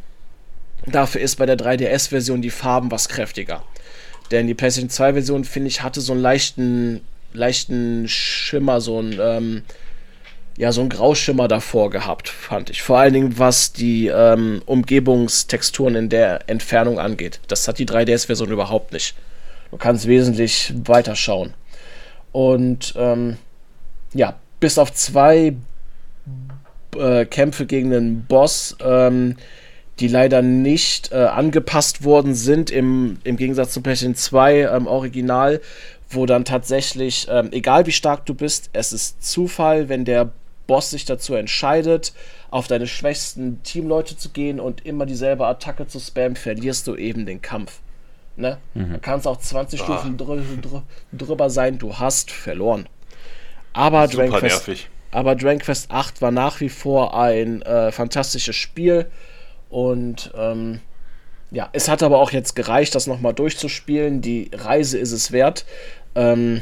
Dafür ist bei der 3DS-Version die Farben was kräftiger. Denn die PlayStation 2-Version, finde ich, hatte so einen leichten leichten Schimmer, so ein, ähm, ja, so ein Grauschimmer davor gehabt, fand ich. Vor allen Dingen, was die ähm, Umgebungstexturen in der Entfernung angeht. Das hat die 3DS-Version überhaupt nicht. Du kannst wesentlich weiter schauen. Und ähm, ja, bis auf zwei äh, Kämpfe gegen den Boss, ähm, die leider nicht äh, angepasst worden sind, im, im Gegensatz zu PlayStation 2 ähm, Original, wo dann tatsächlich, ähm, egal wie stark du bist, es ist Zufall, wenn der Boss sich dazu entscheidet, auf deine schwächsten Teamleute zu gehen und immer dieselbe Attacke zu spammen, verlierst du eben den Kampf. Ne? Mhm. Da kannst auch 20 ah. Stufen drü drü drüber sein, du hast verloren. Aber Dragon, Quest, aber Dragon Quest 8 war nach wie vor ein äh, fantastisches Spiel und ähm, ja, es hat aber auch jetzt gereicht, das nochmal durchzuspielen. Die Reise ist es wert. Ähm,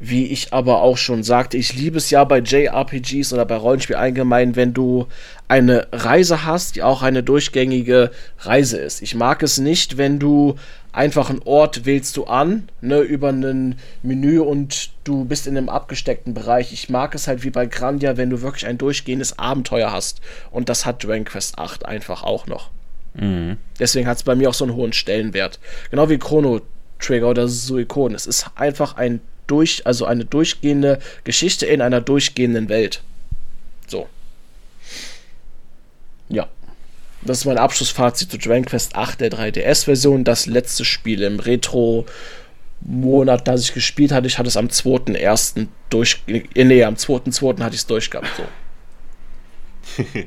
wie ich aber auch schon sagte, ich liebe es ja bei JRPGs oder bei Rollenspiel allgemein, wenn du eine Reise hast, die auch eine durchgängige Reise ist. Ich mag es nicht, wenn du einfach einen Ort wählst du an, ne, über ein Menü und du bist in einem abgesteckten Bereich. Ich mag es halt wie bei Grandia, wenn du wirklich ein durchgehendes Abenteuer hast. Und das hat Dragon Quest 8 einfach auch noch. Mhm. Deswegen hat es bei mir auch so einen hohen Stellenwert. Genau wie Chrono Trigger oder Suikon. Es ist einfach ein durch, also eine durchgehende Geschichte in einer durchgehenden Welt. So. Ja. Das ist mein Abschlussfazit zu Dragon Quest 8 der 3DS-Version. Das letzte Spiel im Retro Monat, dass ich gespielt hatte. Ich hatte es am 2.1. durch. Äh, nee, am 2.2. hatte ich es durchgehabt. So.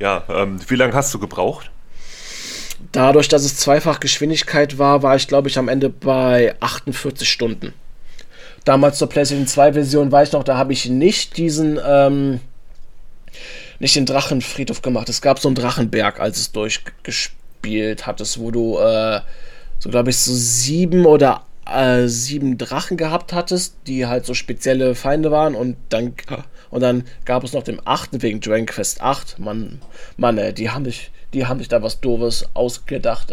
ja, ähm, wie lange hast du gebraucht? Dadurch, dass es zweifach Geschwindigkeit war, war ich, glaube ich, am Ende bei 48 Stunden. Damals zur PlayStation 2 Version weiß ich noch, da habe ich nicht diesen, ähm, nicht den Drachenfriedhof gemacht. Es gab so einen Drachenberg, als es durchgespielt hattest, wo du, äh, so glaube ich, so sieben oder äh, sieben Drachen gehabt hattest, die halt so spezielle Feinde waren und dann und dann gab es noch den achten wegen Dragon Quest 8. Mann, Mann, ey, die haben sich, die haben sich da was Doofes ausgedacht,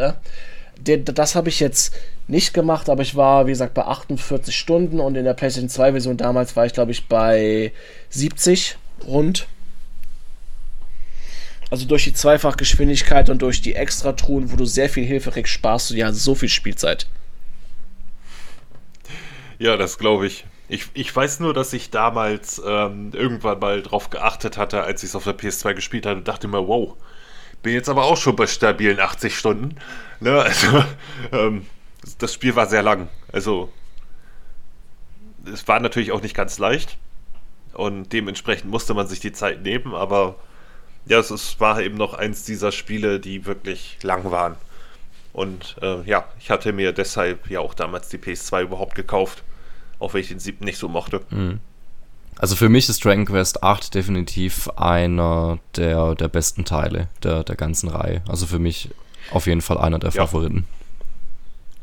äh. Das habe ich jetzt nicht gemacht, aber ich war, wie gesagt, bei 48 Stunden und in der PlayStation 2 Version damals war ich, glaube ich, bei 70 rund. Also durch die Zweifachgeschwindigkeit und durch die Extratruhen, wo du sehr viel Hilfe kriegst, sparst du ja so viel Spielzeit. Ja, das glaube ich. ich. Ich weiß nur, dass ich damals ähm, irgendwann mal drauf geachtet hatte, als ich es auf der PS2 gespielt hatte, dachte mir, wow, bin jetzt aber auch schon bei stabilen 80 Stunden. Ne? Also, ähm, das Spiel war sehr lang. Also, es war natürlich auch nicht ganz leicht. Und dementsprechend musste man sich die Zeit nehmen, aber ja, es ist, war eben noch eins dieser Spiele, die wirklich lang waren. Und äh, ja, ich hatte mir deshalb ja auch damals die PS2 überhaupt gekauft, auch wenn ich den siebten nicht so mochte. Mhm. Also für mich ist Dragon Quest 8 definitiv einer der, der besten Teile der, der ganzen Reihe. Also für mich auf jeden Fall einer der ja. Favoriten.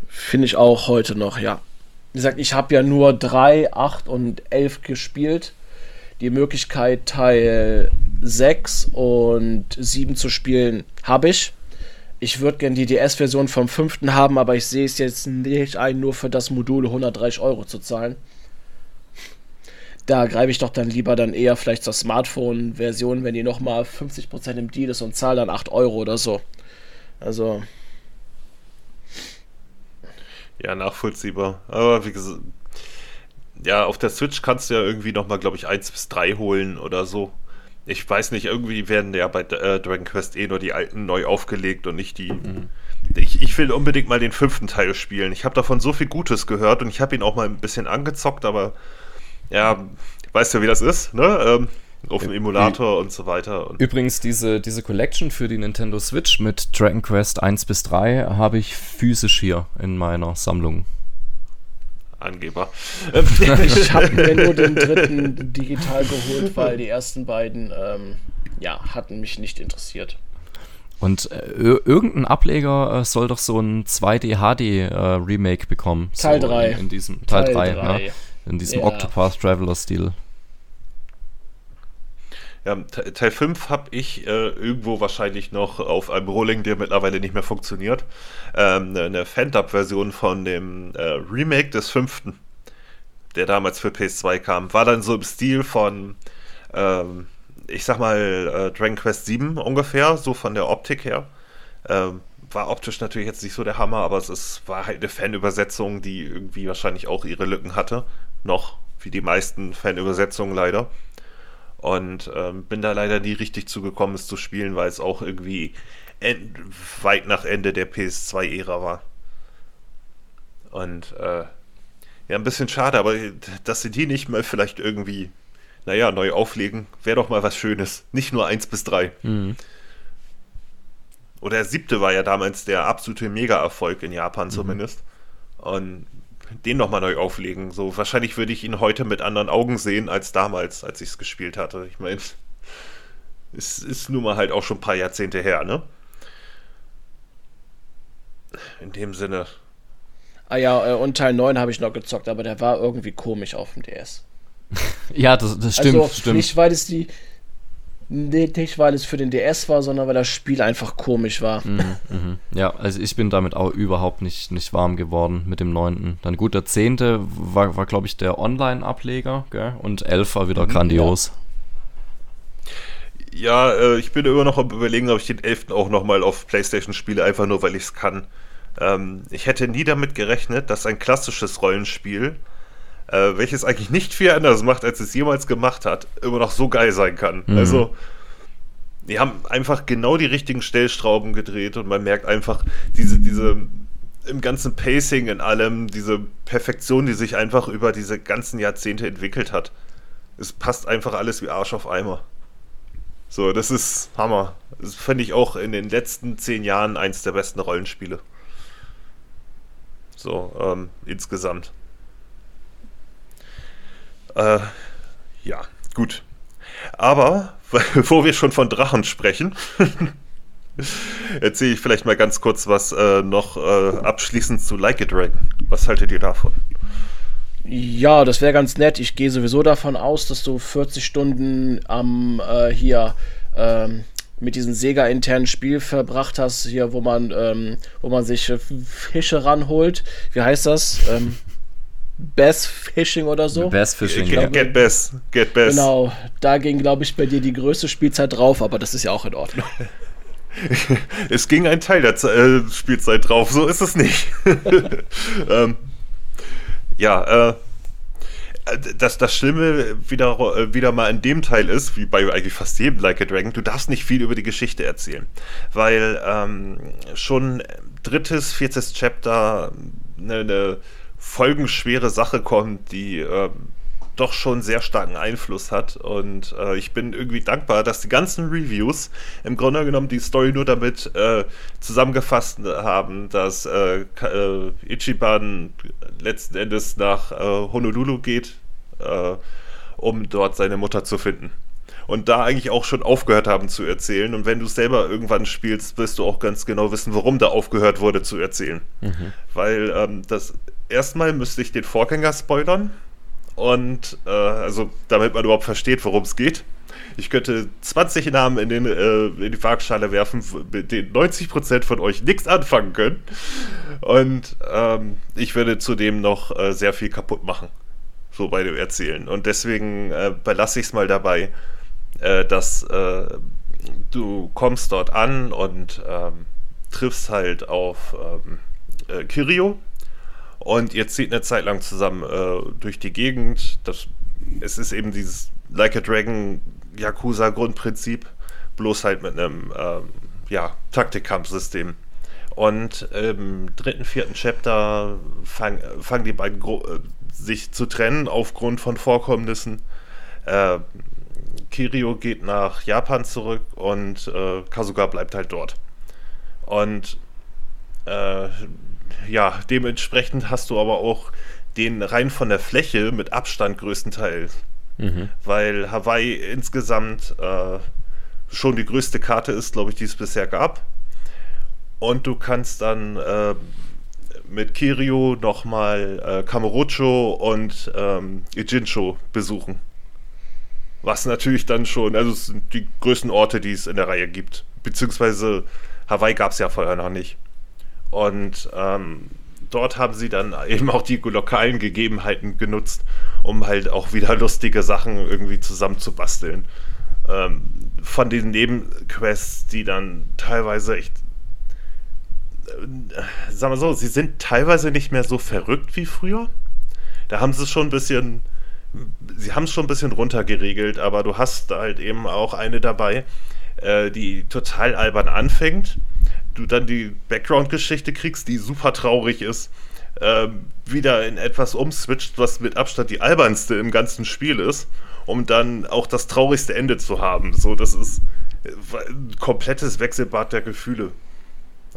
Finde ich auch heute noch, ja. Wie gesagt, ich habe ja nur 3, 8 und 11 gespielt. Die Möglichkeit, Teil 6 und 7 zu spielen, habe ich. Ich würde gerne die DS-Version vom 5. haben, aber ich sehe es jetzt nicht ein, nur für das Modul 130 Euro zu zahlen. Da greife ich doch dann lieber dann eher vielleicht zur Smartphone-Version, wenn die nochmal 50% im Deal ist und zahle dann 8 Euro oder so. Also. Ja, nachvollziehbar. Aber wie gesagt, ja, auf der Switch kannst du ja irgendwie nochmal, glaube ich, 1 bis 3 holen oder so ich weiß nicht, irgendwie werden ja bei äh, Dragon Quest eh nur die alten neu aufgelegt und nicht die. Mhm. Ich, ich will unbedingt mal den fünften Teil spielen. Ich habe davon so viel Gutes gehört und ich habe ihn auch mal ein bisschen angezockt, aber ja, weißt du, wie das ist, ne? Ähm, auf dem Emulator und so weiter. Und Übrigens, diese, diese Collection für die Nintendo Switch mit Dragon Quest 1 bis 3 habe ich physisch hier in meiner Sammlung. Angeber. ich habe mir nur den dritten digital geholt, weil die ersten beiden ähm, ja, hatten mich nicht interessiert. Und äh, irgendein Ableger äh, soll doch so ein 2D HD äh, Remake bekommen. Teil 3. In, in, diesem Teil 3, ne? In diesem ja. Octopath Traveler Stil. Ja, Teil 5 habe ich äh, irgendwo wahrscheinlich noch auf einem Rolling, der mittlerweile nicht mehr funktioniert. Ähm, eine Fan-Dub-Version von dem äh, Remake des fünften, der damals für PS2 kam. War dann so im Stil von, ähm, ich sag mal, äh, Dragon Quest 7 ungefähr, so von der Optik her. Ähm, war optisch natürlich jetzt nicht so der Hammer, aber es ist, war halt eine Fan-Übersetzung, die irgendwie wahrscheinlich auch ihre Lücken hatte. Noch, wie die meisten Fan-Übersetzungen leider. Und ähm, bin da leider nie richtig zugekommen, es zu spielen, weil es auch irgendwie weit nach Ende der PS2-Ära war. Und äh, ja, ein bisschen schade, aber dass sie die nicht mal vielleicht irgendwie, naja, neu auflegen, wäre doch mal was Schönes. Nicht nur 1 bis 3. Mhm. Oder der siebte war ja damals der absolute Mega-Erfolg in Japan mhm. zumindest. Und den nochmal neu auflegen. So, wahrscheinlich würde ich ihn heute mit anderen Augen sehen als damals, als ich es gespielt hatte. Ich meine, es ist nun mal halt auch schon ein paar Jahrzehnte her, ne? In dem Sinne. Ah ja, äh, und Teil 9 habe ich noch gezockt, aber der war irgendwie komisch auf dem DS. ja, das, das stimmt, also, stimmt. Nicht, weil es die, nicht, weil es für den DS war, sondern weil das Spiel einfach komisch war. Mhm, mhm. Ja, also ich bin damit auch überhaupt nicht, nicht warm geworden mit dem 9. Dann gut, der 10. war, war glaube ich, der Online-Ableger, und 11 war wieder mhm, grandios. Ja, ja äh, ich bin immer noch am überlegen, ob ich den 11. auch nochmal auf Playstation spiele, einfach nur, weil ich es kann. Ähm, ich hätte nie damit gerechnet, dass ein klassisches Rollenspiel äh, welches eigentlich nicht viel anders macht, als es jemals gemacht hat, immer noch so geil sein kann. Mhm. Also, die haben einfach genau die richtigen Stellstrauben gedreht und man merkt einfach diese, diese im ganzen Pacing, in allem, diese Perfektion, die sich einfach über diese ganzen Jahrzehnte entwickelt hat. Es passt einfach alles wie Arsch auf Eimer. So, das ist Hammer. Das finde ich auch in den letzten zehn Jahren eins der besten Rollenspiele. So, ähm, insgesamt. Äh, ja, gut. Aber, bevor wir schon von Drachen sprechen, erzähle ich vielleicht mal ganz kurz was äh, noch äh, abschließend zu Like a Dragon. Was haltet ihr davon? Ja, das wäre ganz nett. Ich gehe sowieso davon aus, dass du 40 Stunden am äh, hier ähm, mit diesem Sega-internen Spiel verbracht hast, hier, wo man, ähm, wo man sich äh, Fische ranholt. Wie heißt das? Ähm, Bass Fishing oder so. Bass Fishing, get, ja. Get Bass, Get Bass. Genau, da ging, glaube ich, bei dir die größte Spielzeit drauf, aber das ist ja auch in Ordnung. es ging ein Teil der Z äh, Spielzeit drauf, so ist es nicht. ähm, ja, äh, dass das Schlimme wieder, äh, wieder mal in dem Teil ist, wie bei eigentlich fast jedem Like a Dragon, du darfst nicht viel über die Geschichte erzählen. Weil ähm, schon drittes, viertes Chapter eine, eine folgenschwere Sache kommt, die äh, doch schon sehr starken Einfluss hat. Und äh, ich bin irgendwie dankbar, dass die ganzen Reviews im Grunde genommen die Story nur damit äh, zusammengefasst haben, dass äh, äh Ichiban letzten Endes nach äh, Honolulu geht, äh, um dort seine Mutter zu finden. Und da eigentlich auch schon aufgehört haben zu erzählen. Und wenn du selber irgendwann spielst, wirst du auch ganz genau wissen, warum da aufgehört wurde zu erzählen. Mhm. Weil ähm, das erstmal müsste ich den Vorgänger spoilern und äh, also, damit man überhaupt versteht, worum es geht. Ich könnte 20 Namen in, den, äh, in die Waagschale werfen, mit denen 90% von euch nichts anfangen können. Und ähm, ich würde zudem noch äh, sehr viel kaputt machen. So bei dem Erzählen. Und deswegen äh, belasse ich es mal dabei, äh, dass äh, du kommst dort an und ähm, triffst halt auf ähm, äh, Kirio und ihr zieht eine Zeit lang zusammen äh, durch die Gegend. Das, es ist eben dieses Like a Dragon Yakuza-Grundprinzip, bloß halt mit einem ähm, ja, Taktikkampfsystem. Und im dritten, vierten Chapter fangen fang die beiden äh, sich zu trennen aufgrund von Vorkommnissen. Äh, Kirio geht nach Japan zurück und äh, Kasuga bleibt halt dort. Und äh, ja, dementsprechend hast du aber auch den rein von der Fläche mit Abstand größten Teil. Mhm. Weil Hawaii insgesamt äh, schon die größte Karte ist, glaube ich, die es bisher gab. Und du kannst dann äh, mit Kirio nochmal äh, Kamurocho und ähm, Ijincho besuchen. Was natürlich dann schon, also es sind die größten Orte, die es in der Reihe gibt. Beziehungsweise Hawaii gab es ja vorher noch nicht. Und ähm, dort haben sie dann eben auch die lokalen Gegebenheiten genutzt, um halt auch wieder lustige Sachen irgendwie zusammenzubasteln. Ähm, von den Nebenquests, die dann teilweise echt, äh, sagen wir so, sie sind teilweise nicht mehr so verrückt wie früher. Da haben sie es schon ein bisschen, sie haben es schon ein bisschen runtergeregelt, aber du hast halt eben auch eine dabei, äh, die total albern anfängt du dann die Background-Geschichte kriegst, die super traurig ist, ähm, wieder in etwas umswitcht, was mit Abstand die albernste im ganzen Spiel ist, um dann auch das traurigste Ende zu haben. So, das ist ein komplettes Wechselbad der Gefühle.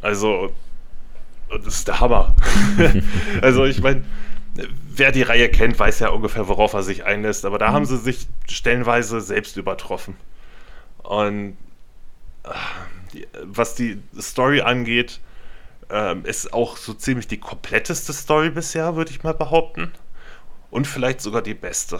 Also, das ist der Hammer. also, ich meine, wer die Reihe kennt, weiß ja ungefähr, worauf er sich einlässt, aber da mhm. haben sie sich stellenweise selbst übertroffen. Und was die Story angeht, ähm, ist auch so ziemlich die kompletteste Story bisher, würde ich mal behaupten. Und vielleicht sogar die beste.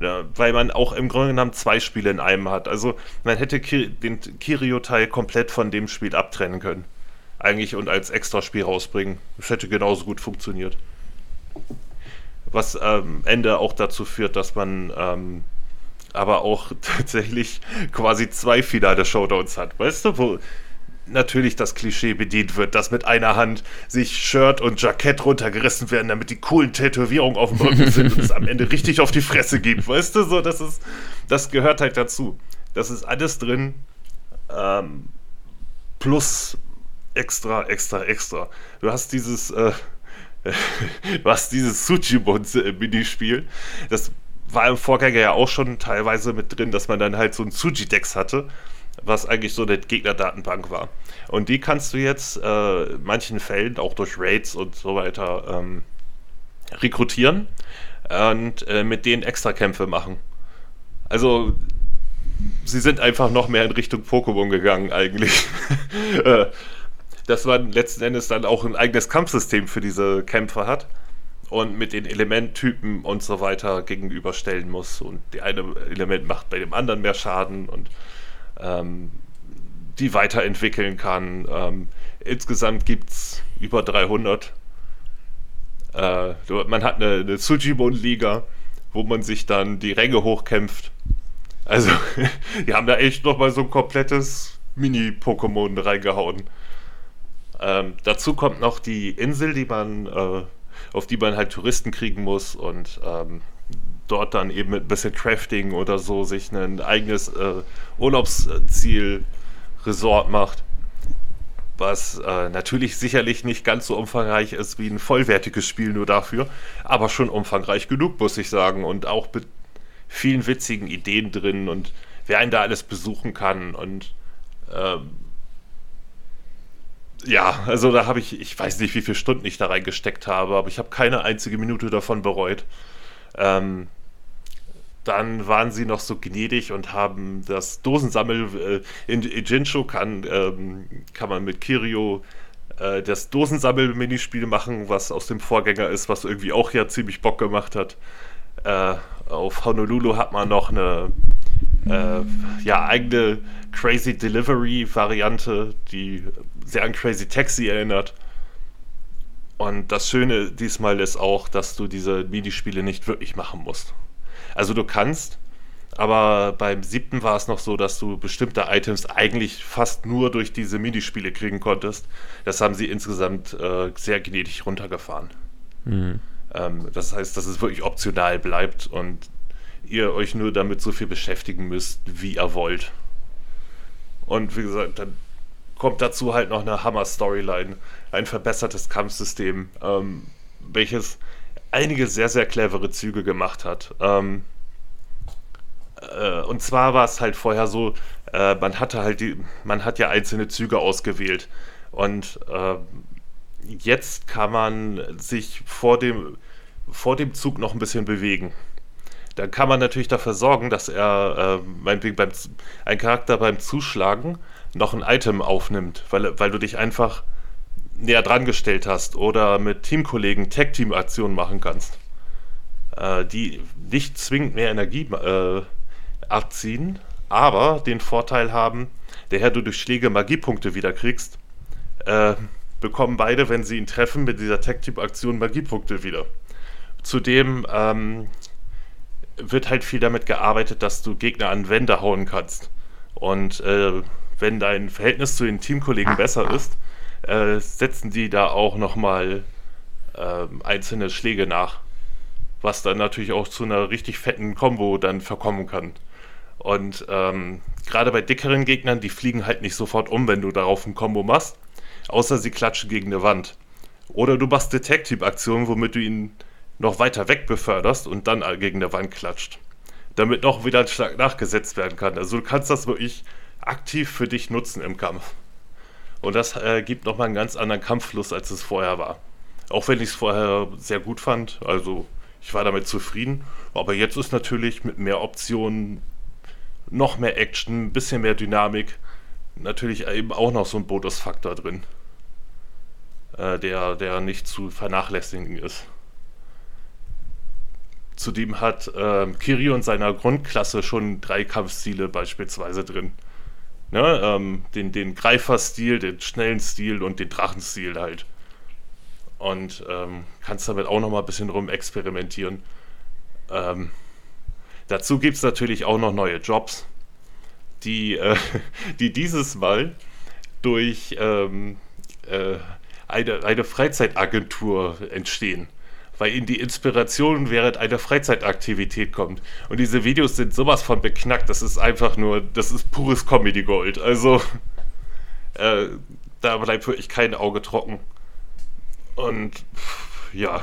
Ja, weil man auch im Grunde genommen zwei Spiele in einem hat. Also man hätte Ki den Kirio-Teil komplett von dem Spiel abtrennen können. Eigentlich und als Extra-Spiel rausbringen. Das hätte genauso gut funktioniert. Was am ähm, Ende auch dazu führt, dass man ähm, aber auch tatsächlich quasi zwei finale Showdowns hat. Weißt du, wo natürlich das Klischee bedient wird, dass mit einer Hand sich Shirt und Jackett runtergerissen werden, damit die coolen Tätowierungen auf dem Rücken sind und es am Ende richtig auf die Fresse gibt. Weißt du, so, das ist, das gehört halt dazu. Das ist alles drin. Ähm, plus extra, extra, extra. Du hast dieses, äh, du hast dieses Sujimon-Minispiel. Das war im Vorgänger ja auch schon teilweise mit drin, dass man dann halt so ein Suji-Dex hatte, was eigentlich so eine Gegnerdatenbank war. Und die kannst du jetzt äh, in manchen Fällen auch durch Raids und so weiter ähm, rekrutieren und äh, mit denen Extrakämpfe machen. Also sie sind einfach noch mehr in Richtung Pokémon gegangen eigentlich. Äh, dass man letzten Endes dann auch ein eigenes Kampfsystem für diese Kämpfer hat und mit den Elementtypen und so weiter gegenüberstellen muss. Und die eine Element macht bei dem anderen mehr Schaden und ähm, die weiterentwickeln kann. Ähm, insgesamt gibt es über 300. Äh, man hat eine, eine Sujimon-Liga, wo man sich dann die Ränge hochkämpft. Also, die haben da echt nochmal so ein komplettes Mini-Pokémon reingehauen. Ähm, dazu kommt noch die Insel, die man, äh, auf die man halt Touristen kriegen muss und ähm, dort dann eben mit ein bisschen Crafting oder so sich ein eigenes äh, Urlaubsziel Resort macht. Was äh, natürlich sicherlich nicht ganz so umfangreich ist wie ein vollwertiges Spiel nur dafür, aber schon umfangreich genug, muss ich sagen. Und auch mit vielen witzigen Ideen drin und wer einen da alles besuchen kann und ähm, ja, also da habe ich, ich weiß nicht, wie viele Stunden ich da reingesteckt habe, aber ich habe keine einzige Minute davon bereut. Ähm, dann waren sie noch so gnädig und haben das Dosensammel äh, in Ijincho kann, ähm, kann man mit Kirio äh, das Dosensammel-Minispiel machen, was aus dem Vorgänger ist, was irgendwie auch ja ziemlich Bock gemacht hat. Äh, auf Honolulu hat man noch eine äh, ja, eigene Crazy Delivery-Variante, die sehr an Crazy Taxi erinnert. Und das Schöne diesmal ist auch, dass du diese Minispiele nicht wirklich machen musst. Also du kannst, aber beim siebten war es noch so, dass du bestimmte Items eigentlich fast nur durch diese Minispiele kriegen konntest. Das haben sie insgesamt äh, sehr gnädig runtergefahren. Mhm. Ähm, das heißt, dass es wirklich optional bleibt und ihr euch nur damit so viel beschäftigen müsst, wie ihr wollt. Und wie gesagt, dann kommt dazu halt noch eine Hammer-Storyline, ein verbessertes Kampfsystem, ähm, welches einige sehr, sehr clevere Züge gemacht hat. Ähm, äh, und zwar war es halt vorher so, äh, man hatte halt die, man hat ja einzelne Züge ausgewählt. Und äh, jetzt kann man sich vor dem, vor dem Zug noch ein bisschen bewegen. Dann kann man natürlich dafür sorgen, dass er, äh, meinetwegen beim, ein Charakter beim Zuschlagen noch ein Item aufnimmt, weil, weil du dich einfach näher dran gestellt hast oder mit Teamkollegen Tag-Team-Aktionen machen kannst, äh, die nicht zwingend mehr Energie äh, abziehen, aber den Vorteil haben, daher du durch Schläge Magiepunkte wieder kriegst, äh, bekommen beide, wenn sie ihn treffen, mit dieser Tag-Team-Aktion Magiepunkte wieder. Zudem ähm, wird halt viel damit gearbeitet, dass du Gegner an Wände hauen kannst. Und äh, wenn dein Verhältnis zu den Teamkollegen besser ist, äh, setzen die da auch nochmal äh, einzelne Schläge nach. Was dann natürlich auch zu einer richtig fetten Combo dann verkommen kann. Und ähm, gerade bei dickeren Gegnern, die fliegen halt nicht sofort um, wenn du darauf ein Combo machst. Außer sie klatschen gegen eine Wand. Oder du machst Detective-Aktionen, womit du ihn noch weiter weg beförderst und dann gegen eine Wand klatscht. Damit noch wieder ein Schlag nachgesetzt werden kann. Also du kannst das wirklich aktiv für dich nutzen im Kampf. Und das äh, gibt nochmal einen ganz anderen Kampffluss, als es vorher war. Auch wenn ich es vorher sehr gut fand. Also ich war damit zufrieden. Aber jetzt ist natürlich mit mehr Optionen, noch mehr Action, ein bisschen mehr Dynamik, natürlich eben auch noch so ein Bonusfaktor drin. Äh, der, der nicht zu vernachlässigen ist. Zudem hat äh, Kirio in seiner Grundklasse schon drei Kampfstile beispielsweise drin. Ne, ähm, den, den Greifer-Stil, den schnellen Stil und den Drachenstil halt. Und ähm, kannst damit auch noch mal ein bisschen rum experimentieren. Ähm, dazu gibt es natürlich auch noch neue Jobs, die, äh, die dieses Mal durch ähm, äh, eine, eine Freizeitagentur entstehen weil ihnen die Inspiration während einer Freizeitaktivität kommt. Und diese Videos sind sowas von beknackt, das ist einfach nur, das ist pures Comedy Gold. Also, äh, da bleibt wirklich kein Auge trocken. Und ja,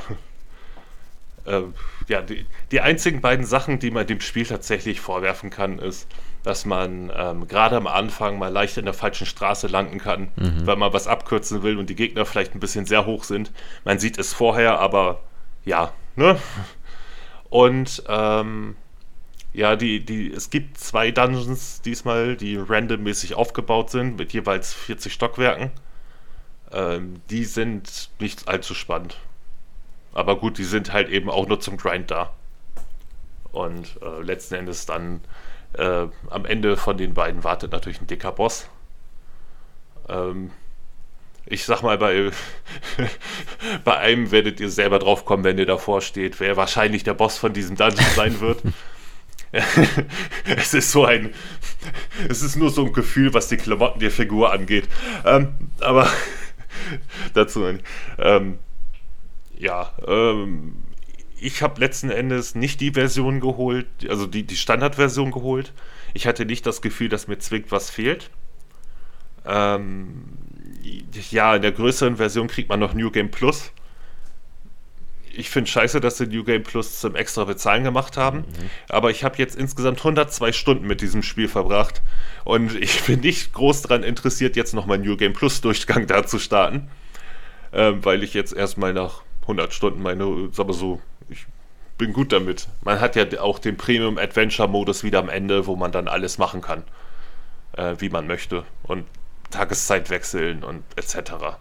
äh, ja, die, die einzigen beiden Sachen, die man dem Spiel tatsächlich vorwerfen kann, ist, dass man ähm, gerade am Anfang mal leicht in der falschen Straße landen kann, mhm. weil man was abkürzen will und die Gegner vielleicht ein bisschen sehr hoch sind. Man sieht es vorher, aber ja, ne? Und ähm, ja, die, die, es gibt zwei Dungeons diesmal, die randommäßig aufgebaut sind, mit jeweils 40 Stockwerken. Ähm, die sind nicht allzu spannend. Aber gut, die sind halt eben auch nur zum Grind da. Und äh, letzten Endes dann äh, am Ende von den beiden wartet natürlich ein dicker Boss. Ähm, ich sag mal, bei, bei einem werdet ihr selber drauf kommen, wenn ihr davor steht, wer wahrscheinlich der Boss von diesem Dungeon sein wird. es ist so ein. Es ist nur so ein Gefühl, was die Klamotten der Figur angeht. Ähm, aber dazu. Ähm, ja, ähm, ich habe letzten Endes nicht die Version geholt, also die, die Standardversion geholt. Ich hatte nicht das Gefühl, dass mir zwingend was fehlt. Ähm, ja, in der größeren Version kriegt man noch New Game Plus. Ich finde scheiße, dass sie New Game Plus zum extra Bezahlen gemacht haben. Mhm. Aber ich habe jetzt insgesamt 102 Stunden mit diesem Spiel verbracht. Und ich bin nicht groß daran interessiert, jetzt nochmal New Game Plus Durchgang da zu starten. Ähm, weil ich jetzt erstmal nach 100 Stunden meine, mal so, ich bin gut damit. Man hat ja auch den Premium Adventure Modus wieder am Ende, wo man dann alles machen kann, äh, wie man möchte und Tageszeit wechseln und etc.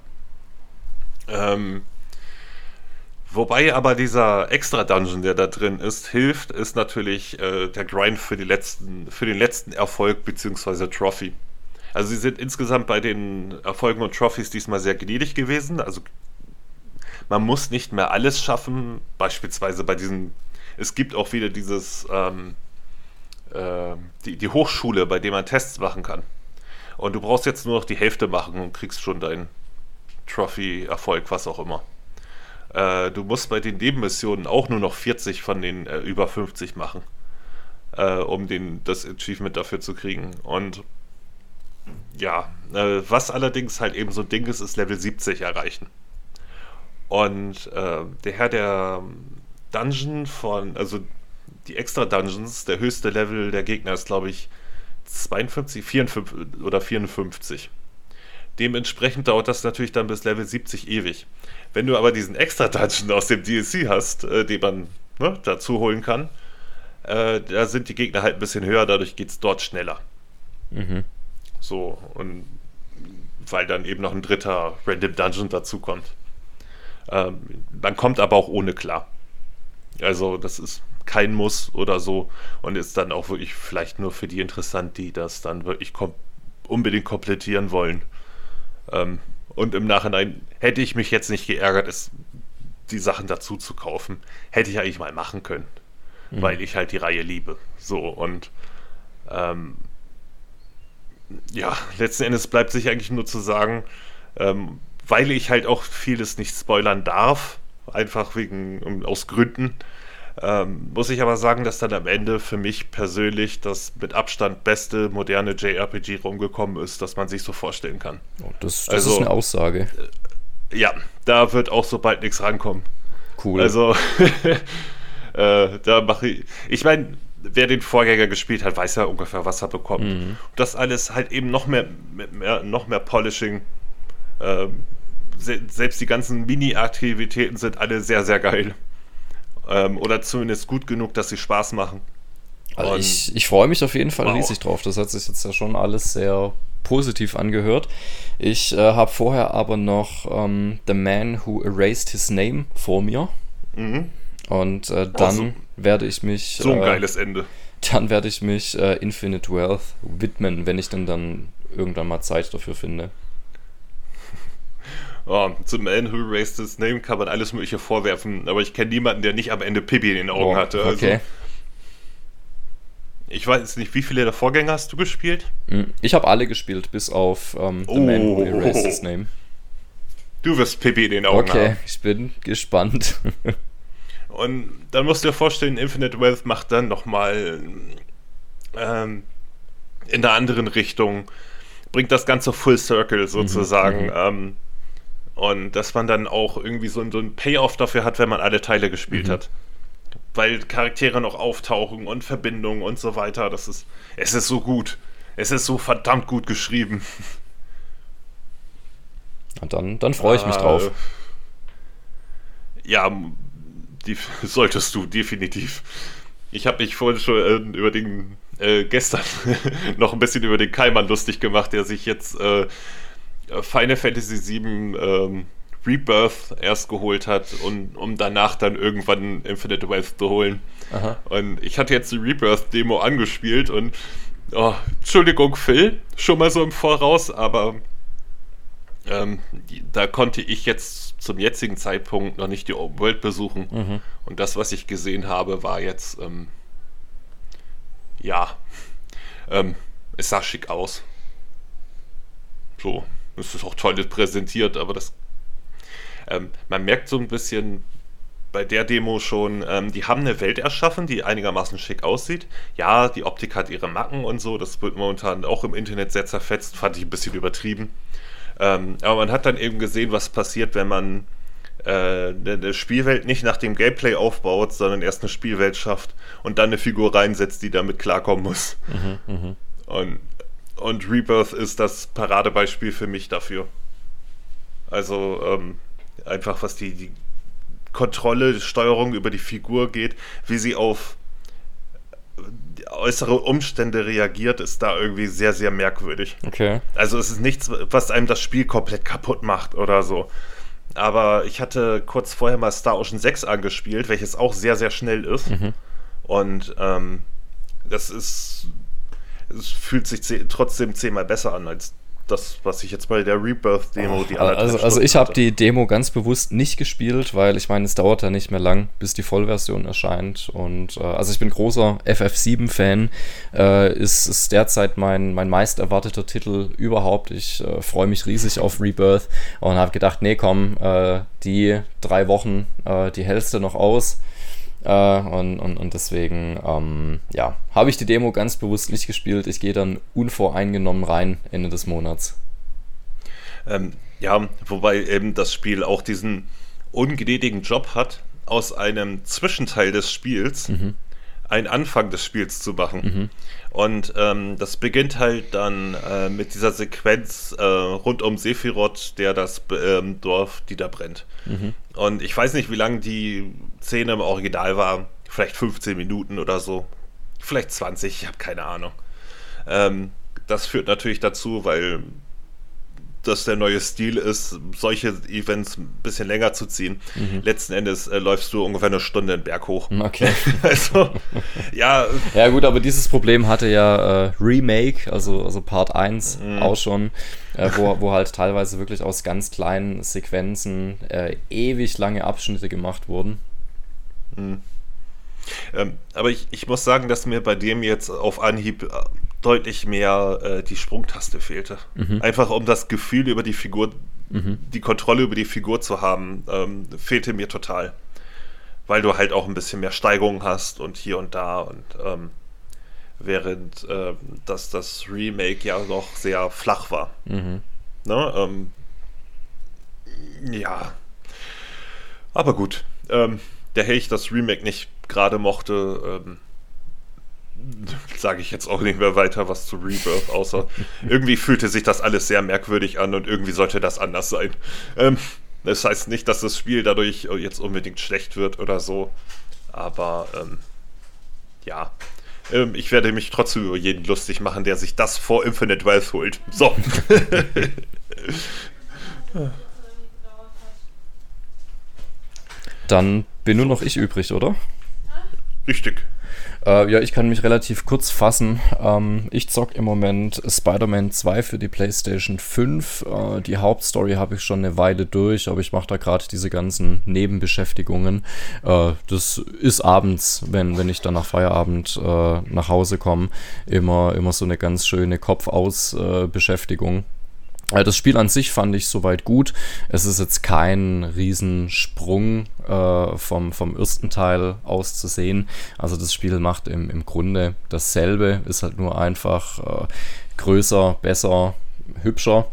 Ähm, wobei aber dieser extra Dungeon, der da drin ist, hilft, ist natürlich äh, der Grind für, letzten, für den letzten Erfolg bzw. Trophy. Also sie sind insgesamt bei den Erfolgen und Trophies diesmal sehr gnädig gewesen. Also man muss nicht mehr alles schaffen, beispielsweise bei diesen, es gibt auch wieder dieses, ähm, äh, die, die Hochschule, bei der man Tests machen kann. Und du brauchst jetzt nur noch die Hälfte machen und kriegst schon deinen Trophy-Erfolg, was auch immer. Äh, du musst bei den Nebenmissionen auch nur noch 40 von den äh, über 50 machen, äh, um den, das Achievement dafür zu kriegen. Und ja, äh, was allerdings halt eben so ein Ding ist, ist Level 70 erreichen. Und äh, der Herr der Dungeon von, also die extra Dungeons, der höchste Level der Gegner ist, glaube ich, 52, 54 oder 54. Dementsprechend dauert das natürlich dann bis Level 70 ewig. Wenn du aber diesen extra Dungeon aus dem DLC hast, äh, den man ne, dazu holen kann, äh, da sind die Gegner halt ein bisschen höher, dadurch geht es dort schneller. Mhm. So, und weil dann eben noch ein dritter Random Dungeon dazukommt. Ähm, man kommt aber auch ohne klar. Also das ist kein Muss oder so und ist dann auch wirklich vielleicht nur für die interessant, die das dann wirklich kom unbedingt komplettieren wollen. Ähm, und im Nachhinein hätte ich mich jetzt nicht geärgert, es, die Sachen dazu zu kaufen. Hätte ich eigentlich mal machen können, mhm. weil ich halt die Reihe liebe. So und ähm, ja, letzten Endes bleibt sich eigentlich nur zu sagen, ähm, weil ich halt auch vieles nicht spoilern darf, einfach wegen, aus Gründen, ähm, muss ich aber sagen, dass dann am Ende für mich persönlich das mit Abstand beste moderne JRPG rumgekommen ist, das man sich so vorstellen kann. Oh, das, das also, ist eine Aussage. Äh, ja, da wird auch so bald nichts rankommen. Cool. Also, äh, da mache ich. Ich meine, wer den Vorgänger gespielt hat, weiß ja ungefähr, was er bekommt. Mhm. Das alles halt eben noch mehr, mehr noch mehr Polishing. Ähm, se selbst die ganzen Mini-Aktivitäten sind alle sehr, sehr geil. Ähm, oder zumindest gut genug, dass sie Spaß machen. Also ich, ich freue mich auf jeden Fall wow. riesig drauf. Das hat sich jetzt ja schon alles sehr positiv angehört. Ich äh, habe vorher aber noch ähm, The Man Who Erased His Name vor mir. Mhm. Und äh, dann oh, so, werde ich mich. So ein äh, geiles Ende. Dann werde ich mich äh, Infinite Wealth widmen, wenn ich denn dann irgendwann mal Zeit dafür finde oh, zum Man Who Raised His Name kann man alles Mögliche vorwerfen, aber ich kenne niemanden, der nicht am Ende Pippi in den Augen oh, hatte. Also, okay. Ich weiß nicht, wie viele der Vorgänger hast du gespielt? Hm, ich habe alle gespielt, bis auf ähm, The oh. Man Who Erased His Name. Du wirst Pippi in den Augen okay, haben. Okay, ich bin gespannt. Und dann musst du dir vorstellen, Infinite Wealth macht dann nochmal ähm, in der anderen Richtung bringt das Ganze Full Circle sozusagen. Mhm. Ähm, und dass man dann auch irgendwie so, so ein Payoff dafür hat, wenn man alle Teile gespielt mhm. hat. Weil Charaktere noch auftauchen und Verbindungen und so weiter. Das ist, es ist so gut. Es ist so verdammt gut geschrieben. Und dann, dann freue ich mich äh, drauf. Ja, die solltest du definitiv. Ich habe mich vorhin schon äh, über den äh, gestern noch ein bisschen über den Keimann lustig gemacht, der sich jetzt äh, Final Fantasy VII ähm, Rebirth erst geholt hat und um danach dann irgendwann Infinite Wealth zu holen. Aha. Und ich hatte jetzt die Rebirth-Demo angespielt und oh, Entschuldigung, Phil, schon mal so im Voraus, aber ähm, da konnte ich jetzt zum jetzigen Zeitpunkt noch nicht die Open World besuchen. Mhm. Und das, was ich gesehen habe, war jetzt, ähm, ja, ähm, es sah schick aus. So, es ist auch toll präsentiert, aber das, ähm, man merkt so ein bisschen bei der Demo schon, ähm, die haben eine Welt erschaffen, die einigermaßen schick aussieht. Ja, die Optik hat ihre Macken und so, das wird momentan auch im Internet sehr zerfetzt, fand ich ein bisschen übertrieben. Ähm, aber man hat dann eben gesehen, was passiert, wenn man äh, eine Spielwelt nicht nach dem Gameplay aufbaut, sondern erst eine Spielwelt schafft und dann eine Figur reinsetzt, die damit klarkommen muss. Mhm, mh. und, und Rebirth ist das Paradebeispiel für mich dafür. Also ähm, einfach was die, die Kontrolle, Steuerung über die Figur geht, wie sie auf äußere Umstände reagiert, ist da irgendwie sehr, sehr merkwürdig. Okay. Also es ist nichts, was einem das Spiel komplett kaputt macht oder so. Aber ich hatte kurz vorher mal Star Ocean 6 angespielt, welches auch sehr, sehr schnell ist. Mhm. Und ähm, das ist. Es fühlt sich trotzdem zehnmal besser an als das, was ich jetzt bei der Rebirth-Demo die Also, also ich habe die Demo ganz bewusst nicht gespielt, weil ich meine, es dauert ja nicht mehr lang, bis die Vollversion erscheint. Und äh, also ich bin großer FF7-Fan. Äh, ist, ist derzeit mein, mein meist erwarteter Titel überhaupt. Ich äh, freue mich riesig auf Rebirth und habe gedacht, nee, komm, äh, die drei Wochen, äh, die hältst du noch aus. Äh, und, und, und deswegen, ähm, ja, habe ich die Demo ganz bewusst nicht gespielt. Ich gehe dann unvoreingenommen rein Ende des Monats. Ähm, ja, wobei eben das Spiel auch diesen ungnädigen Job hat, aus einem Zwischenteil des Spiels mhm. einen Anfang des Spiels zu machen. Mhm. Und ähm, das beginnt halt dann äh, mit dieser Sequenz äh, rund um Sephiroth, der das ähm, Dorf niederbrennt. Mhm. Und ich weiß nicht, wie lange die Szene im Original war. Vielleicht 15 Minuten oder so. Vielleicht 20, ich habe keine Ahnung. Ähm, das führt natürlich dazu, weil das der neue Stil ist, solche Events ein bisschen länger zu ziehen. Mhm. Letzten Endes äh, läufst du ungefähr eine Stunde den Berg hoch. Okay. also, ja. Ja, gut, aber dieses Problem hatte ja äh, Remake, also, also Part 1 mhm. auch schon, äh, wo, wo halt teilweise wirklich aus ganz kleinen Sequenzen äh, ewig lange Abschnitte gemacht wurden. Mhm. Ähm, aber ich, ich muss sagen, dass mir bei dem jetzt auf Anhieb äh, deutlich mehr äh, die Sprungtaste fehlte. Mhm. Einfach um das Gefühl über die Figur, mhm. die Kontrolle über die Figur zu haben, ähm, fehlte mir total. Weil du halt auch ein bisschen mehr Steigerung hast und hier und da und ähm, während äh, das, das Remake ja noch sehr flach war. Mhm. Ne? Ähm, ja. Aber gut. Ähm, der Hecht das Remake nicht gerade mochte, ähm, sage ich jetzt auch nicht mehr weiter was zu Rebirth, außer irgendwie fühlte sich das alles sehr merkwürdig an und irgendwie sollte das anders sein. Ähm, das heißt nicht, dass das Spiel dadurch jetzt unbedingt schlecht wird oder so, aber ähm, ja. Ähm, ich werde mich trotzdem über jeden lustig machen, der sich das vor Infinite Wealth holt. So. Dann bin nur noch ich übrig, oder? Richtig. Äh, ja, ich kann mich relativ kurz fassen. Ähm, ich zock im Moment Spider-Man 2 für die PlayStation 5. Äh, die Hauptstory habe ich schon eine Weile durch, aber ich mache da gerade diese ganzen Nebenbeschäftigungen. Äh, das ist abends, wenn, wenn ich dann nach Feierabend äh, nach Hause komme, immer, immer so eine ganz schöne Kopfaus-Beschäftigung. Äh, das Spiel an sich fand ich soweit gut. Es ist jetzt kein Riesensprung äh, vom, vom ersten Teil aus zu sehen. Also das Spiel macht im, im Grunde dasselbe, ist halt nur einfach äh, größer, besser, hübscher.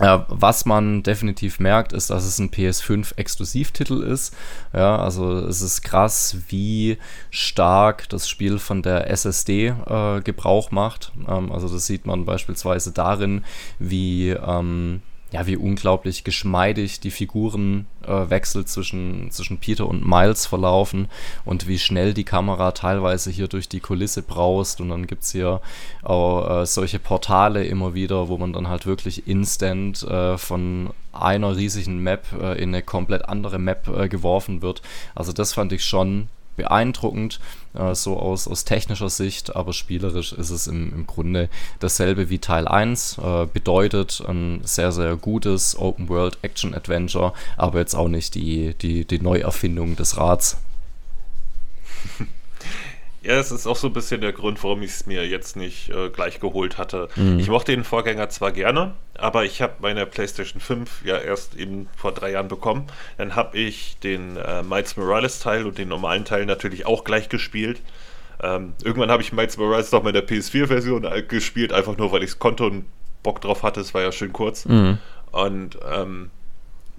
Ja, was man definitiv merkt, ist, dass es ein PS5-Exklusivtitel ist. Ja, also es ist krass, wie stark das Spiel von der SSD äh, Gebrauch macht. Ähm, also das sieht man beispielsweise darin, wie ähm, ja, wie unglaublich geschmeidig die Figurenwechsel äh, zwischen, zwischen Peter und Miles verlaufen und wie schnell die Kamera teilweise hier durch die Kulisse braust. Und dann gibt es hier auch äh, solche Portale immer wieder, wo man dann halt wirklich instant äh, von einer riesigen Map äh, in eine komplett andere Map äh, geworfen wird. Also das fand ich schon beeindruckend, äh, so aus, aus technischer Sicht, aber spielerisch ist es im, im Grunde dasselbe wie Teil 1. Äh, bedeutet ein sehr, sehr gutes Open World Action Adventure, aber jetzt auch nicht die, die, die Neuerfindung des Rats. Ja, es ist auch so ein bisschen der Grund, warum ich es mir jetzt nicht äh, gleich geholt hatte. Mhm. Ich mochte den Vorgänger zwar gerne, aber ich habe meine PlayStation 5 ja erst eben vor drei Jahren bekommen. Dann habe ich den äh, Miles Morales Teil und den normalen Teil natürlich auch gleich gespielt. Ähm, irgendwann habe ich Miles Morales noch mal in der PS4-Version äh, gespielt, einfach nur, weil ich es konnte und Bock drauf hatte. Es war ja schön kurz. Mhm. Und ähm,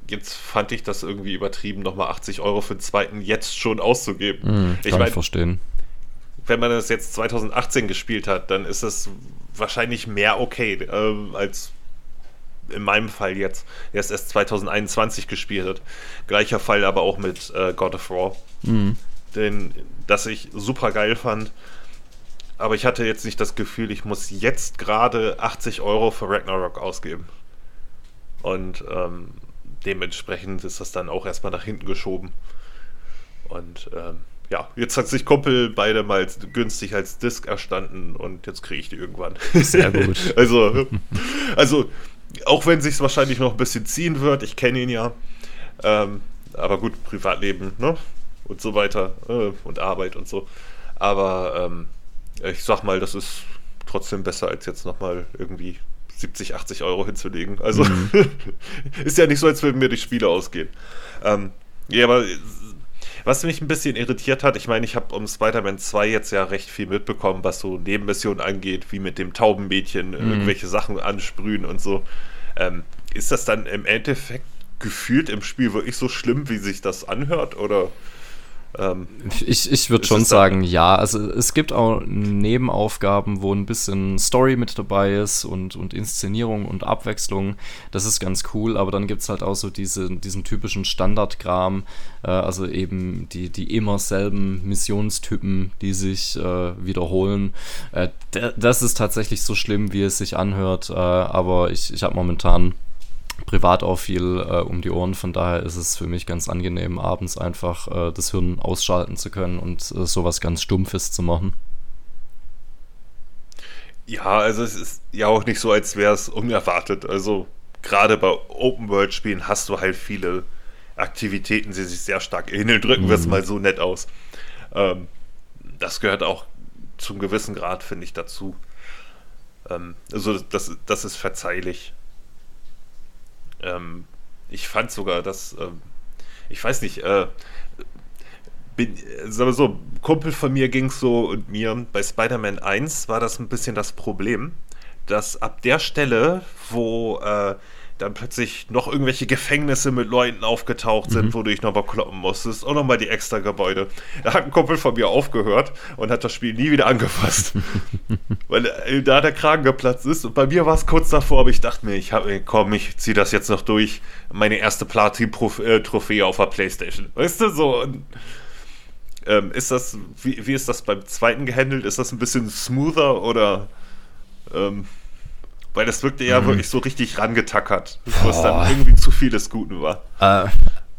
jetzt fand ich das irgendwie übertrieben, nochmal 80 Euro für den zweiten jetzt schon auszugeben. Mhm, ich kann mein, ich verstehen wenn man das jetzt 2018 gespielt hat, dann ist es wahrscheinlich mehr okay äh, als in meinem Fall jetzt, der es erst 2021 gespielt hat. Gleicher Fall aber auch mit äh, God of War, mhm. den, das ich super geil fand. Aber ich hatte jetzt nicht das Gefühl, ich muss jetzt gerade 80 Euro für Ragnarok ausgeben. Und ähm, dementsprechend ist das dann auch erstmal nach hinten geschoben. Und ähm, ja, jetzt hat sich Kumpel beide mal günstig als Disc erstanden und jetzt kriege ich die irgendwann. Sehr gut. also, also, auch wenn sich wahrscheinlich noch ein bisschen ziehen wird, ich kenne ihn ja. Ähm, aber gut, Privatleben, ne? Und so weiter. Äh, und Arbeit und so. Aber ähm, ich sag mal, das ist trotzdem besser, als jetzt nochmal irgendwie 70, 80 Euro hinzulegen. Also mhm. ist ja nicht so, als würden mir die Spiele ausgehen. Ähm, ja, aber was mich ein bisschen irritiert hat, ich meine, ich habe um Spider-Man 2 jetzt ja recht viel mitbekommen, was so Nebenmissionen angeht, wie mit dem Taubenmädchen mhm. irgendwelche Sachen ansprühen und so. Ähm, ist das dann im Endeffekt gefühlt im Spiel wirklich so schlimm, wie sich das anhört? Oder ähm, ich ich würde schon sagen, ja. Also es gibt auch Nebenaufgaben, wo ein bisschen Story mit dabei ist und, und Inszenierung und Abwechslung. Das ist ganz cool, aber dann gibt es halt auch so diese, diesen typischen Standardkram, äh, also eben die, die immer selben Missionstypen, die sich äh, wiederholen. Äh, das ist tatsächlich so schlimm, wie es sich anhört, äh, aber ich, ich habe momentan privat auch viel äh, um die Ohren. Von daher ist es für mich ganz angenehm, abends einfach äh, das Hirn ausschalten zu können und äh, sowas ganz Stumpfes zu machen. Ja, also es ist ja auch nicht so, als wäre es unerwartet. Also gerade bei Open-World-Spielen hast du halt viele Aktivitäten, die sich sehr stark ähneln. Drücken mhm. wir es mal so nett aus. Ähm, das gehört auch zum gewissen Grad, finde ich, dazu. Ähm, also das, das ist verzeihlich. Ähm, ich fand sogar, dass, ähm, ich weiß nicht, äh, bin, sagen wir so, Kumpel von mir ging so und mir, bei Spider-Man 1 war das ein bisschen das Problem, dass ab der Stelle, wo äh, dann plötzlich noch irgendwelche Gefängnisse mit Leuten aufgetaucht sind, mhm. wo du dich nochmal kloppen musstest und nochmal die extra Gebäude. Da hat ein Kumpel von mir aufgehört und hat das Spiel nie wieder angefasst. Weil äh, da der Kragen geplatzt ist. Und bei mir war es kurz davor, aber ich dachte mir, ich habe, komm, ich ziehe das jetzt noch durch. Meine erste Platin-Trophäe auf der Playstation. Weißt du, so. Und, ähm, ist das, wie, wie ist das beim zweiten gehandelt? Ist das ein bisschen smoother oder ähm, weil das wirkte ja mhm. wirklich so richtig rangetackert, wo es dann irgendwie zu viel des Guten war. Äh,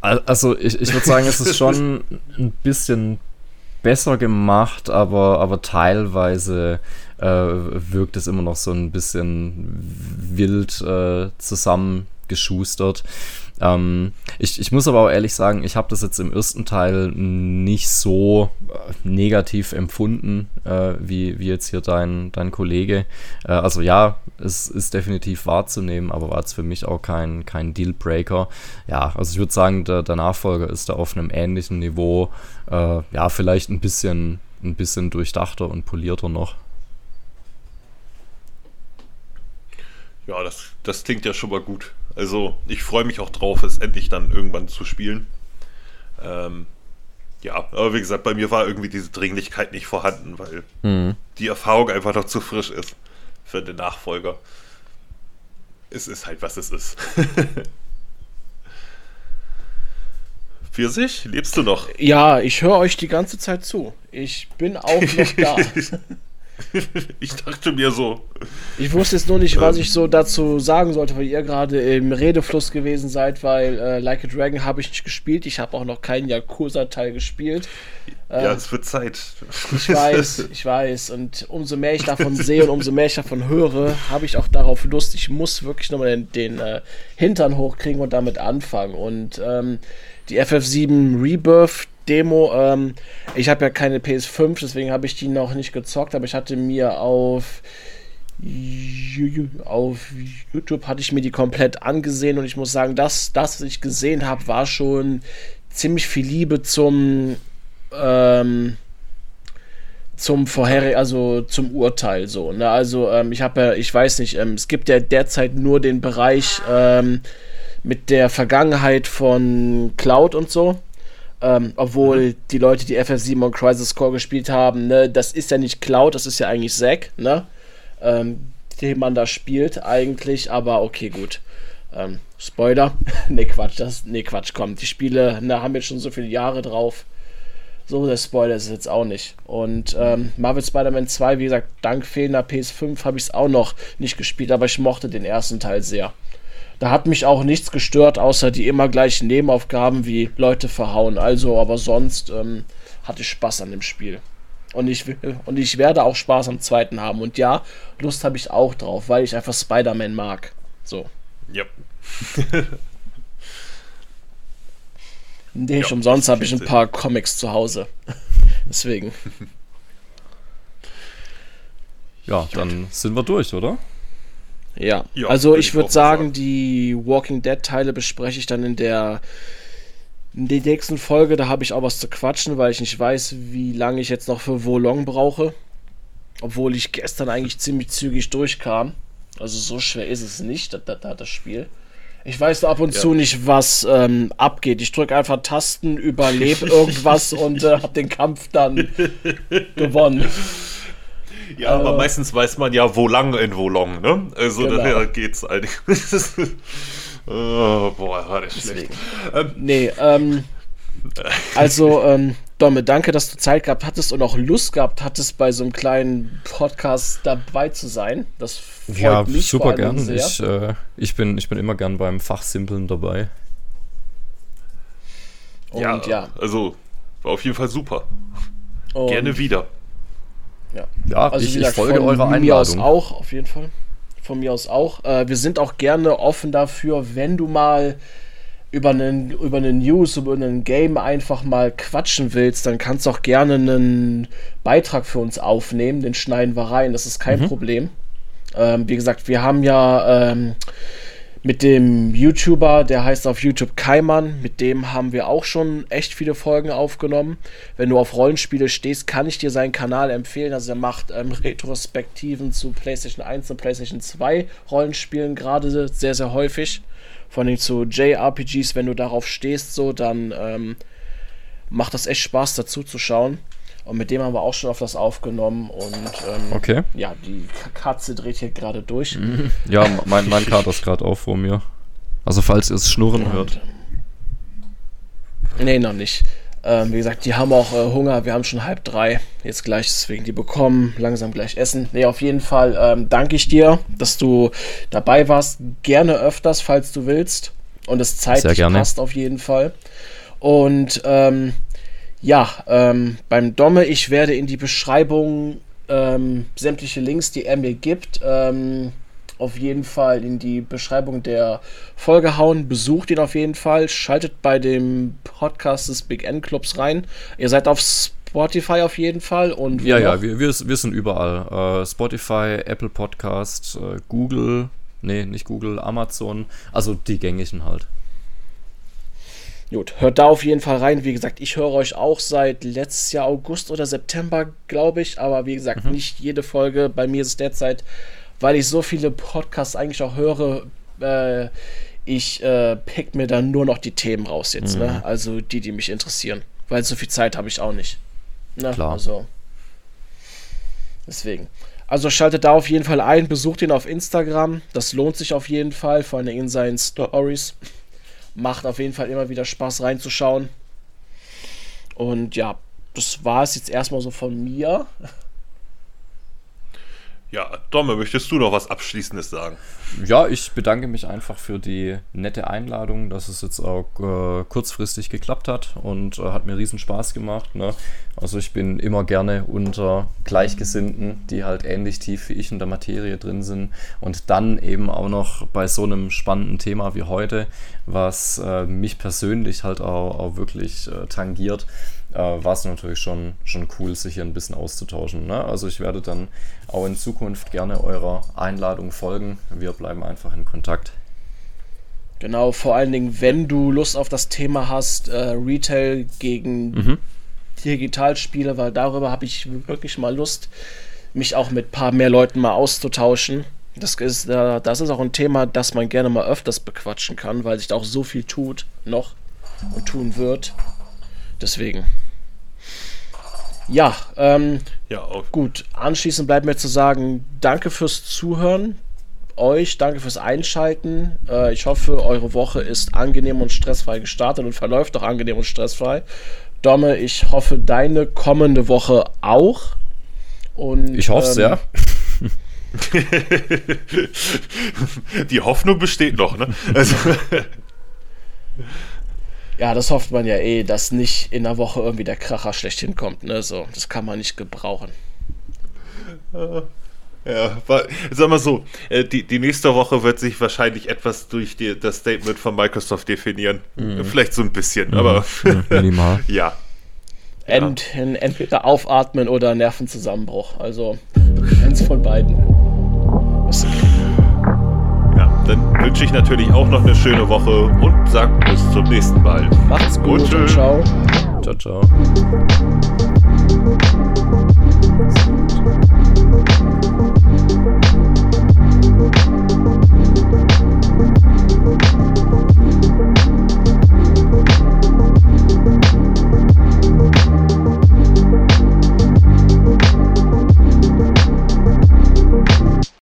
also ich, ich würde sagen, es ist schon ein bisschen besser gemacht, aber, aber teilweise äh, wirkt es immer noch so ein bisschen wild äh, zusammengeschustert. Ähm, ich, ich muss aber auch ehrlich sagen, ich habe das jetzt im ersten Teil nicht so äh, negativ empfunden, äh, wie, wie jetzt hier dein, dein Kollege. Äh, also ja, es ist definitiv wahrzunehmen, aber war es für mich auch kein, kein Dealbreaker. Ja, also ich würde sagen, der, der Nachfolger ist da auf einem ähnlichen Niveau. Äh, ja, vielleicht ein bisschen, ein bisschen durchdachter und polierter noch. Ja, das, das klingt ja schon mal gut. Also ich freue mich auch drauf, es endlich dann irgendwann zu spielen. Ähm, ja, aber wie gesagt, bei mir war irgendwie diese Dringlichkeit nicht vorhanden, weil mhm. die Erfahrung einfach noch zu frisch ist für den Nachfolger. Es ist halt, was es ist. Pfirsich, lebst du noch? Ja, ich höre euch die ganze Zeit zu. Ich bin auch noch da. ich dachte mir so. Ich wusste jetzt nur nicht, was ich so dazu sagen sollte, weil ihr gerade im Redefluss gewesen seid, weil äh, Like a Dragon habe ich nicht gespielt. Ich habe auch noch keinen Yakuza-Teil gespielt. Ja, äh, es wird Zeit. Ich weiß, ich weiß. Und umso mehr ich davon sehe und umso mehr ich davon höre, habe ich auch darauf Lust. Ich muss wirklich nochmal den, den äh, Hintern hochkriegen und damit anfangen. Und ähm, die FF7 Rebirth Demo. Ähm, ich habe ja keine PS5, deswegen habe ich die noch nicht gezockt, aber ich hatte mir auf auf YouTube hatte ich mir die komplett angesehen und ich muss sagen, das, das was ich gesehen habe, war schon ziemlich viel Liebe zum ähm, zum vorherigen, also zum Urteil so. Ne? Also ähm, ich habe ja, ich weiß nicht, ähm, es gibt ja derzeit nur den Bereich ähm, mit der Vergangenheit von Cloud und so. Ähm, obwohl mhm. die Leute, die FF7 und Crisis Core gespielt haben, ne, das ist ja nicht Cloud, das ist ja eigentlich Zack, ne? Ähm, den man da spielt eigentlich, aber okay, gut. Ähm, Spoiler. ne, Quatsch, das, ne, Quatsch, komm. Die Spiele ne, haben jetzt schon so viele Jahre drauf. So der Spoiler ist es jetzt auch nicht. Und ähm, Marvel Spider-Man 2, wie gesagt, dank fehlender PS5 habe ich es auch noch nicht gespielt, aber ich mochte den ersten Teil sehr. Da hat mich auch nichts gestört, außer die immer gleichen Nebenaufgaben wie Leute verhauen. Also, aber sonst ähm, hatte ich Spaß an dem Spiel. Und ich, und ich werde auch Spaß am zweiten haben. Und ja, Lust habe ich auch drauf, weil ich einfach Spider-Man mag. So. Yep. nee, ja, umsonst habe ich ein paar Comics zu Hause. Deswegen. Ja, dann sind wir durch, oder? Ja, ja also ich würde sagen, sagen, die Walking Dead Teile bespreche ich dann in der, in der nächsten Folge. Da habe ich auch was zu quatschen, weil ich nicht weiß, wie lange ich jetzt noch für Wolong brauche. Obwohl ich gestern eigentlich ziemlich zügig durchkam. Also so schwer ist es nicht, das, das, das Spiel. Ich weiß ab und ja. zu nicht, was ähm, abgeht. Ich drücke einfach Tasten, überlebe irgendwas und äh, habe den Kampf dann gewonnen. Ja, aber äh. meistens weiß man ja, wo lang in wo long, ne? Also genau. daher geht's eigentlich. oh, boah, war das schlecht. Ähm, nee, ähm, also, ähm, Domme, danke, dass du Zeit gehabt hattest und auch Lust gehabt hattest, bei so einem kleinen Podcast dabei zu sein. Das freut ja, mich super gern. Sehr. Ich, äh, ich, bin, ich bin immer gern beim Fachsimpeln dabei. Und ja, ja, also war auf jeden Fall super. Und Gerne wieder. Ja, ja also, ich, gesagt, ich folge eurer Einladung. Von mir aus auch, auf jeden Fall. Von mir aus auch. Äh, wir sind auch gerne offen dafür, wenn du mal über einen, über einen News, über einen Game einfach mal quatschen willst, dann kannst du auch gerne einen Beitrag für uns aufnehmen. Den schneiden wir rein, das ist kein mhm. Problem. Ähm, wie gesagt, wir haben ja ähm, mit dem YouTuber, der heißt auf YouTube Kaiman, mit dem haben wir auch schon echt viele Folgen aufgenommen. Wenn du auf Rollenspiele stehst, kann ich dir seinen Kanal empfehlen. Also er macht ähm, Retrospektiven zu PlayStation 1 und PlayStation 2 Rollenspielen gerade sehr, sehr häufig. Vor allem zu JRPGs, wenn du darauf stehst, so, dann ähm, macht das echt Spaß dazu zu schauen. Und mit dem haben wir auch schon auf das aufgenommen. Und ähm, okay. ja, die Katze dreht hier gerade durch. Mhm. Ja, mein, mein Kater ist gerade auch vor mir. Also falls ihr es schnurren und, hört. Nee, noch nicht. Ähm, wie gesagt, die haben auch äh, Hunger. Wir haben schon halb drei. Jetzt gleich, deswegen die bekommen langsam gleich Essen. Nee, auf jeden Fall ähm, danke ich dir, dass du dabei warst. Gerne öfters, falls du willst. Und es zeitlich passt auf jeden Fall. Und ähm, ja, ähm, beim Domme, ich werde in die Beschreibung ähm, sämtliche Links, die er mir gibt, ähm, auf jeden Fall in die Beschreibung der Folge hauen. Besucht ihn auf jeden Fall. Schaltet bei dem Podcast des Big N Clubs rein. Ihr seid auf Spotify auf jeden Fall. Und ja, ja, wir, wir, wir sind überall. Äh, Spotify, Apple Podcast, äh, Google, nee, nicht Google, Amazon. Also die gängigen halt. Gut, hört da auf jeden Fall rein. Wie gesagt, ich höre euch auch seit letztes Jahr August oder September, glaube ich. Aber wie gesagt, mhm. nicht jede Folge. Bei mir ist es derzeit weil ich so viele Podcasts eigentlich auch höre, äh, ich äh, pick mir dann nur noch die Themen raus jetzt, ne? mhm. ne? Also die, die mich interessieren. Weil so viel Zeit habe ich auch nicht. Ne? Klar. Also. Deswegen. Also schaltet da auf jeden Fall ein, besucht ihn auf Instagram. Das lohnt sich auf jeden Fall, vor allem in seinen Stories. Macht auf jeden Fall immer wieder Spaß reinzuschauen. Und ja, das war es jetzt erstmal so von mir. Ja, Domme, möchtest du noch was Abschließendes sagen? Ja, ich bedanke mich einfach für die nette Einladung, dass es jetzt auch äh, kurzfristig geklappt hat und äh, hat mir riesen Spaß gemacht. Ne? Also ich bin immer gerne unter Gleichgesinnten, die halt ähnlich tief wie ich in der Materie drin sind und dann eben auch noch bei so einem spannenden Thema wie heute, was äh, mich persönlich halt auch, auch wirklich äh, tangiert äh, war es natürlich schon, schon cool, sich hier ein bisschen auszutauschen. Ne? Also ich werde dann auch in Zukunft gerne eurer Einladung folgen. Wir bleiben einfach in Kontakt. Genau, vor allen Dingen, wenn du Lust auf das Thema hast, äh, Retail gegen mhm. Digitalspiele, weil darüber habe ich wirklich mal Lust, mich auch mit ein paar mehr Leuten mal auszutauschen. Das ist, äh, das ist auch ein Thema, das man gerne mal öfters bequatschen kann, weil sich da auch so viel tut noch und tun wird. Deswegen. Ja, ähm, ja gut. Anschließend bleibt mir zu sagen, danke fürs Zuhören. Euch, danke fürs Einschalten. Äh, ich hoffe, eure Woche ist angenehm und stressfrei gestartet und verläuft auch angenehm und stressfrei. Domme, ich hoffe, deine kommende Woche auch. Und, ich hoffe es, ähm, ja. Die Hoffnung besteht noch, ne? Also. Ja, das hofft man ja eh, dass nicht in der Woche irgendwie der Kracher schlecht hinkommt. Ne? So, das kann man nicht gebrauchen. Ja, sag mal so, äh, die, die nächste Woche wird sich wahrscheinlich etwas durch die, das Statement von Microsoft definieren. Mhm. Vielleicht so ein bisschen, mhm. aber minimal. ja. Ent, entweder aufatmen oder Nervenzusammenbruch. Also eins von beiden. Ist okay. Dann wünsche ich natürlich auch noch eine schöne Woche und sage bis zum nächsten Mal. Macht's gut und, und ciao. Ciao, ciao.